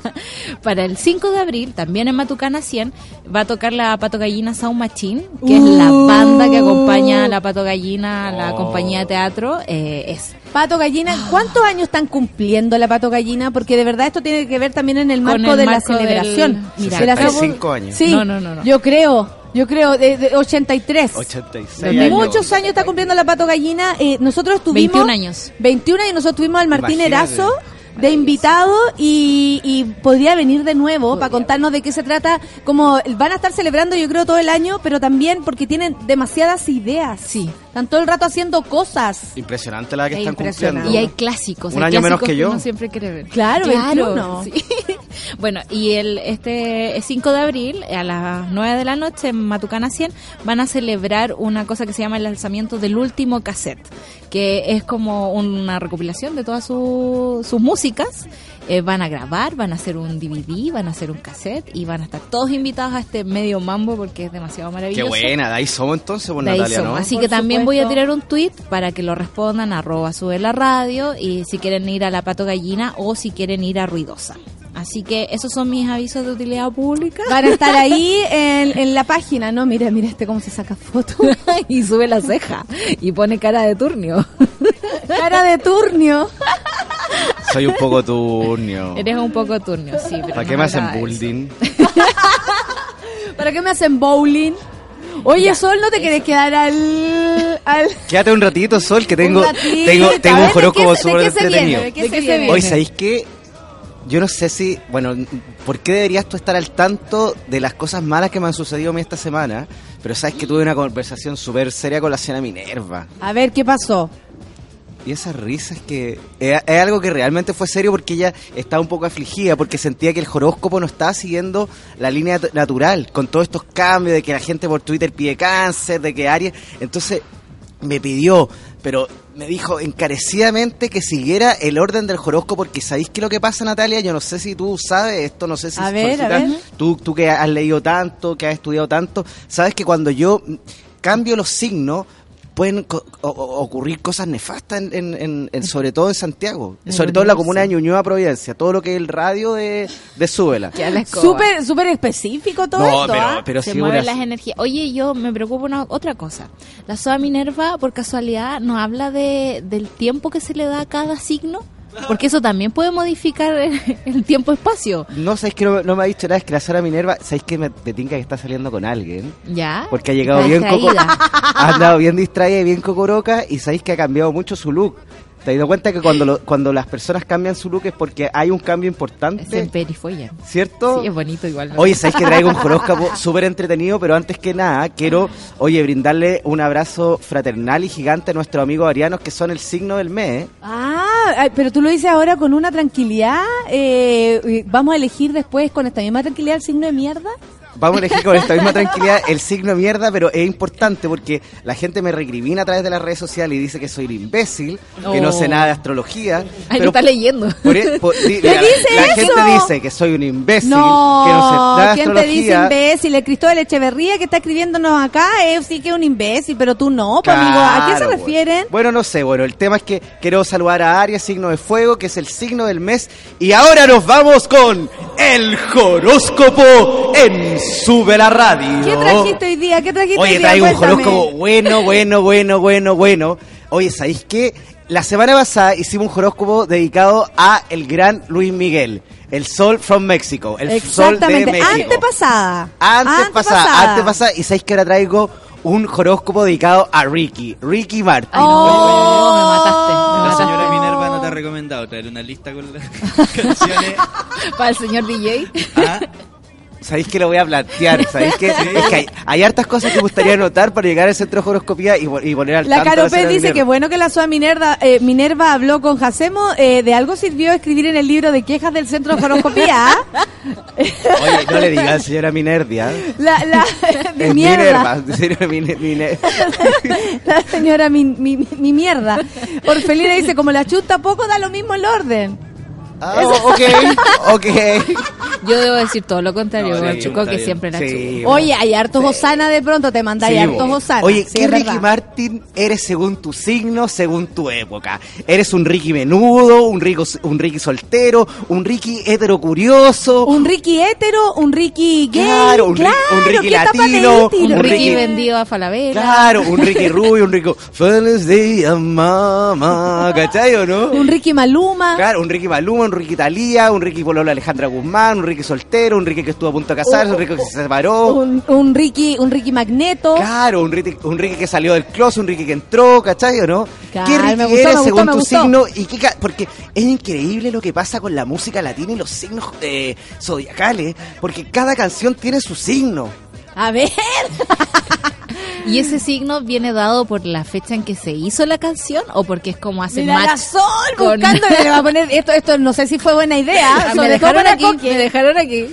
Para el 5 de abril, también en Matucana 100, va a tocar la Pato Gallina Sound Machine, que es la Uh. banda que acompaña a la Pato Gallina, la Oh. compañía de teatro. eh, es Pato Gallina, ¿cuántos años están cumpliendo la Pato Gallina? Porque de verdad esto tiene que ver también en el marco el de marco la del- celebración. Mira, De la- 65 años. Sí, No, no, no, no. yo creo, yo creo, de, de 83. 86 De años. muchos años está cumpliendo la Pato Gallina. Eh, nosotros tuvimos... 21 años. 21 y nosotros tuvimos al Martín Imagínate. Erazo de invitado y, y podría venir de nuevo para contarnos de qué se trata. Como van a estar celebrando yo creo todo el año, pero también porque tienen demasiadas ideas. Sí. Están todo el rato haciendo cosas. Impresionante la que Es están cumpliendo. Y hay clásicos. Un hay año menos que yo. uno siempre quiere ver. Claro, 21. sí. bueno, y el este 5 de abril, a las 9 de la noche, en Matucana 100, van a celebrar una cosa que se llama el lanzamiento del último cassette, que es como una recopilación de todas su- sus músicas. Eh, van a grabar, van a hacer un DVD, van a hacer un cassette y van a estar todos invitados a este medio mambo porque es demasiado Qué maravilloso. buena, de ahí somos entonces, pues De ahí Natalia, somos. ¿no? Así Por que también voy a tirar un tweet para que lo respondan arroba sube la radio y si quieren ir a la pato gallina o si quieren ir a ruidosa. Así que esos son mis avisos de utilidad pública. Van a estar ahí en, en la página, ¿no? Mira, mira este cómo se saca foto. y sube la ceja y pone cara de turnio. Cara de turnio. Soy un poco turnio. Eres un poco turnio, sí. Pero ¿Para no qué me hacen bullying? ¿Para qué me hacen bowling? Oye, Sol, ¿no te querés quedar al... al... Quédate un ratito, Sol, que tengo, Un ratito. tengo, tengo un ¿de horóscopo qué se- de súper qué se viene? entretenido. Hoy, ¿sabéis qué? Yo no sé si, bueno, ¿por qué deberías tú estar al tanto de las cosas malas que me han sucedido a mí esta semana? Pero sabes que tuve una conversación súper seria con la señora Minerva. A ver, ¿qué pasó? Y esa risa es que es, es algo que realmente fue serio porque ella estaba un poco afligida porque sentía que el horóscopo no estaba siguiendo la línea natural con todos estos cambios de que la gente por Twitter pide cáncer, de que Aries, entonces me pidió, pero me dijo encarecidamente que siguiera el orden del horóscopo porque sabéis que lo que pasa Natalia, yo no sé si tú sabes esto, no sé si A ver, a ver. Tú, tú que has leído tanto, que has estudiado tanto, sabes que cuando yo cambio los signos pueden co- ocurrir cosas nefastas, en, en- en- en- sobre todo en Santiago, sobre todo en la comuna de Ñuñoa, Providencia, todo lo que es el radio de, de Súbela. Súper, súper específico todo No, esto. pero- ¿ah? pero se sí mueven una- las energías. Oye, yo me preocupo una otra cosa. La Soa Minerva, por casualidad, nos habla de, del tiempo que se le da a cada signo. Porque eso también puede modificar el, tiempo-espacio. No, sabéis que no, no me ha dicho nada, es que la Sara Minerva, sabéis que me, me tinca que está saliendo con alguien. ¿Ya? Porque ha llegado bien coco, ha andado bien distraída y bien cocoroca y sabéis que ha cambiado mucho su look. ¿Te has dado cuenta que cuando, lo- cuando las personas cambian su look es porque hay un cambio Es importante? en perifolla. ¿Cierto? Sí, es bonito igual. me Oye, sabéis que traigo un horóscopo súper entretenido, pero antes que nada, quiero, oye, brindarle un abrazo fraternal y gigante a nuestros amigos arianos que son el signo del mes. ¿eh? Ah, pero tú lo dices ahora con una tranquilidad. eh, vamos a elegir después con esta misma tranquilidad el signo de mierda. Vamos a elegir con esta misma tranquilidad el signo de mierda, pero es importante porque la gente me recrimina a través de las redes sociales y dice que soy un imbécil, que no sé nada de astrología. Ay, pero lo está leyendo. por e- por- di- ¿Qué mira, dice la gente dice que soy un imbécil, No, que no sé nada de ¿quién te dice astrología. imbécil? El Cristóbal Echeverría que está escribiéndonos acá eh, sí que es un imbécil, pero tú no, pues, amigo. ¿A qué se Claro, refieren? Bueno. Bueno, no sé, bueno, el tema es que quiero saludar a Aries, signo de fuego, que es el signo del mes. Y ahora nos vamos con el horóscopo en Sube la Radio. ¿Qué trajiste hoy día? ¿Qué trajiste hoy Oye, día? traigo un horóscopo bueno, bueno, bueno, bueno, bueno. Oye, ¿sabéis qué? La semana pasada hicimos un horóscopo dedicado a el gran Luis Miguel, el sol from México, el sol de Exactamente. México. Antepasada. Antes pasada, antes pasada, y sabéis que ahora traigo un horóscopo dedicado a Ricky, Ricky Martin. Oh, me mataste, me La mataste. señora Minerva no te ha recomendado traer una lista con las canciones. Para el señor DJ. Ah, Sabéis que lo voy a plantear, sabéis que, es que hay, hay hartas cosas que me gustaría anotar para llegar al centro de horoscopía y, po- y poner al La tanto dice Minerva. que bueno que la SUA Minerva, eh, Minerva habló con Jacemo. eh, ¿De algo sirvió escribir en el libro de quejas del Centro de Horoscopía? ah? Oye, no le digan señora Minervia. La, la, mierda. Minerva, señora La señora mi, mi, mi mierda. Orfelina dice, como la chuta poco, da lo mismo el orden. Ah, ok, ok. Yo debo decir todo lo contrario, No, sí, Chuco que siempre Sí, chupa. bueno. Oye, hay hartos Osana de pronto, te mandáis Sí, hartos. Osana. Oye, Sí, ¿qué Ricky verdad. Martin eres según tu signo, según tu época? ¿Eres un Ricky menudo, un Ricky, un Ricky soltero, un Ricky heterocurioso? Un Ricky hétero, un Ricky gay. Claro, un claro, un Ricky ¿qué etapa de latino? Un un Ricky Ricky- vendido a Falabella. Claro, un Ricky rubio, un Ricky... Feliz día, mamá, ¿cachai o no? Un Ricky Maluma. Claro, un Ricky Maluma, un Ricky Talía, un Ricky Polola Alejandra Guzmán, un Ricky soltero, un Ricky que estuvo a punto de casarse, un Ricky que se separó. Un, un Ricky, un Ricky Magneto. Claro, un Ricky, un Ricky que salió del closet, un Ricky que entró, ¿cachai o no? Claro, ¿Qué Ricky me gustó, eres me gustó, según me tu gustó. signo? Y qué porque es increíble lo que pasa con la música latina y los signos eh, zodiacales, porque cada canción tiene su signo. A ver. ¿Y ese signo viene dado por la fecha en que se hizo la canción o porque es como hace match la Sol con- buscándole, le va a poner esto, esto no sé si fue buena idea, me dejaron aquí, me dejaron aquí.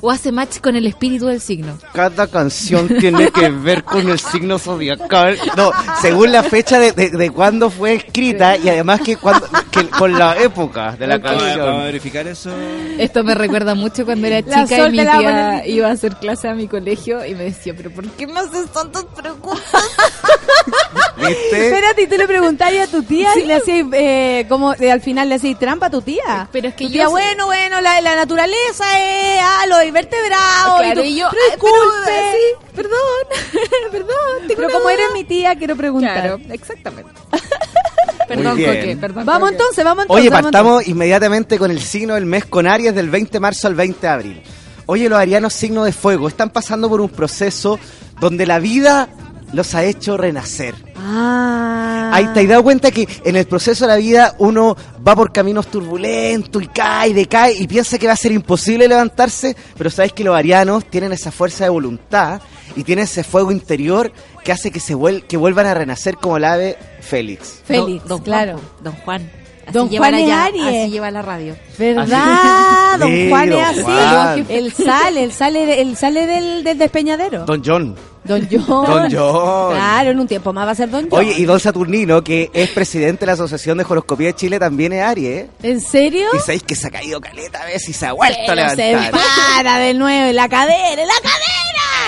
o hace match con el espíritu del signo. Cada canción tiene que ver con el signo zodiacal. No, según la fecha de, de, de cuándo fue escrita y además que, cuando, que con la época de la a- vamos a canción. verificar eso. Esto me recuerda mucho cuando era chica y mi tía iba a hacer clase a mi colegio y me decía, pero ¿por qué me haces tantas preguntas? ¿Viste? Espérate, y tú le preguntarías a tu tía y le hacías, eh, como eh, al final le hacías trampa a tu tía. Pero es que Tu yo tía, sé- bueno, bueno, la, la naturaleza es ah, los invertebrados. Claro, tú, y yo, pero "Ay, pero, disculpe. sí, perdón, perdón. tengo Pero una como duda". eres mi tía, quiero preguntar. Claro, exactamente. perdón. Coque, perdón. Vamos Coque. entonces, vamos entonces. Oye, vamos partamos inmediatamente con el signo del mes con Aries del 20 de marzo al 20 de abril. Oye, los arianos signo de fuego están pasando por un proceso donde la vida los ha hecho renacer. Ah. ahí te has dado cuenta que en el proceso de la vida uno va por caminos turbulentos y cae, decae y piensa que va a ser imposible levantarse, pero sabes que los arianos tienen esa fuerza de voluntad y tienen ese fuego interior que hace que se vuel que vuelvan a renacer como el ave Félix. Félix, Don, don claro. Juan, don Juan. Así Don lleva Juan la Aries. Así lleva la radio. ¿Verdad? Don Sí, Juan es así. Juan. Él sale, él sale, de- él sale del, del despeñadero. Don John. Don John. Don John. Claro, en un tiempo más va a ser Don John. Oye, y Don Saturnino, que es presidente de la Asociación de Horoscopía de Chile, también es Aries, ¿eh? ¿En serio? Y sabéis que se ha caído caleta a veces y se ha vuelto a Pero se levantar. para de nuevo en la cadera, en la cadera.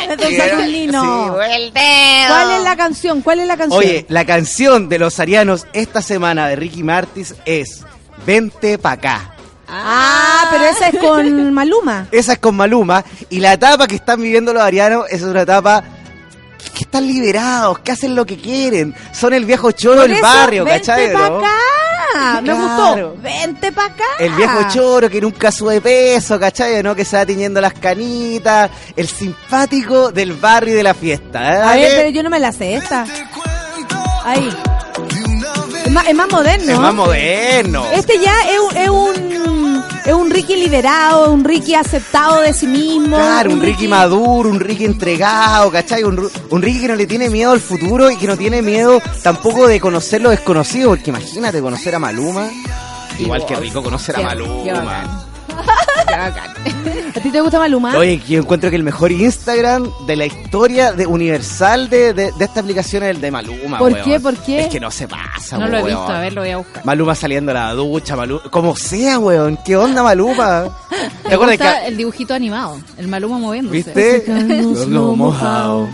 De Don Sí, ¿Cuál es la canción? ¿Cuál es la canción? Oye, la canción de los arianos esta semana de Ricky Martis es Vente pa' acá. Ah, pero esa es con Maluma. Esa es con Maluma. Y la etapa que están viviendo los arianos es una etapa están liberados, que hacen lo que quieren. Son el viejo choro del barrio, vente ¿cachai? pa' no? acá. Me Claro. gustó. Vente pa' acá. El viejo choro que nunca sube peso, ¿cachai? ¿no? Que se va tiñendo las canitas. El simpático del barrio y de la fiesta. ¿eh? A ver, pero yo no me la sé esta. Ahí. Es más, es más moderno. Es más moderno. Este ya es un, es un, es un Ricky liberado, un Ricky aceptado de sí mismo. Claro, un Ricky maduro, un Ricky entregado, ¿cachai? Un, un Ricky que no le tiene miedo al futuro y que no tiene miedo tampoco de conocer lo desconocido, porque imagínate conocer a Maluma. Igual que rico conocer a Qué- Maluma. qué bacán. ¿A ti te gusta Maluma? Oye, yo encuentro que el mejor Instagram de la historia de universal de, de, de esta aplicación es el de Maluma. ¿Por weón. qué? ¿Por qué? Es que no se pasa, No lo he visto, a ver, lo voy a buscar. Maluma saliendo a la ducha, Maluma. Como sea, weón. ¿Qué onda, Maluma? ¿Te acuerdas que.? el dibujito animado, el Maluma moviéndose. ¿Viste? Los Lo mojado.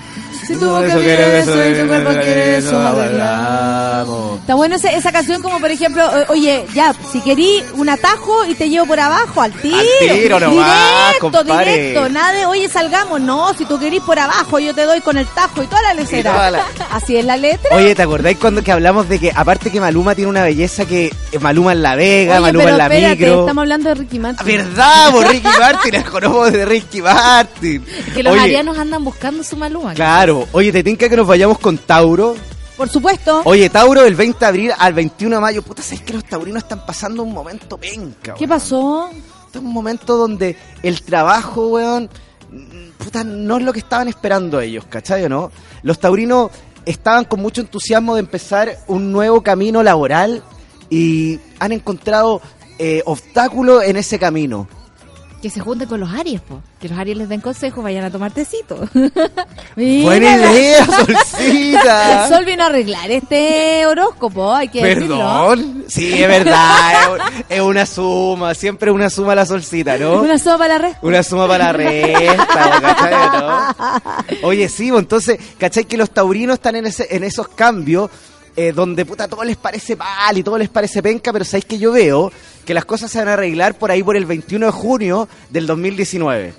Si tu boca Eso quiere eso y tu cuerpo quiere eso, hablamos. Está bueno esa, esa canción como por ejemplo, oye, ya, si querí un atajo y te llevo por abajo, al tiro. tiro nomás, directo, directo, nada de, oye, salgamos. No, si tú querís por abajo, yo te doy con el tajo y toda la lecera. toda la- Así es la letra. Oye, ¿te acordáis cuando que hablamos de que, aparte que Maluma tiene una belleza que eh, Maluma en la Vega, Oye, Maluma en la espérate, micro? estamos hablando de Ricky Martin. ¿Verdad? Por Ricky Martin, jorobo de Ricky Martin. Que los Oye, arianos andan buscando su Maluma. Claro. Oye, ¿te tinca que nos vayamos con Tauro? Por supuesto. Oye, Tauro, del 20 de abril al 21 de mayo. Puta, ¿sabes que los taurinos están pasando un momento penca, ¿Qué weón? pasó? Este es un momento donde el trabajo, weón, mm, puta, no es lo que estaban esperando ellos, ¿cachai o no? Los taurinos estaban con mucho entusiasmo de empezar un nuevo camino laboral y han encontrado eh, obstáculos en ese camino. Que se junten con los Aries, po. Que los Aries les den consejos, vayan a tomar tecito. Buena idea, Solcita. El sol vino a arreglar este horóscopo, hay que decirlo. Perdón. Sí, es verdad. es, una suma. Siempre una suma la solcita, ¿no? Una sopa para la red. Una suma para la resta, ¿cachai? ¿no? Oye, sí, pues, entonces, ¿cachai? Que los taurinos están en, ese, en esos cambios eh, donde, puta, todo les parece mal y todo les parece penca, pero ¿sabéis que yo veo? Que las cosas se van a arreglar por ahí por el 21 de junio del 2019.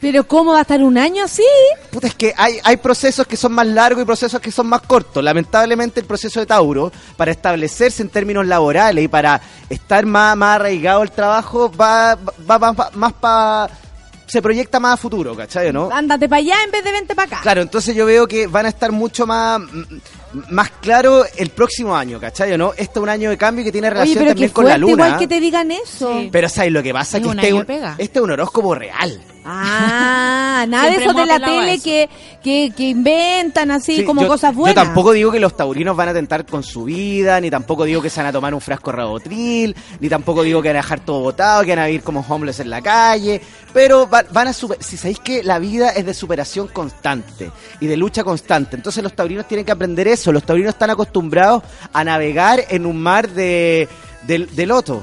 Pero ¿cómo va a estar un año así? Puta, es que hay, hay procesos que son más largos y procesos que son más cortos. Lamentablemente el proceso de Tauro, para establecerse en términos laborales y para estar más, más arraigado el trabajo, va, va, va- va- más para... Se proyecta más a futuro, ¿cachai? ¿no? Ándate para allá en vez de vente para acá. Claro, entonces yo veo que van a estar mucho más más claro el próximo año, ¿cachai? o ¿no? Este es un año de cambio que tiene Oye, relación pero también con la luna. igual que te digan eso. Pero ¿sabes lo que pasa? Es que este, un, pega. este es un horóscopo real. Ah, nada de eso de la tele que, que, que inventan así Sí, como yo- cosas buenas. Yo tampoco digo que los taurinos van a tentar con su vida, ni tampoco digo que se van a tomar un frasco de rabotril, ni tampoco digo que van a dejar todo botado, que van a vivir como homeless en la calle, pero va- van a super- si sabéis que la vida es de superación constante y de lucha constante, entonces los taurinos tienen que aprender eso, los taurinos están acostumbrados a navegar en un mar de, del de loto.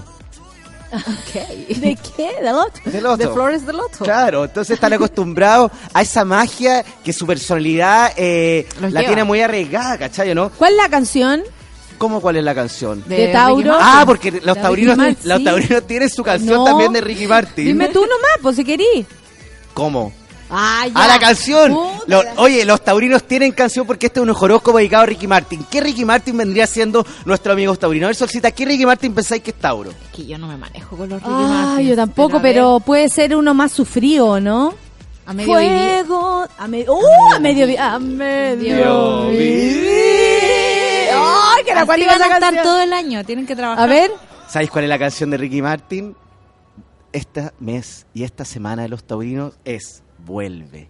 ¿De qué? ¿De loto? De loto. De flores de loto. Claro, entonces están acostumbrados a esa magia que su personalidad eh, la lleva. tiene muy arriesgada, ¿cachai? ¿no? ¿Cuál es la canción? ¿Cómo cuál es la canción? De Tauro. Ricky Martin. Ah, porque los De taurinos, los sí. taurinos tienen su canción No. también de Ricky Martin. Dime tú nomás, pues si querís. ¿Cómo? Ah, ya. ¡A la canción! Lo- la- oye, los taurinos tienen canción porque este es un horóscopo dedicado a Ricky Martin. ¿Qué Ricky Martin vendría siendo nuestro amigo taurino? A ver, Solcita, ¿qué Ricky Martin pensáis que es Tauro? Es que yo no me manejo con los Ricky Ah, Martin. yo tampoco, pero puede ser uno más sufrido, ¿no? A medio vivir. Fuego, a medio, ¡uh! a medio, vi- a medio vivir. vivir. ¡Ay, que Así cuál iba van a canción. todo el año, tienen que trabajar. A ver. ¿Sabéis cuál es la canción de Ricky Martin? Este mes y esta semana de los taurinos es Vuelve.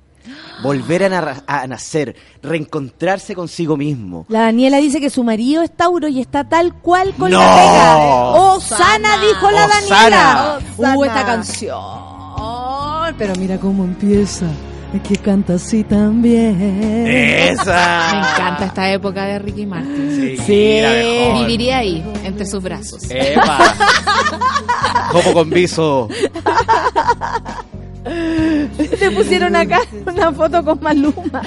Volver a, nacer, reencontrarse consigo mismo. La Daniela dice que su marido es Tauro y está tal cual con ¡No! la pega. Osana dijo la Osana. Daniela. Uh, esta canción. Pero mira cómo empieza. Es que canta así también. ¡Esa! Me encanta esta época de Ricky Martin. Sí, mejor. Viviría ahí, entre sus brazos. ¡Epa! Como con viso. Le pusieron acá una foto con Maluma.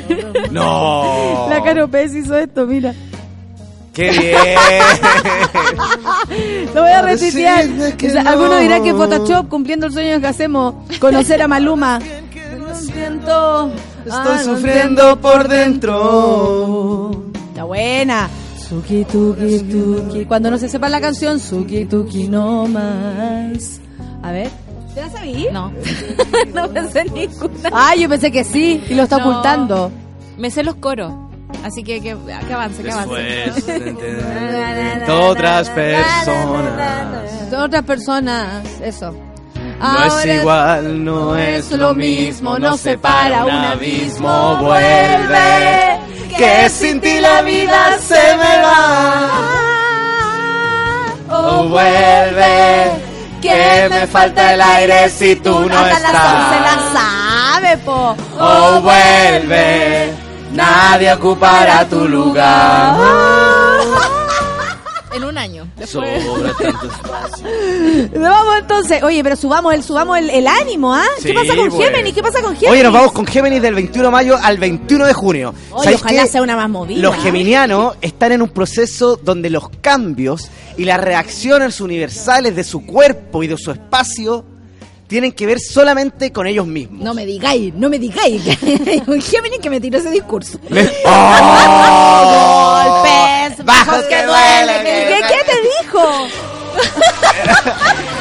¡No! La Caro Pérez hizo esto, mira. ¡Qué bien! Lo voy a retuitear. Decirle que O sea, no. Alguno dirá que Photoshop cumpliendo el sueño que hacemos, conocer a Maluma. No siento, Estoy ah, no sufriendo por dentro. Está buena. Suki tuki tuki. Cuando no se sepa la canción, Suki tuki no más. A ver. ¿Te la sabí? No. no pensé ninguna. Ah, yo pensé que sí y lo está No. ocultando. Me sé los coros. Así que que, que avance, que avance. Otras personas. Otras personas, eso. No es igual, no es lo mismo, no separa un abismo, vuelve, que sin ti la vida se me va. Oh, vuelve, que me falta el aire si tú no Hasta las 11 la estás. sabe, po. Oh, vuelve, nadie ocupará tu lugar. Año. Sobra tanto espacio. Vamos entonces. Oye, pero subamos el, subamos el, el ánimo, ¿ah? ¿Qué Sí, pasa con pues. Géminis? ¿Qué pasa con Géminis? Oye, nos vamos con Géminis del 21 de mayo al 21 de junio. Oye, ¿Sabéis ojalá sea una más movida. Los geminianos están en un proceso donde los cambios y las reacciones universales de su cuerpo y de su espacio tienen que ver solamente con ellos mismos. No me digáis, no me digáis. Un Géminis que me tiró ese discurso. ¡Oh! Golpes, Bajos que duelen, ¿Qué, qué te dijo?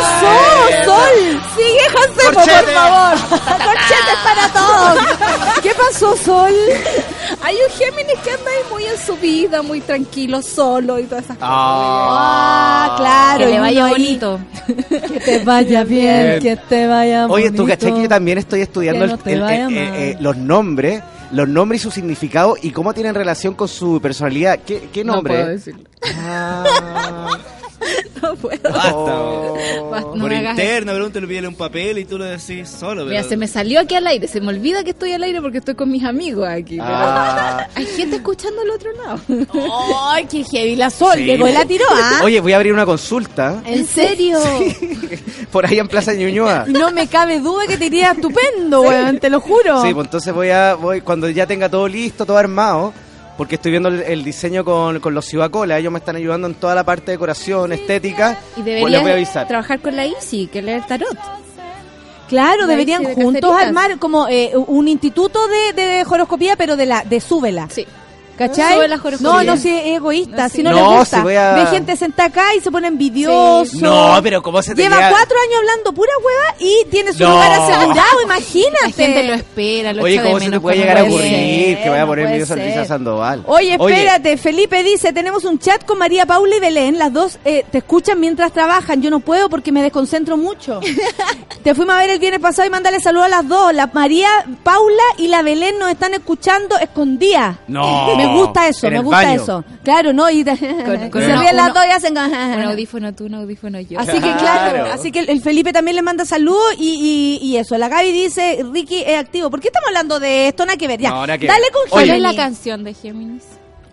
pasó, Sol? Sigue, José, por favor. Corchetes para todos. ¿Qué pasó, Sol? Hay un Géminis que anda ahí muy en su vida, muy tranquilo, solo y todas esas cosas. Ah, claro. que le vaya bonito. Que te vaya bien, Bien. que te vaya Oye, bonito. tú caché que yo también estoy estudiando eh, eh, eh, los nombres, los nombres y su significado y cómo tienen relación con su personalidad. ¿Qué, qué nombre? No puedo decirlo. Ah. No puedo. Basta, Oh. Basta, no Por interno, pregúntale, pídele un papel y tú lo decís solo. Mira, pero- se me salió aquí al aire. Se me olvida que estoy al aire porque estoy con mis amigos aquí. pero Ah. Hay gente escuchando al otro lado. Ay, qué heavy la Sol. Sí. Llegó y la tiró, ¿ah? Oye, voy a abrir una consulta ¿En serio? por ahí en Plaza Ñuñoa. No me cabe duda que te iría estupendo, weón, te lo juro. Sí, pues entonces voy a, voy, cuando ya tenga todo listo, todo armado, porque estoy viendo el, el diseño con, con los Cibacola, ellos me están ayudando en toda la parte de decoración, estética, Y pues les voy a deberías avisar. trabajar con la Isi, que lee el tarot. Claro, deberían de juntos armar como eh, un instituto de, de horoscopía, pero de la de súbela. Sí. ¿Cachai? No, no, si es egoísta, No, si sí. no, No, les gusta. si a- Ve gente sentada acá y se pone envidioso. No, pero ¿cómo se te Lleva queda- cuatro años hablando pura hueva y tiene su No. lugar asegurado, imagínate. La gente lo espera, lo Oye, echa de ¿cómo se te menos puede llegar a ocurrir que vaya a poner envidioso a. Sandoval? Oye, espérate, Felipe dice, tenemos un chat con María Paula y Belén, las dos eh, te escuchan mientras trabajan, yo no puedo porque me desconcentro mucho. te fuimos a ver el viernes pasado y mandarle saludos a las dos, la María Paula y la Belén nos están escuchando escondidas. No. Me gusta eso, me gusta baño. eso. Claro, ¿no? Y con se uno- ríen las dos y hacen... Un audífono tú, un audífono yo. Así que claro, Claro. así que el- el Felipe también le manda saludos y, y, y eso. La Gaby dice, Ricky es activo. ¿Por qué estamos hablando de esto? Nada que ver, ya. No, nada que Dale ver. con ¿Cuál Oye. es la canción de Géminis?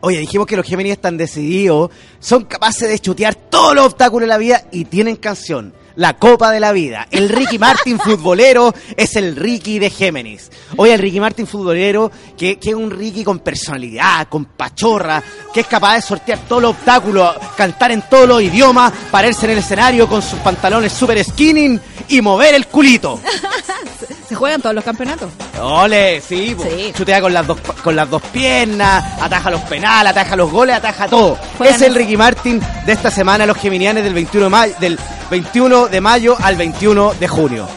Oye, dijimos que los Géminis están decididos, son capaces de chutear todos los obstáculos de la vida y tienen canción. La Copa de la Vida. El Ricky Martin futbolero es el Ricky de Géminis. Oye, el Ricky Martin futbolero, que, que es un Ricky con personalidad, con pachorra, que es capaz de sortear todos los obstáculos, cantar en todos los idiomas, pararse en el escenario con sus pantalones super skinny y mover el culito. Se juegan todos los campeonatos. Ole, sí. Sí. chutea con las dos con las dos piernas, ataja los penales, ataja los goles, ataja todo. Juegan es el Ricky Martin de esta semana los geminianes del 21 de mayo, del 21 de mayo al 21 de junio.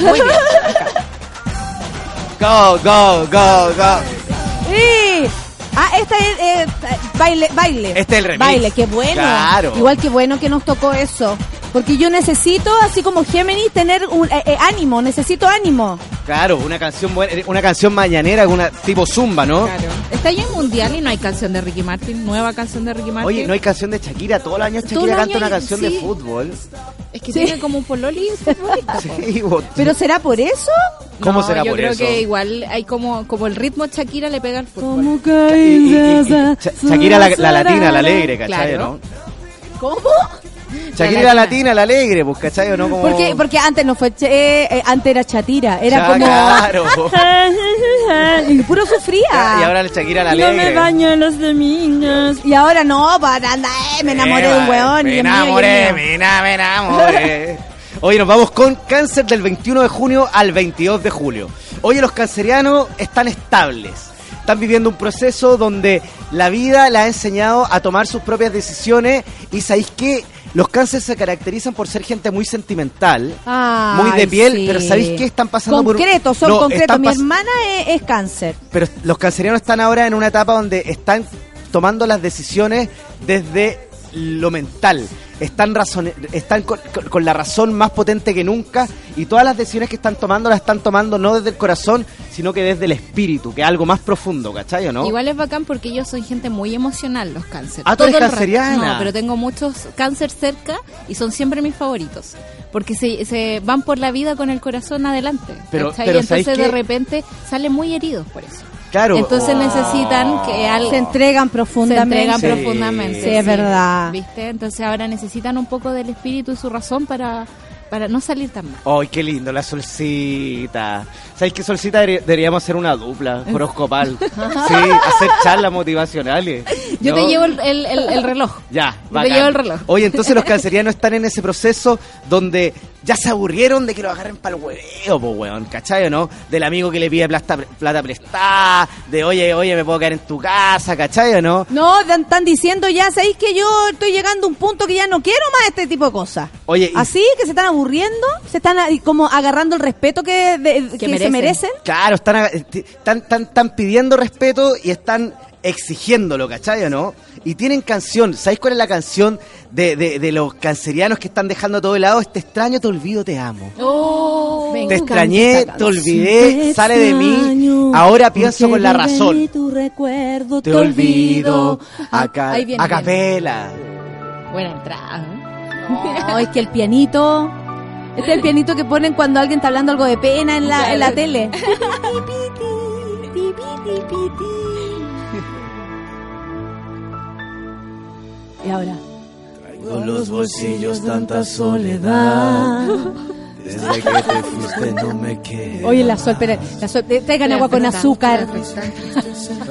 Muy bien. Go, go, go, go. Sí. Ah, esta es eh, baile, baile. Este es el remix. Baile, qué bueno. Claro. Igual que bueno que nos tocó eso. Porque yo necesito, así como Géminis, tener un eh, eh, ánimo, necesito ánimo. Claro, una canción buena, una canción mañanera, una tipo zumba, ¿no? Claro. Está ahí en mundial y no hay canción de Ricky Martin, nueva canción de Ricky Martin. Oye, no hay canción de Shakira, todos los años Shakira canta año una canción de fútbol. Es que Sí. tiene como un pololi. Sí, vos- ¿Pero será por eso? ¿Cómo No, será yo por creo eso? que igual hay como, como el ritmo Shakira le pega al fútbol. Como Y- y- y- y- Sha- Shakira la, la latina, la alegre, ¿cachai? Claro. ¿no? ¿Cómo? Shakira la latina, la alegre, pues, ¿cachai? ¿o ¿no? Como... Porque, porque antes no fue, eh, eh, antes era chatira, era Ya, como... Claro. y puro sufría. y ahora la Shakira la No alegre. me baño los domingos. Y ahora no, para andar, eh, me enamoré de un hueón. Me enamoré, ena- me enamoré. Oye, nos vamos con cáncer del 21 de junio al 22 de julio. Oye, los cancerianos están estables. Están viviendo un proceso donde la vida la ha enseñado a tomar sus propias decisiones y sabéis que los cánceres se caracterizan por ser gente muy sentimental, Ay, muy de piel, sí. pero ¿sabéis qué? Están pasando por un- Concretos, son No, concretos. Mi hermana es, es cáncer. pero los cancerianos están ahora en una etapa donde están tomando las decisiones desde lo mental. Están, razone- están con, la razón más potente que nunca y todas las decisiones que están tomando las están tomando no desde el corazón, sino que desde el espíritu, que es algo más profundo, ¿cachai o no? Igual es bacán porque ellos son gente muy emocional, los cánceres. Ah, tú eres canceriana. No, pero tengo muchos cáncer cerca y son siempre mis favoritos. Porque se, se van por la vida con el corazón adelante. Pero- y entonces ¿sabéis de repente salen muy heridos por eso. Claro. Entonces necesitan que algo... Se entregan se profundamente. entregan Sí. profundamente. Sí, es verdad. ¿Viste? Entonces ahora necesitan un poco del espíritu y su razón para, para no salir tan mal. ¡Ay, qué lindo, la solcita! ¿Sabéis que solcita deberíamos hacer una dupla horoscopal? sí, hacer charlas motivacionales. Yo ¿no? te llevo el, el- el- el reloj. Ya, Yo te llevo el reloj. Oye, entonces los cancerianos están en ese proceso donde ya se aburrieron de que lo agarren para el hueveo, po, weón, ¿cachai o no? Del amigo que le pide plata, plata prestada, de oye, oye, me puedo quedar en tu casa, ¿cachai o no? No, dan- están diciendo ya, ¿sabéis que yo estoy llegando a un punto que ya no quiero más este tipo de cosas? Oye, y- Así que se están aburriendo, se están ah, como agarrando el respeto que, de- que se merecen. merecen. Claro, están, están, están, están pidiendo respeto y están exigiéndolo, ¿cachai o no? Y tienen canción, ¿sabéis cuál es la canción de, de, de los cancerianos que están dejando todo de lado? Este extraño, te olvido, te amo. Oh, Te extrañé, te olvidé, Te sale de mí, ahora pienso con la razón. mí Tu recuerdo, Te olvido, Ah, a, a capela. Buena entrada. ¿eh? No, es que el pianito. Este es el pianito que ponen cuando alguien está hablando algo de pena en la, en la tele. Y ahora. Con los bolsillos tanta soledad. Desde que te fuiste no me queda. Oye, la sol, espera, la sol, eh, traigan agua con azúcar.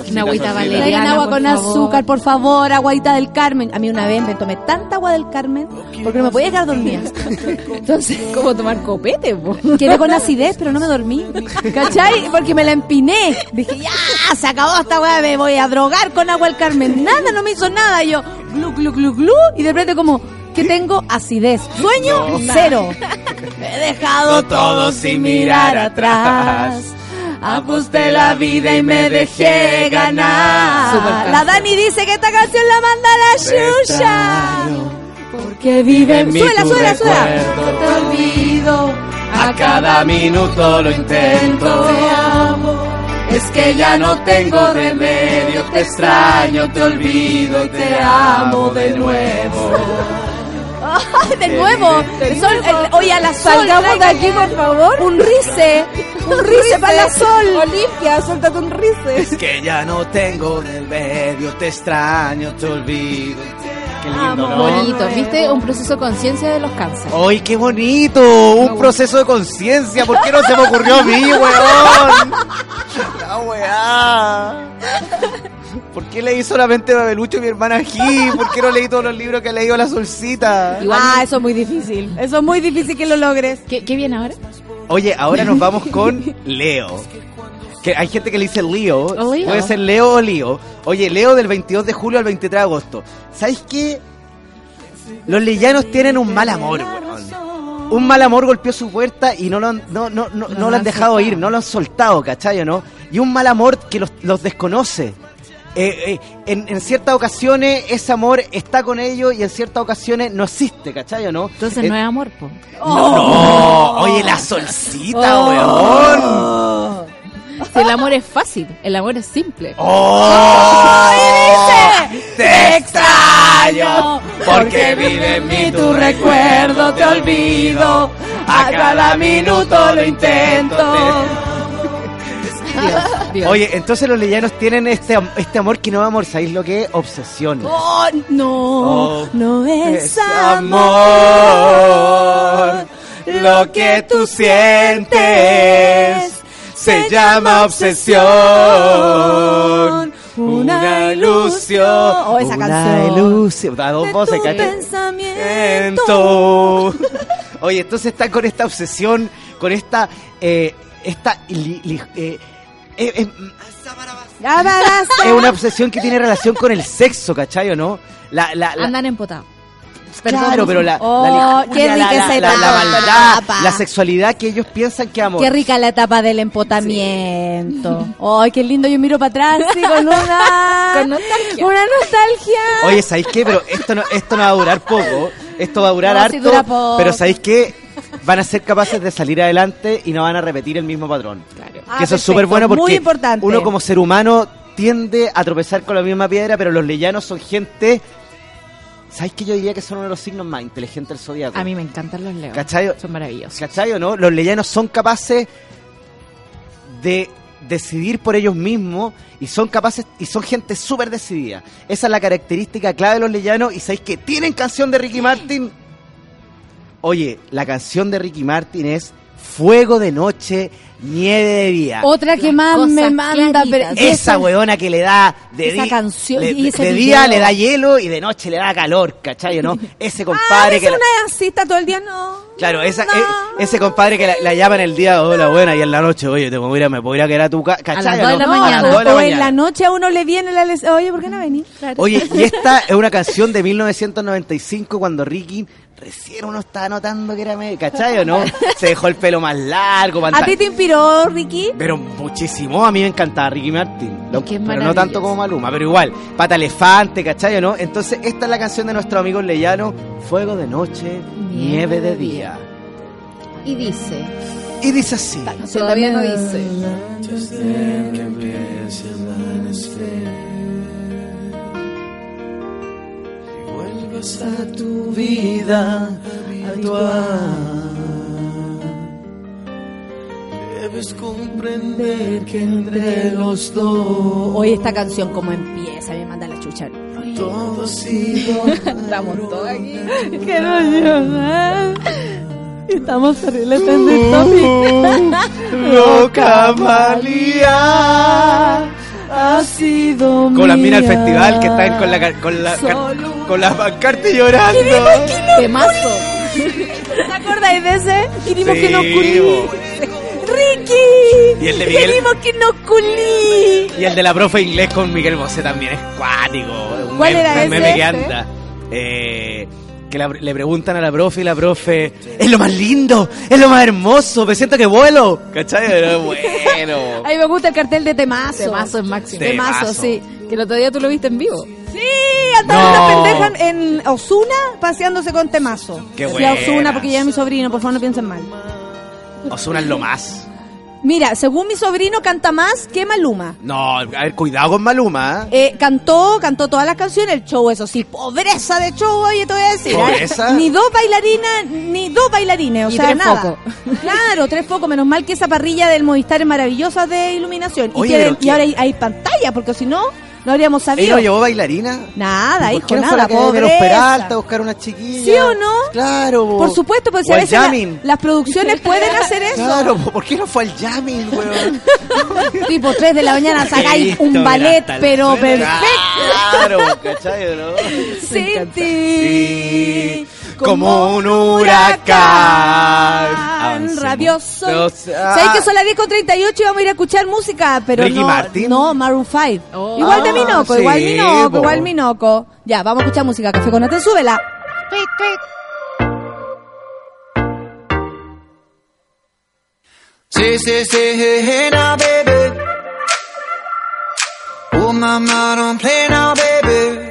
Una agüita Traigan valeriana, agua por con azúcar, por favor, aguadita del Carmen. A mí una vez me tomé tanta agua del Carmen porque no me podía quedar dormida. Entonces, ¿Cómo tomar copete, quedé con acidez, pero no me dormí. ¿Cachai? Porque me la empiné. Dije, ya, se acabó esta weá, me voy a drogar con agua del Carmen. Nada, no me hizo nada. Y yo, glu, glu, glu, glu. Y de repente como, que tengo acidez. Sueño, cero. Me he dejado todo sin mirar atrás. Aposté la vida y me dejé ganar. La Dani dice que esta canción la manda la Shusha. Porque vive en mí Suela, tu suela, suela. recuerdo. Te olvido. A cada minuto lo intento. Te amo. Es que ya no tengo remedio. Te extraño, te olvido, te amo de nuevo. De nuevo. Sol, el- oye, a la sol. Salgamos de aquí, por favor. Un rice. Un rice para la sol. Olimpia, suéltate un rice. Es que ya no tengo remedio, te extraño, te olvido. Qué lindo, ¿no? Bonito, ¿viste? Un proceso de conciencia de los cánceres. ¡Ay, qué bonito! Un proceso de conciencia. ¿Por qué no se me ocurrió a mí, weón? La weá. ¿Por qué leí solamente Babelucho y mi hermana G? ¿Por qué no leí todos los libros que ha leído la solcita? ah, eso es muy difícil. Eso es muy difícil que lo logres. ¿Qué, qué viene ahora? Oye, ahora nos vamos con Leo. Que hay gente que le dice Leo. Leo. Puede ser Leo o Leo. Oye, Leo del 22 de julio al 23 de agosto. ¿Sabes qué? Los leyanos tienen un mal amor, weón. un mal amor golpeó su puerta y no lo han, no, no, no, no lo han dejado ir, no lo han soltado, ¿cachai o no? Y un mal amor que los, los desconoce. Eh, eh, en, en ciertas ocasiones ese amor está con ellos y en ciertas ocasiones no existe, ¿cachai o no? Entonces Eh, no es amor, po. no, no, oye, la solcita, Oh. weón. Si el amor es fácil, el amor es simple. ¡Oh! Te extraño porque vive en mí tu recuerdo, te olvido. A cada minuto lo intento. Oye, entonces los leyanos tienen este, este amor que no es amor, ¿sabéis lo que es? Obsesión. Oh, no, Oh, no es, es amor. Lo que tú sientes se llama obsesión. Una ilusión. Oh, esa Una canción. ilusión. Da dos voces, pensamiento. Oye, entonces está con esta obsesión, con esta, eh, esta, li- li- eh, eh, eh, es una obsesión que tiene relación con el sexo, ¿cachai o no? La, la, la- Andan empotados. Claro, pero la, Oh, la qué lijuria, rica la, esa la- la etapa. maldad, la sexualidad que ellos piensan que amor. Qué rica la etapa del empotamiento. Ay, qué lindo, yo miro para atrás sí, con una Con nostalgia. Una nostalgia. Oye, ¿sabéis qué? Pero esto no, esto no va a durar poco. Esto va a durar No, harto. sí dura poco. Pero ¿sabéis qué? Van a ser capaces de salir adelante y no van a repetir el mismo patrón. Ah, que eso es súper bueno porque Muy importante. uno como ser humano tiende a tropezar con la misma piedra, pero los leyanos son gente... ¿Sabéis que yo diría que son uno de los signos más inteligentes del zodiaco? A mí me encantan los leones. ¿Cachai? Son maravillosos. ¿Cachai o no? Los leyanos son capaces de decidir por ellos mismos y son capaces y son gente súper decidida. Esa es la característica clave de los leyanos y sabéis que tienen canción de Ricky Martin. Oye, la canción de Ricky Martin es Fuego de noche, nieve de día. Otra que más me manda, pero claritas. Esa weona que le da de, Esa canción le- y ese de día le da hielo y de noche le da calor, ¿cachai o no? Ese Ah, compadre es que la- una está todo el día, no. Claro, esa, No. e- ese compadre que la, la llama en el día, hola, buena, y en la noche, oye, te ir a, me puedo ir a quedar a tu casa, ¿cachai? las o dos de la no? mañana. A la o en la noche a uno le viene la les- Oye, ¿por qué no venís? Oye, y esta es una canción de 1995 cuando Ricky recién uno estaba notando que era medio, ¿cachai o no? Se dejó el pelo más largo, ¿A ti te inspiró, Ricky? Pero muchísimo, a mí me encantaba Ricky Martin. Lo- que es pero no tanto como Maluma, pero igual, pata elefante, ¿cachai o no? Entonces, esta es la canción de nuestro amigo Leyano, Fuego de noche, nieve de día. Y dice, Y dice así. todavía no dice. Vuelvas a tu vida habitual. Debes comprender que entre los dos Oye, esta canción como empieza, me manda la chucha. todo Estamos todos aquí. Quiero llorar. Estamos terrible trending topic. Loca María Ha sido Con minas del mía. festival que están con la, con la, Solo. con la pancarta y llorando. Temazo. ¿Te acordáis de ese? Queremos Sí, que nos culí. ¡Ricky! Y el de Miguel- Queremos que nos culí. Y el de la profe inglés con Miguel Bosé también es cuático. Un ¿Cuál meme, era ese? meme que anda. Eh, que la- le preguntan a la profe y la profe, es lo más lindo, es lo más hermoso, me siento que vuelo. ¿Cachai? Pero bueno. A mí me gusta el cartel de Temazo. Temazo es máximo. Temazo, Temazo. sí. Que el otro día tú lo viste en vivo. Sí, andaba No. una pendeja en Osuna paseándose con Temazo. Qué Fui a buenas. Osuna porque ya es mi sobrino, por favor no piensen mal. Osuna es lo más. Mira, según mi sobrino canta más que Maluma. No, a ver, cuidado con Maluma. ¿eh? Eh, cantó, cantó todas las canciones, el show, eso sí, pobreza de show, oye, te voy a decir. ¿eh? ¿Pobreza? Ni dos bailarinas, ni dos bailarines, o Y sea, tres nada. focos. Claro, tres focos, menos mal que esa parrilla del Movistar es maravillosa de iluminación. Oye, y, tienen- ahora hay, hay pantalla, porque si no, no habríamos ¿Ella sabido. no llevó bailarina? Nada, ¿Por hijo, qué no fue nada, de los. Peralta buscar una chiquilla? ¿Sí o no? Claro. po. Por supuesto, porque si O a al veces la- las producciones pueden hacer eso. Claro, po, ¿por qué no fue al jamming, weón? Tipo 3 de la mañana sacáis un ballet, pero perfecto. Claro, ¿cachai, no? Sin Sí, ti, como un huracán. Avancemos. rabioso. Ah. ¿Sabéis que son las 10 con 38 y vamos a ir a escuchar música? Pero ¿Ricky no, Martin? no, Maroon 5. Oh. Igual de Ah, Minoco, sí, igual Minoco, igual Minoco. Ya, vamos a escuchar música. Café con Nata, súbela. Say, say, say, hey, hey now, baby. Oh, mama, don't play now, baby.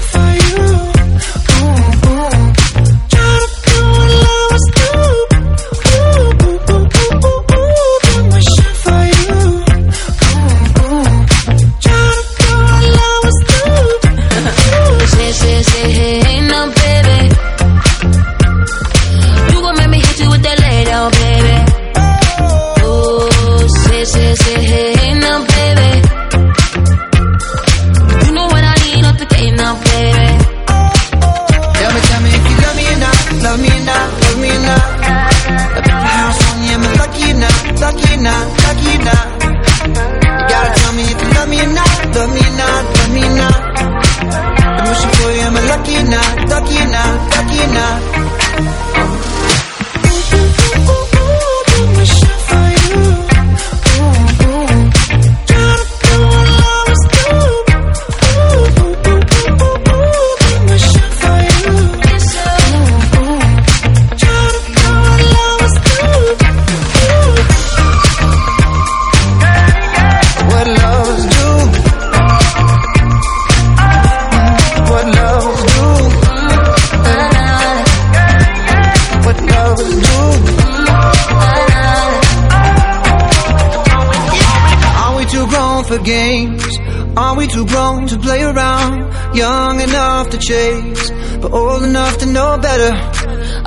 chase, but old enough to know better.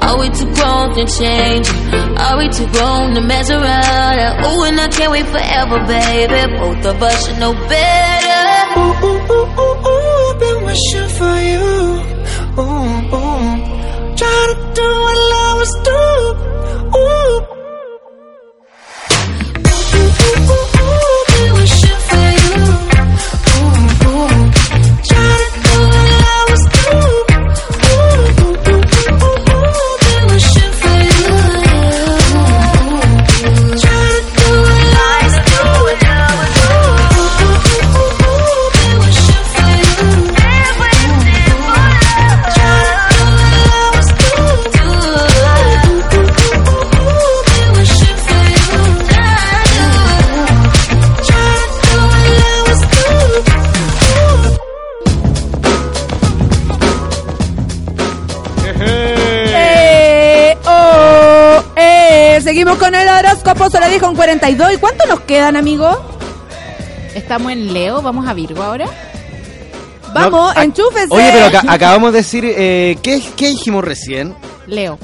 Are we too grown to change? Are we too grown to mess around? Ooh, and I can't wait forever, baby. Both of us should know better. Ooh, ooh, ooh, ooh, ooh, I've been wishing for you. Ooh, ooh. Try to do what lovers do. Ooh. El horóscopo, se lo dijo un 42. ¿Y cuánto nos quedan, amigo? Estamos en Leo, vamos a Virgo ahora. Vamos, No. Oye, pero aca- acabamos de decir, eh, ¿qué, ¿qué dijimos recién? Leo.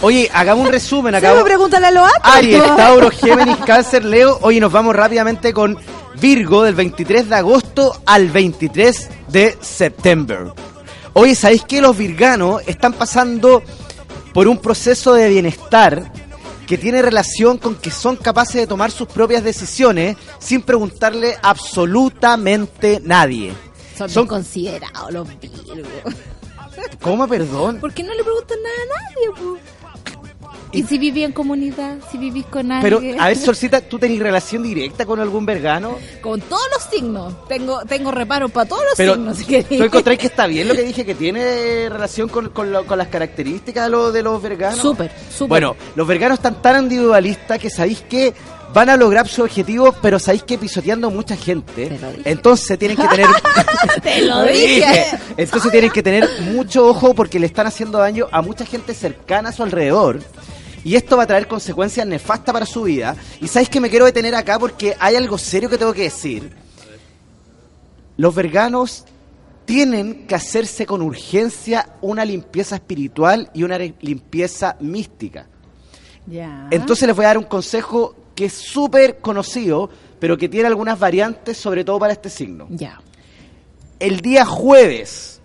Oye, hagamos un resumen. Se me Acabamos... pregúntale a los astros. Aries, Tauro, Géminis, Cáncer, Leo. Oye, nos vamos rápidamente con Virgo del 23 de agosto al 23 de septiembre. Oye, ¿sabéis que los virganos están pasando por un proceso de bienestar que tiene relación con que son capaces de tomar sus propias decisiones sin preguntarle absolutamente nadie? Son, Son- considerados los Virgos. ¿Cómo, perdón? ¿Por qué no le preguntan nada a nadie, po? ¿Y si viví en comunidad? ¿Si vivís con Pero, alguien? a ver, Solcita, ¿tú tenés relación directa con algún vergano? Con todos los signos. Tengo, tengo reparo para todos los Pero, signos, si queréis. ¿tú encontrás que está bien lo que dije, que tiene relación con, con, lo- con las características de, lo- de los verganos? Súper, súper. Bueno, los verganos están tan individualistas que sabéis que van a lograr su objetivo, pero sabéis que pisoteando mucha gente. Te lo dije. Entonces tienen que tener... Te lo dije. Entonces tienen que tener mucho ojo porque le están haciendo daño a mucha gente cercana a su alrededor. Y esto va a traer consecuencias nefastas para su vida. Y sabéis que me quiero detener acá porque hay algo serio que tengo que decir. Los verganos tienen que hacerse con urgencia una limpieza espiritual y una limpieza mística. Entonces les voy a dar un consejo que es súper conocido, pero que tiene algunas variantes, sobre todo para este signo. Ya. El día jueves,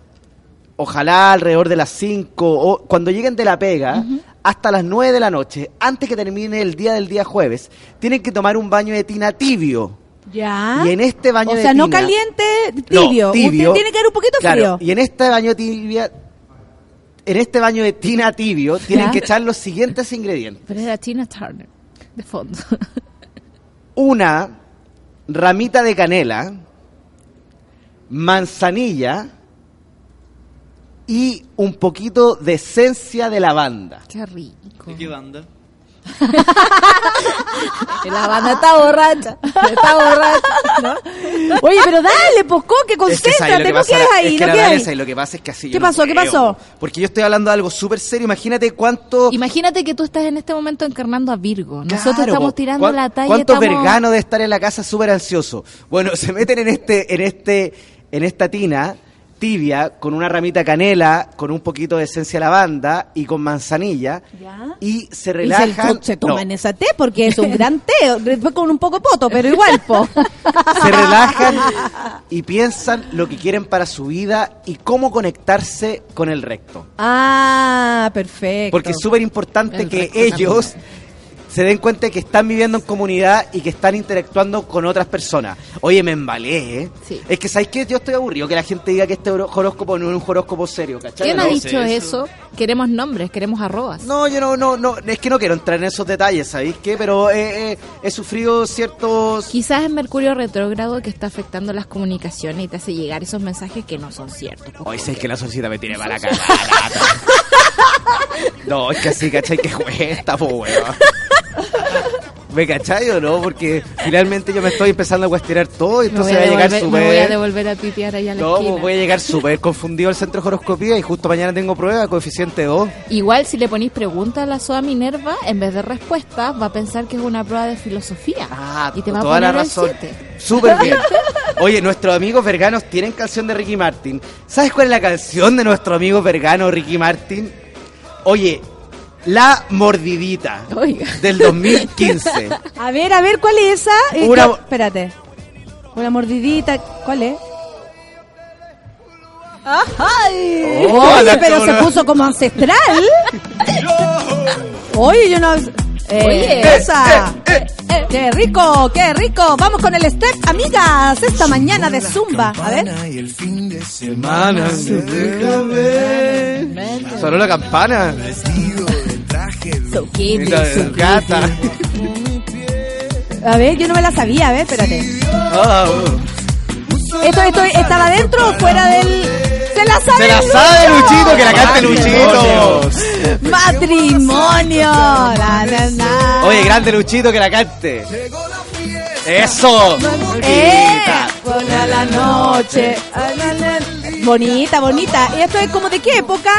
ojalá alrededor de las 5, o cuando lleguen de la pega, hasta las 9 de la noche, antes que termine el día del día jueves, tienen que tomar un baño de tina tibio. Ya. Y en este baño o de sea, no tina- caliente, No, tibio. tibio. Usted tiene que dar un poquito Claro, frío. y en este baño tibia, en este baño de tina tibio, tienen Ya. que echar los siguientes ingredientes. Pero era Tina Turner, de fondo. Una ramita de canela, manzanilla y un poquito de esencia de lavanda. Qué rico. ¿De qué banda? La banda está borracha. Está borracha. ¿no? Oye, pero dale, Posco, que Es que, ¿sabes lo concéntrate, que ¿no pasa? qué La- ahí? es que ¿No la lo que pasa es que así yo ¿Qué no pasó? ¿Qué creo. pasó? Porque yo estoy hablando de algo súper serio. Imagínate cuánto... Imagínate que tú estás en este momento encarnando a Virgo. Nosotros Claro, estamos tirando ¿Cuán- la talla. ¿Cuántos estamos... verganos de estar en la casa súper ansioso? Bueno, se meten en este, en este, en esta tina tibia con una ramita canela, con un poquito de esencia de lavanda y con manzanilla Ya. y se Y se, relajan. se no, toman esa té porque es un gran té, después con un poco poto, pero igual, po. se relajan y piensan lo que quieren para su vida y cómo conectarse con el recto. Ah, perfecto. Porque es súper importante El que ellos se den cuenta de que están viviendo en comunidad y que están interactuando con otras personas. Oye, me embalé, ¿eh? Sí. Es que, ¿sabes qué? Yo estoy aburrido que la gente diga que este horóscopo no es un horóscopo serio, ¿cachai? ¿Quién No ha dicho eso? Queremos nombres, queremos arrobas. No, yo no, no, no, es que no quiero entrar en esos detalles, ¿sabéis qué? Pero eh, eh, he sufrido ciertos... Quizás es Mercurio retrógrado que está afectando las comunicaciones y te hace llegar esos mensajes que no son ciertos. Hoy sé que la solcita me tiene mala cara. No, es que así, ¿cachai? Que cuesta, po, weón. ¿Me cachai o no? Porque finalmente yo me estoy empezando a cuestionar todo y Me voy, entonces a va a llegar devolver, me voy a súper... devolver a tuitear allá a la No, pues voy a llegar súper confundido al centro de horoscopía y justo mañana tengo prueba, coeficiente 2. Igual si le ponéis preguntas a la SOA Minerva, en vez de respuestas, va a pensar que es una prueba de filosofía. Ah, y te va a toda poner la razón. Súper bien. Oye, nuestros amigos verganos tienen canción de Ricky Martin. ¿Sabes cuál es la canción de nuestro amigo vergano Ricky Martin? Oye, La Mordidita Oiga. del 2015. A ver, a ver, ¿cuál es esa? Eh, Una- espérate. Una mordidita, ¿cuál es? ¡Ay! Oh, Oye, pero se puso como ancestral. Oye, yo no... Eh, Oye. esa. ¡Qué rico, qué rico! Vamos con el step, amigas, esta mañana de Zumba. A ver. Y el fin de Hermana, déjame. Sonó la campana. vestido de traje So Mira, so gata. A ver, yo no me la sabía, a ver, espérate. Uh. ¿Esto, esto estaba dentro o fuera del...? ¡Se la sabe Se la sabe Luchito, que la cante Luchito. ¡Matrimonio! La, la, la. Oye, grande Luchito, que la cante. Eso. ¡Eh! Buena la noche. La, la. Bonita, bonita. ¿Y esto es como de qué época?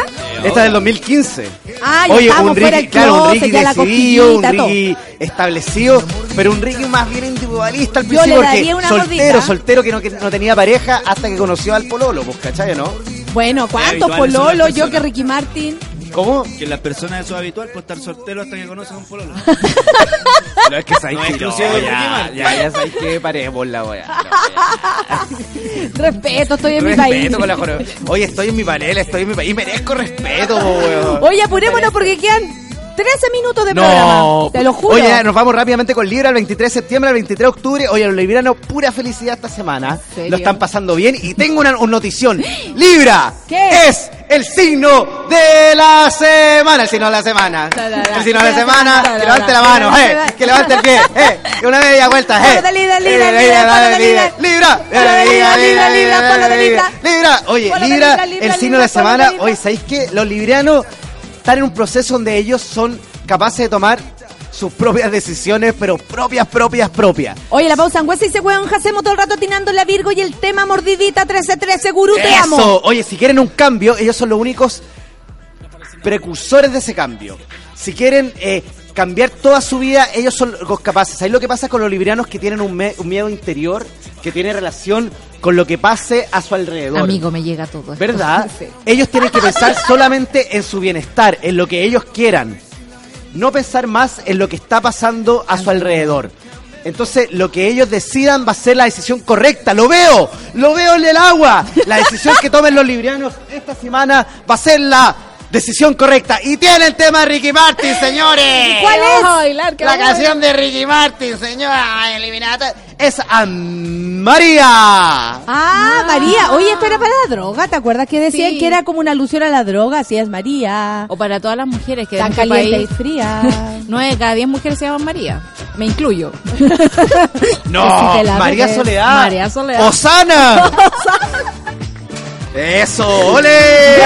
Esta es del 2015. Ah, ya Oye, estábamos un fuera Ricky, claro, un Ricky ya la decidido, un Ricky establecido, pero un Ricky más bien individualista al principio, porque una soltero, soltero que no, que no tenía pareja hasta que conoció al pololo, pues, ¿cachai, no? Bueno, ¿cuántos las Yo que. Ricky Martin. ¿Cómo? Que las personas eso es habitual, pues estar soltero hasta que conocen a un pololo. No, es que sabéis No que no, de ya, ya, ya sabéis que paremos la wea. Respeto, estoy en mi país. Respeto con la Oye, estoy en mi panel, estoy en mi país y merezco respeto, weón. Oye, apurémonos porque quedan 13 minutos de programa. No, Te lo juro. Oye, nos vamos rápidamente con Libra el 23 de septiembre, el 23 de octubre. Oye, los libranos, pura felicidad esta semana. Lo están pasando bien. Y tengo una, una notición. Libra ¿Qué? es el signo de la semana. El signo de la semana. El signo de la semana. Que levante la. mano, eh. Que levante el pie, eh. Una media vuelta, eh. Libra, Libra, Libra, Libra. Libra. Libra. Polo de Libra, Libra, Libra, polo de Libra. Libra. Oye, Libra, el signo de la semana. Oye, ¿sabéis qué? Los librianos están en un proceso donde ellos son capaces de tomar sus propias decisiones, pero propias, propias, propias. Oye, la pausa en y se weón, hacemos todo el rato atinando la Virgo y el tema mordidita 1313, gurú, te amo. Eso. Oye, si quieren un cambio, ellos son los únicos precursores de ese cambio. Si quieren eh, cambiar toda su vida, ellos son los capaces. ¿Sabéis lo que pasa con los librianos que tienen un, me- un miedo interior que tiene relación con lo que pase a su alrededor? Amigo, me llega todo. esto. ¿Verdad? Sí. Ellos tienen que pensar solamente en su bienestar, en lo que ellos quieran. No pensar más en lo que está pasando a su alrededor. Entonces, lo que ellos decidan va a ser la decisión correcta. Lo veo, lo veo en el agua. La decisión que tomen los librianos esta semana va a ser la Decisión correcta. Y tiene el tema Ricky Martin, señores. ¿Cuál es? Bailar, La canción de Ricky Martin, señora eliminada, es a María. Ah, María. Oye, esto era para la droga. ¿Te acuerdas que decían Sí. que era como una alusión a la droga? Si es María. O para todas las mujeres que Tan este caliente y fría. nueve de cada diez mujeres se llaman María. Me incluyo. No, María. Soledad. María Soledad. Osana. Eso, ole.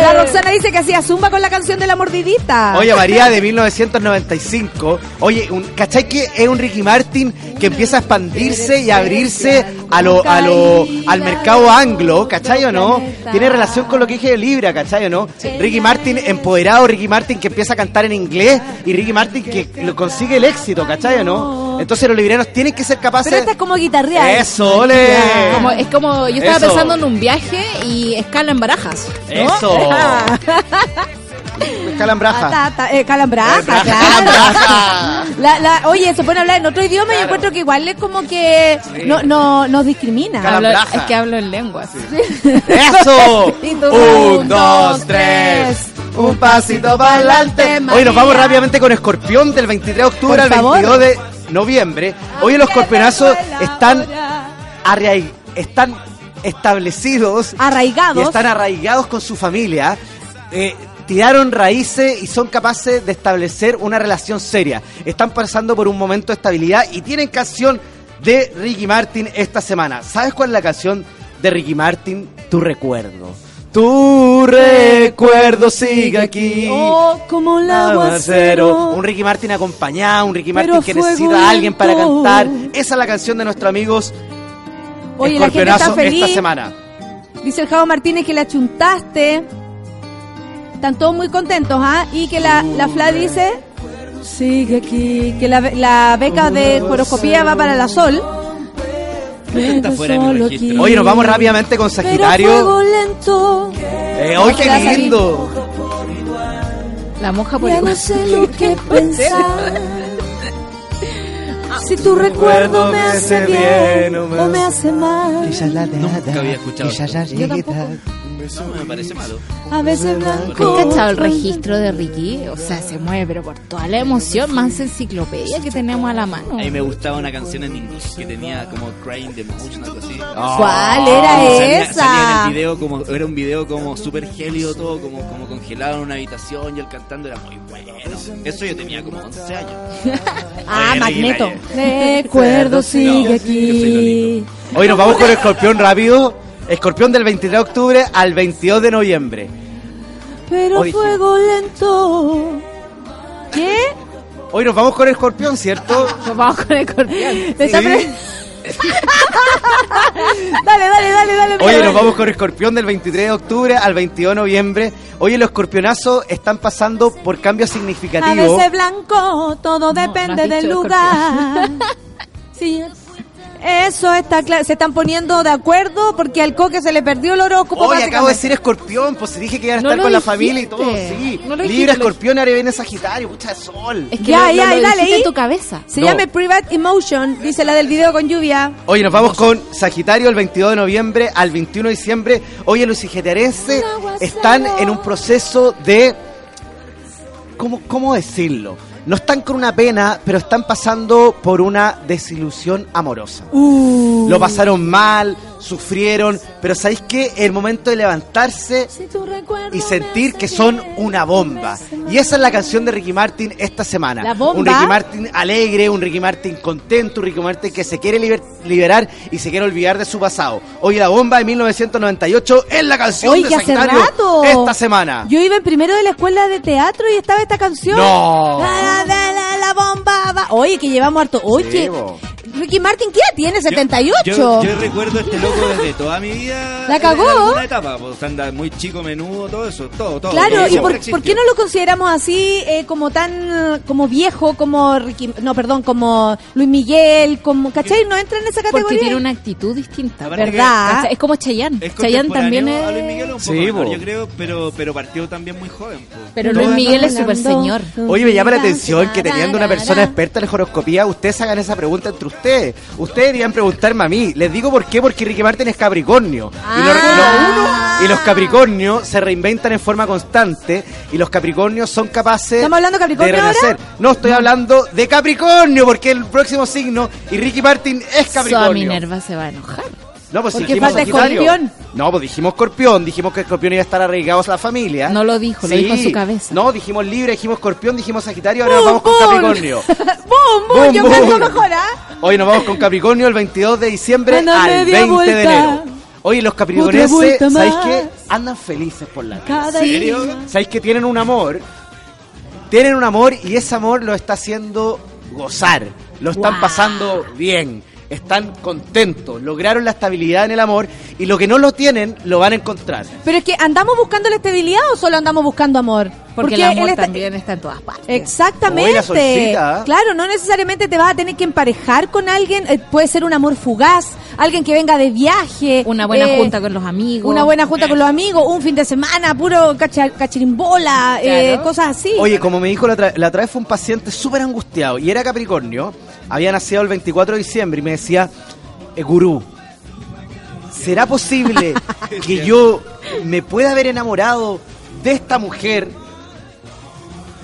La Roxana dice que hacía zumba con la canción de la mordidita. Oye, María de 1995. Oye, un, ¿cachai que es un Ricky Martin que empieza a expandirse y a abrirse a lo, a lo, al mercado anglo, ¿cachai o no? Tiene relación con lo que dije de Libra, ¿cachai o no? Ricky Martin empoderado, Ricky Martin que empieza a cantar en inglés y Ricky Martin que lo consigue el éxito, ¿cachai o no? Entonces los librianos tienen que ser capaces... Pero esta es como guitarrear. Eso, ole. Como, es como, yo estaba Eso. pensando en un viaje y escala en barajas. ¿no? Eso. Calambraja. Ta, ta, eh, calambraja, Eh, braja, claro. calambraja. La, la, oye, se a hablar en otro idioma y yo encuentro que igual es como que no, no, nos discrimina. Hablo- es que hablo en lenguas. ¡Eso! Un, dos, tres. Un pasito para adelante. Hoy nos vamos rápidamente con Escorpión del 23 de octubre Por al favor. 22 de noviembre. Hoy los escorpionazos están, están establecidos Arraigados. y están arraigados con su familia. Eh, tiraron raíces y son capaces de establecer una relación seria. Están pasando por un momento de estabilidad y tienen canción de Ricky Martin esta semana. ¿Sabes cuál es la canción de Ricky Martin? Tu recuerdo. Tu recuerdo sigue aquí. Oh, como el aguacero. Un Ricky Martin acompañado, un Ricky Pero Martin que necesita a alguien para cantar. Esa es la canción de nuestros amigos Oye, la gente está feliz. esta semana. Dice el Javo Martínez que la chuntaste. Están todos muy contentos, ¿ah? Y que la, la Fla dice, sigue aquí, que la, la beca de horoscopía va para la Sol. Está fuera de mi registro. Oye, nos vamos rápidamente con Sagitario. lento. Eh, ¡Ay, te va a qué lindo! La moja por Ya igual. no sé lo que pensar. Si tu recuerdo me hace bien o me hace mal. Nunca había escuchado. Yo tampoco. No me parece malo. A veces blanco. ¿Has cachado el registro de Ricky? O sea, se mueve, pero por toda la emoción, más enciclopedia que tenemos a la mano. A mí me gustaba una canción en inglés que tenía como Crying the Motion, algo así. ¿Cuál era Salía- esa? salía en el video como, era un video como súper gélido todo, como, como congelado en una habitación y él cantando era muy bueno. Eso yo tenía como 11 años. Ah, Oye, Magneto. Recuerdo No, sigue soy aquí. Hoy nos vamos con Escorpión rápido. Escorpión del 23 de octubre al 22 de noviembre. Pero fuego lento. ¿Qué? Hoy nos vamos con Escorpión, ¿cierto? Nos vamos con el escorpión. Me está Sí. pre- dale, dale, dale, dale. Oye, mira. nos vamos con Escorpión del 23 de octubre al 22 de noviembre. Oye, los escorpionazos están pasando por cambios A significativos. veces blanco, todo no depende del lugar. sí, eso está claro. Se están poniendo de acuerdo porque al coque se le perdió el horóscopo. Oye, acabo de decir escorpión, pues dije que iban a No estar lo con la dijiste. familia y todo, sí. No lo Libra, dijiste, escorpión, ahora viene Sagitario, mucha de sol. Es que Ya, lo, ya, lo dale, tu cabeza. Se No. llama Private Emotion, dice la del video con lluvia. Oye, nos vamos con Sagitario el 22 de noviembre al 21 de diciembre. Oye, los sagitarienses están en un proceso de... ¿Cómo, ¿Cómo decirlo? No están con una pena, pero están pasando por una desilusión amorosa. Uh. Lo pasaron mal, sufrieron, pero ¿sabéis qué? El momento de levantarse y sentir que son una bomba. Y esa es la canción de Ricky Martin esta semana. ¿La bomba? Un Ricky Martin alegre, un Ricky Martin contento, un Ricky Martin que se quiere liber- liberar y se quiere olvidar de su pasado. Hoy la bomba de 1998 es la canción Oye, de hace Sagitario rato. esta semana. Yo iba en primero de la escuela de teatro y estaba esta canción. No. La, la, la, la bomba va. Oye, que llevamos harto. Oye, Sí. Ricky Martin, ¿qué edad tiene? 78. Yo, yo recuerdo este loco desde toda mi vida. La cagó. En alguna etapa, pues anda muy chico, menudo, todo eso, todo, todo. Claro, ¿y por, qué no lo consideramos así, eh, como tan, como viejo, como Ricky, no, perdón, como Luis Miguel, como, ¿cachai? No entra en esa categoría. Porque tiene una actitud distinta. Aparte ¿Verdad? Es como Chayanne. Es Chayanne también es... a Luis Miguel un poco Sí, menor, bo. yo creo, pero, pero partió también muy joven. po. Pero Luis Miguel es súper señor. Oye, me llama la atención que teniendo una persona experta en la horoscopía, ustedes hagan esa pregunta entre ustedes. Ustedes deberían preguntarme a mí. Les digo por qué, porque Ricky Martin es Capricornio. Y lo- lo- uno Y los Capricornios se reinventan en forma constante y los Capricornios son capaces ¿Estamos hablando de Capricornio de renacer. No, estoy hablando de Capricornio porque el próximo signo y Ricky Martin es Capricornio. Minerva se va a enojar. No, pues Porque dijimos falta Sagitario. Escorpión. No, pues dijimos Escorpión, dijimos que Escorpión iba a estar arraigado a la familia. No lo dijo, lo Sí. dijo en su cabeza. No, dijimos Libre, dijimos Escorpión, dijimos Sagitario, ahora ¡Bum, nos vamos con! Capricornio. ¡Bum, bum! Bum, Yo bum. canto mejor, ¿ah? Hoy nos vamos con Capricornio el 22 de diciembre Anda al media 20 vuelta. de enero. Oye, los vuelta ¿sabéis más. qué? Andan felices por la vida. Cada ¿En serio? día. ¿Sabéis que tienen un amor? Tienen un amor y ese amor lo está haciendo gozar. Lo están pasando bien. Están contentos. Lograron la estabilidad en el amor y lo que no lo tienen lo van a encontrar. Pero es que, ¿andamos buscando la estabilidad o solo andamos buscando amor? Porque, el amor él está- también está en todas partes. Exactamente. Solcita, ¿eh? Claro, no necesariamente te vas a tener que emparejar con alguien. eh, puede ser un amor fugaz, alguien que venga de viaje. Una buena eh, junta con los amigos. Una buena junta con los amigos, un fin de semana, puro cacha- cachirimbola, eh, Claro. cosas así. Oye, como me dijo la otra, la otra vez fue un paciente súper angustiado y era Capricornio, había nacido el 24 de diciembre y me decía, eh, gurú, ¿será posible que yo me pueda haber enamorado de esta mujer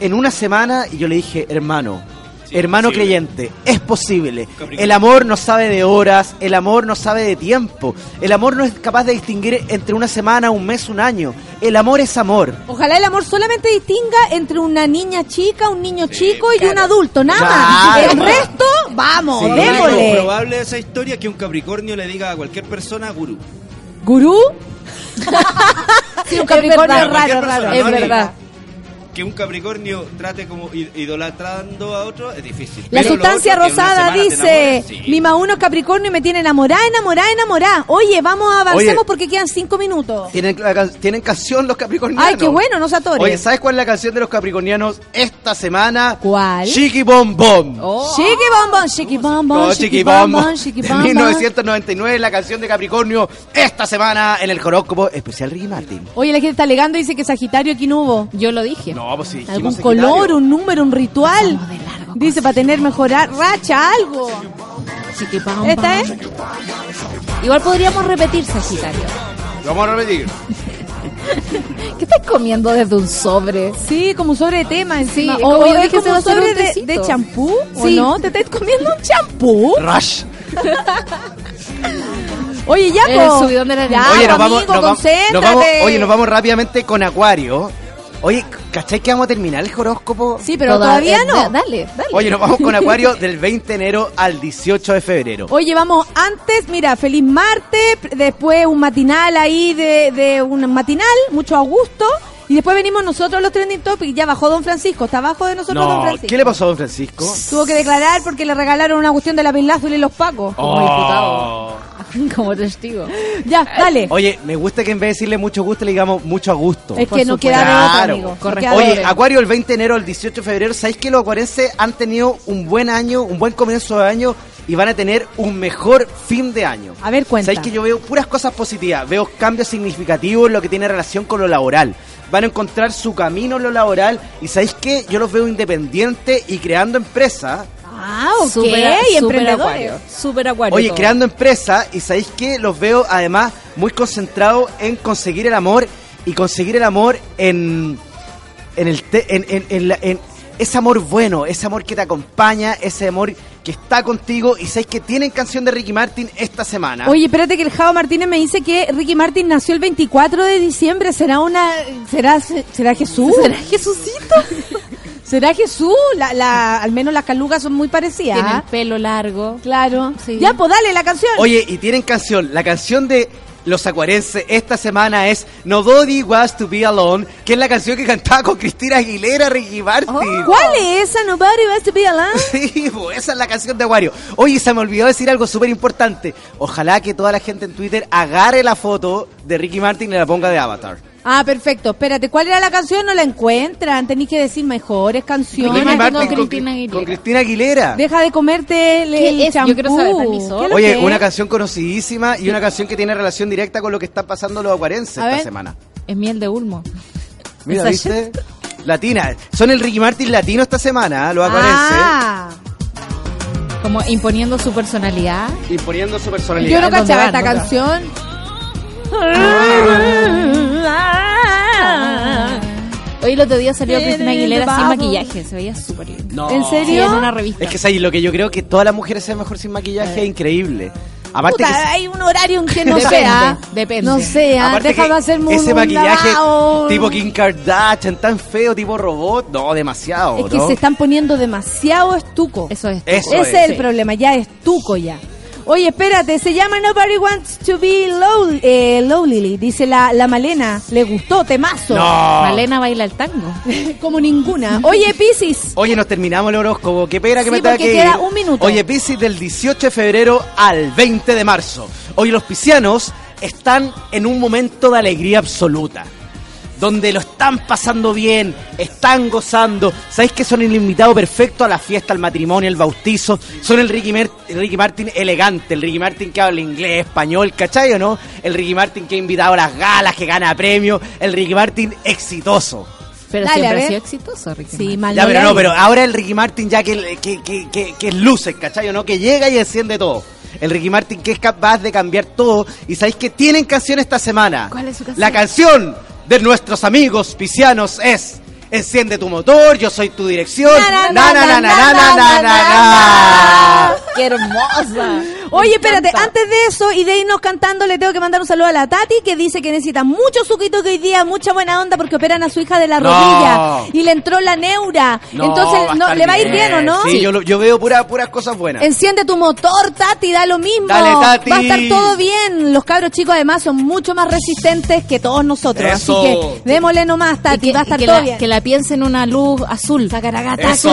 en una semana? Y yo le dije, hermano, hermano posible. creyente, es posible. El amor no sabe de horas, el amor no sabe de tiempo, el amor no es capaz de distinguir entre una semana, un mes, un año. El amor es amor. Ojalá el amor solamente distinga entre una niña chica, un niño chico y un adulto, nada Claro. El resto, vamos, Sí. Démosle. probable de esa historia es que un Capricornio le diga a cualquier persona gurú. ¿Gurú? sí, un Capricornio es raro, raro. Es verdad. Que un Capricornio trate como idolatrando a otro es difícil. La Pero sustancia otro, rosada dice, enamores, sí. mi ma uno es Capricornio y me tiene enamorada, enamorada, enamorada. Oye, vamos, avancemos Oye. porque quedan cinco minutos. ¿Tienen, la ¿Tienen canción los capricornianos? Ay, qué bueno, no se atore. Oye, ¿sabes cuál es la canción de los capricornianos esta semana? ¿Cuál? Chiqui Bom Bom. Oh. Chiqui bombón, chiqui bombón, No, chiqui Chiqui Bom bombón, Bom. chiqui bombón. 1999, la canción de Capricornio esta semana en el horóscopo especial Ricky Martin. Oye, la gente está alegando y dice que Sagitario aquí no hubo. Yo lo dije. No, pues sí. ¿Algún color, un número, un ritual? Pasamos de largo Dice, para tener mejor racha, algo. ¿Esta pam. es? Igual podríamos repetir, Sagitario. Vamos a repetir. ¿Qué estás comiendo desde un sobre? Sí, como un sobre de tema encima. Sí, o es como se va a un sobre un de- champú, ¿o Sí. no? ¿Te estás comiendo un champú? Rush. Oye, ya, El po. subidón de la Ya, niña. Oye, po, nos vamos, amigo, nos vamos- concéntrate. nos vamos- oye, nos vamos rápidamente con Acuario. Oye, ¿cachai que vamos a terminar el horóscopo? Sí, pero Toda- todavía eh, no. da- Dale, dale. Oye, nos vamos con Acuario del 20 de enero al 18 de febrero. Oye, vamos antes, mira, feliz martes, después un matinal ahí de, de un matinal, mucho a gusto, y después venimos nosotros los trending topics, ya bajó Don Francisco, está abajo de nosotros Don No, Francisco. ¿qué le pasó a don Francisco? Tuvo que declarar porque le regalaron una cuestión de la Azul y los pacos. Oh. Como diputado. Como testigo. Ya, dale. Oye, me gusta que en vez de decirle mucho gusto le digamos mucho a gusto. es que no queda Claro. amigo. Queda de Oye. Acuario el 20 de enero al 18 de febrero, ¿sabéis que los acuarenses han tenido un buen año, un buen comienzo de año y van a tener un mejor fin de año? A ver, cuenta. ¿Sabéis que yo veo puras cosas positivas? Veo cambios significativos en lo que tiene relación con lo laboral. Van a encontrar su camino en lo laboral y ¿sabéis qué? Yo los veo independientes y creando empresas. Ah, ok, Súper- y emprendedores. acuario. Súper acuario. Oye, creando empresas y ¿sabéis qué? Los veo además muy concentrados en conseguir el amor y conseguir el amor en en el te- en, en- en la- en ese amor bueno, ese amor que te acompaña, ese amor que está contigo y sabéis que tienen canción de Ricky Martin esta semana. Oye, espérate que el Jao Martínez me dice que Ricky Martin nació el 24 de diciembre. ¿Será una... ¿Será, será Jesús? ¿Será Jesucito? ¿Será Jesús? La, la, al menos las calugas son muy parecidas. Tiene el ¿ah? pelo largo. Claro. Sí. Ya, pues dale la canción. Oye, y tienen canción, la canción de los acuarenses esta semana es Nobody Was to Be Alone, que es la canción que cantaba con Cristina Aguilera, Ricky Martin. ¿Cuál es esa? Nobody wants to be alone. Sí, pues, esa es la canción de Acuario. Oye, se me olvidó decir algo súper importante. Ojalá que toda la gente en Twitter agarre la foto de Ricky Martin y la ponga de avatar. Ah, perfecto. Espérate, ¿cuál era la canción? No la encuentran. Tenéis que decir mejores canciones. Ricky Martin con con, Cristina con Aguilera. Cristina Aguilera. Deja de comerte el, ¿Qué el es? Yo champú. quiero saber, permiso. ¿Qué es lo Oye, una canción conocidísima y una canción que tiene relación directa con lo que están pasando los acuarenses esta ver. semana. Es miel de Ulmo. Mira, ¿viste? Latina. Son el Ricky Martin latino esta semana, ¿eh? los acuarenses. Ah, Como imponiendo su personalidad. Imponiendo su yo personalidad. no ¿Dónde cachaba esta ¿Dónde canción. Hoy el otro día salió Cristina Aguilera sin maquillaje, se veía súper bien. No. ¿En serio? Sí, en una revista. Es que ¿sabes? lo que yo creo que todas las mujeres se ven mejor sin maquillaje es increíble. Aparte Puta, que hay un horario en que no Depende, sea. depende. No sea. Aparte Déjame que hacerme ese un maquillaje lavado. tipo Kim Kardashian, tan feo, tipo robot, no, demasiado, Es que se están poniendo demasiado estuco. Eso es. Eso Ese es. es el problema, ya es tuco ya. Oye, espérate, se llama Nobody Wants to Be Low, eh, Lowly, dice la, la Malena. Le gustó, temazo. No. Malena baila el tango. Como ninguna. Oye, Piscis. Oye, nos terminamos el horóscopo. Qué pena que Sí, me tenga que queda ir. un minuto. Oye, Piscis, del 18 de febrero al 20 de marzo. Hoy los piscianos están en un momento de alegría absoluta. Donde lo están pasando bien, están gozando. ¿Sabéis que son el invitado perfecto a la fiesta, al matrimonio, al bautizo? Son el Ricky, Mer- el Ricky Martin elegante, el Ricky Martin que habla inglés, español, ¿cachai o no? El Ricky Martin que ha invitado a las galas, que gana premios, el Ricky Martin exitoso. Pero Dale, siempre ha sido exitoso, Ricky. Sí, Martin. mal Ya, no pero no, pero ahora el Ricky Martin ya que, que, que, que, que es luces, ¿cachai? o ¿No? Que llega y enciende todo. El Ricky Martin que es capaz de cambiar todo. Y sabéis que tienen canción esta semana. ¿Cuál es su canción? La canción de nuestros amigos piscianos es enciende tu motor, yo soy tu dirección. ¡Qué hermosa! Oye, espérate, antes de eso y de irnos cantando, le tengo que mandar un saludo a la Tati que dice que necesita mucho suquito que hoy día, mucha buena onda porque operan a su hija de la rodilla y le entró la neura. Entonces, no, ¿le va a ir bien o no? Sí. Yo, veo puras puras cosas buenas. Enciende tu motor, Tati, da lo mismo. Dale, Tati. Va a estar todo bien. Los cabros chicos, además, son mucho más resistentes que todos nosotros. Así que démosle nomás, Tati, va a estar todo bien. Que la piense en una luz azul. Tacaragataca, Eso.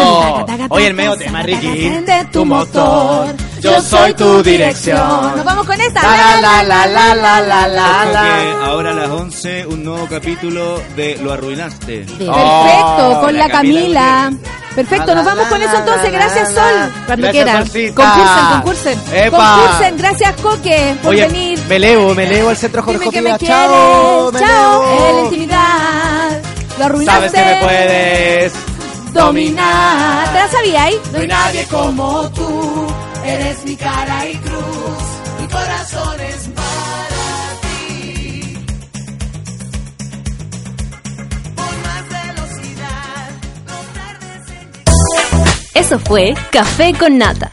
Oye, el medio tema, Ricky. Enciende Tu motor, yo soy tu dirección. Nos vamos con esta. La, la, la, la, la, la, la, la. que ahora a las 11 un nuevo capítulo de Lo Arruinaste. Perfecto, Oh, con la la Camila. Perfecto, nos vamos con eso entonces. Gracias, Sol. Cuando quieran. Concursen, concursen. Concursen. Gracias, Coque, por venir. me elevo, me elevo al centro Dime que me Jorge quieres. Chao, Chao. la intimidad. Lo arruinaste. Sabes que me puedes dominar. ¿Te la sabías? No hay nadie como tú. Eres mi cara y cruz. Mi corazón es Eso fue Café con Nata.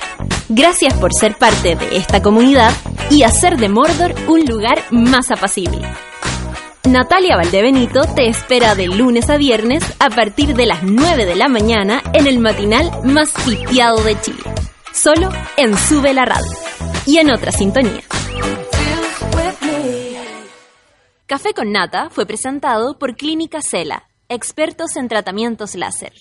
Gracias por ser parte de esta comunidad y hacer de Mordor un lugar más apacible. Natalia Valdebenito te espera de lunes a viernes a partir de las 9 de la mañana en el matinal más piteado de Chile. Solo en Sube la Radio y en otra sintonía. Café con Nata fue presentado por Clínica Cela, expertos en tratamientos láser.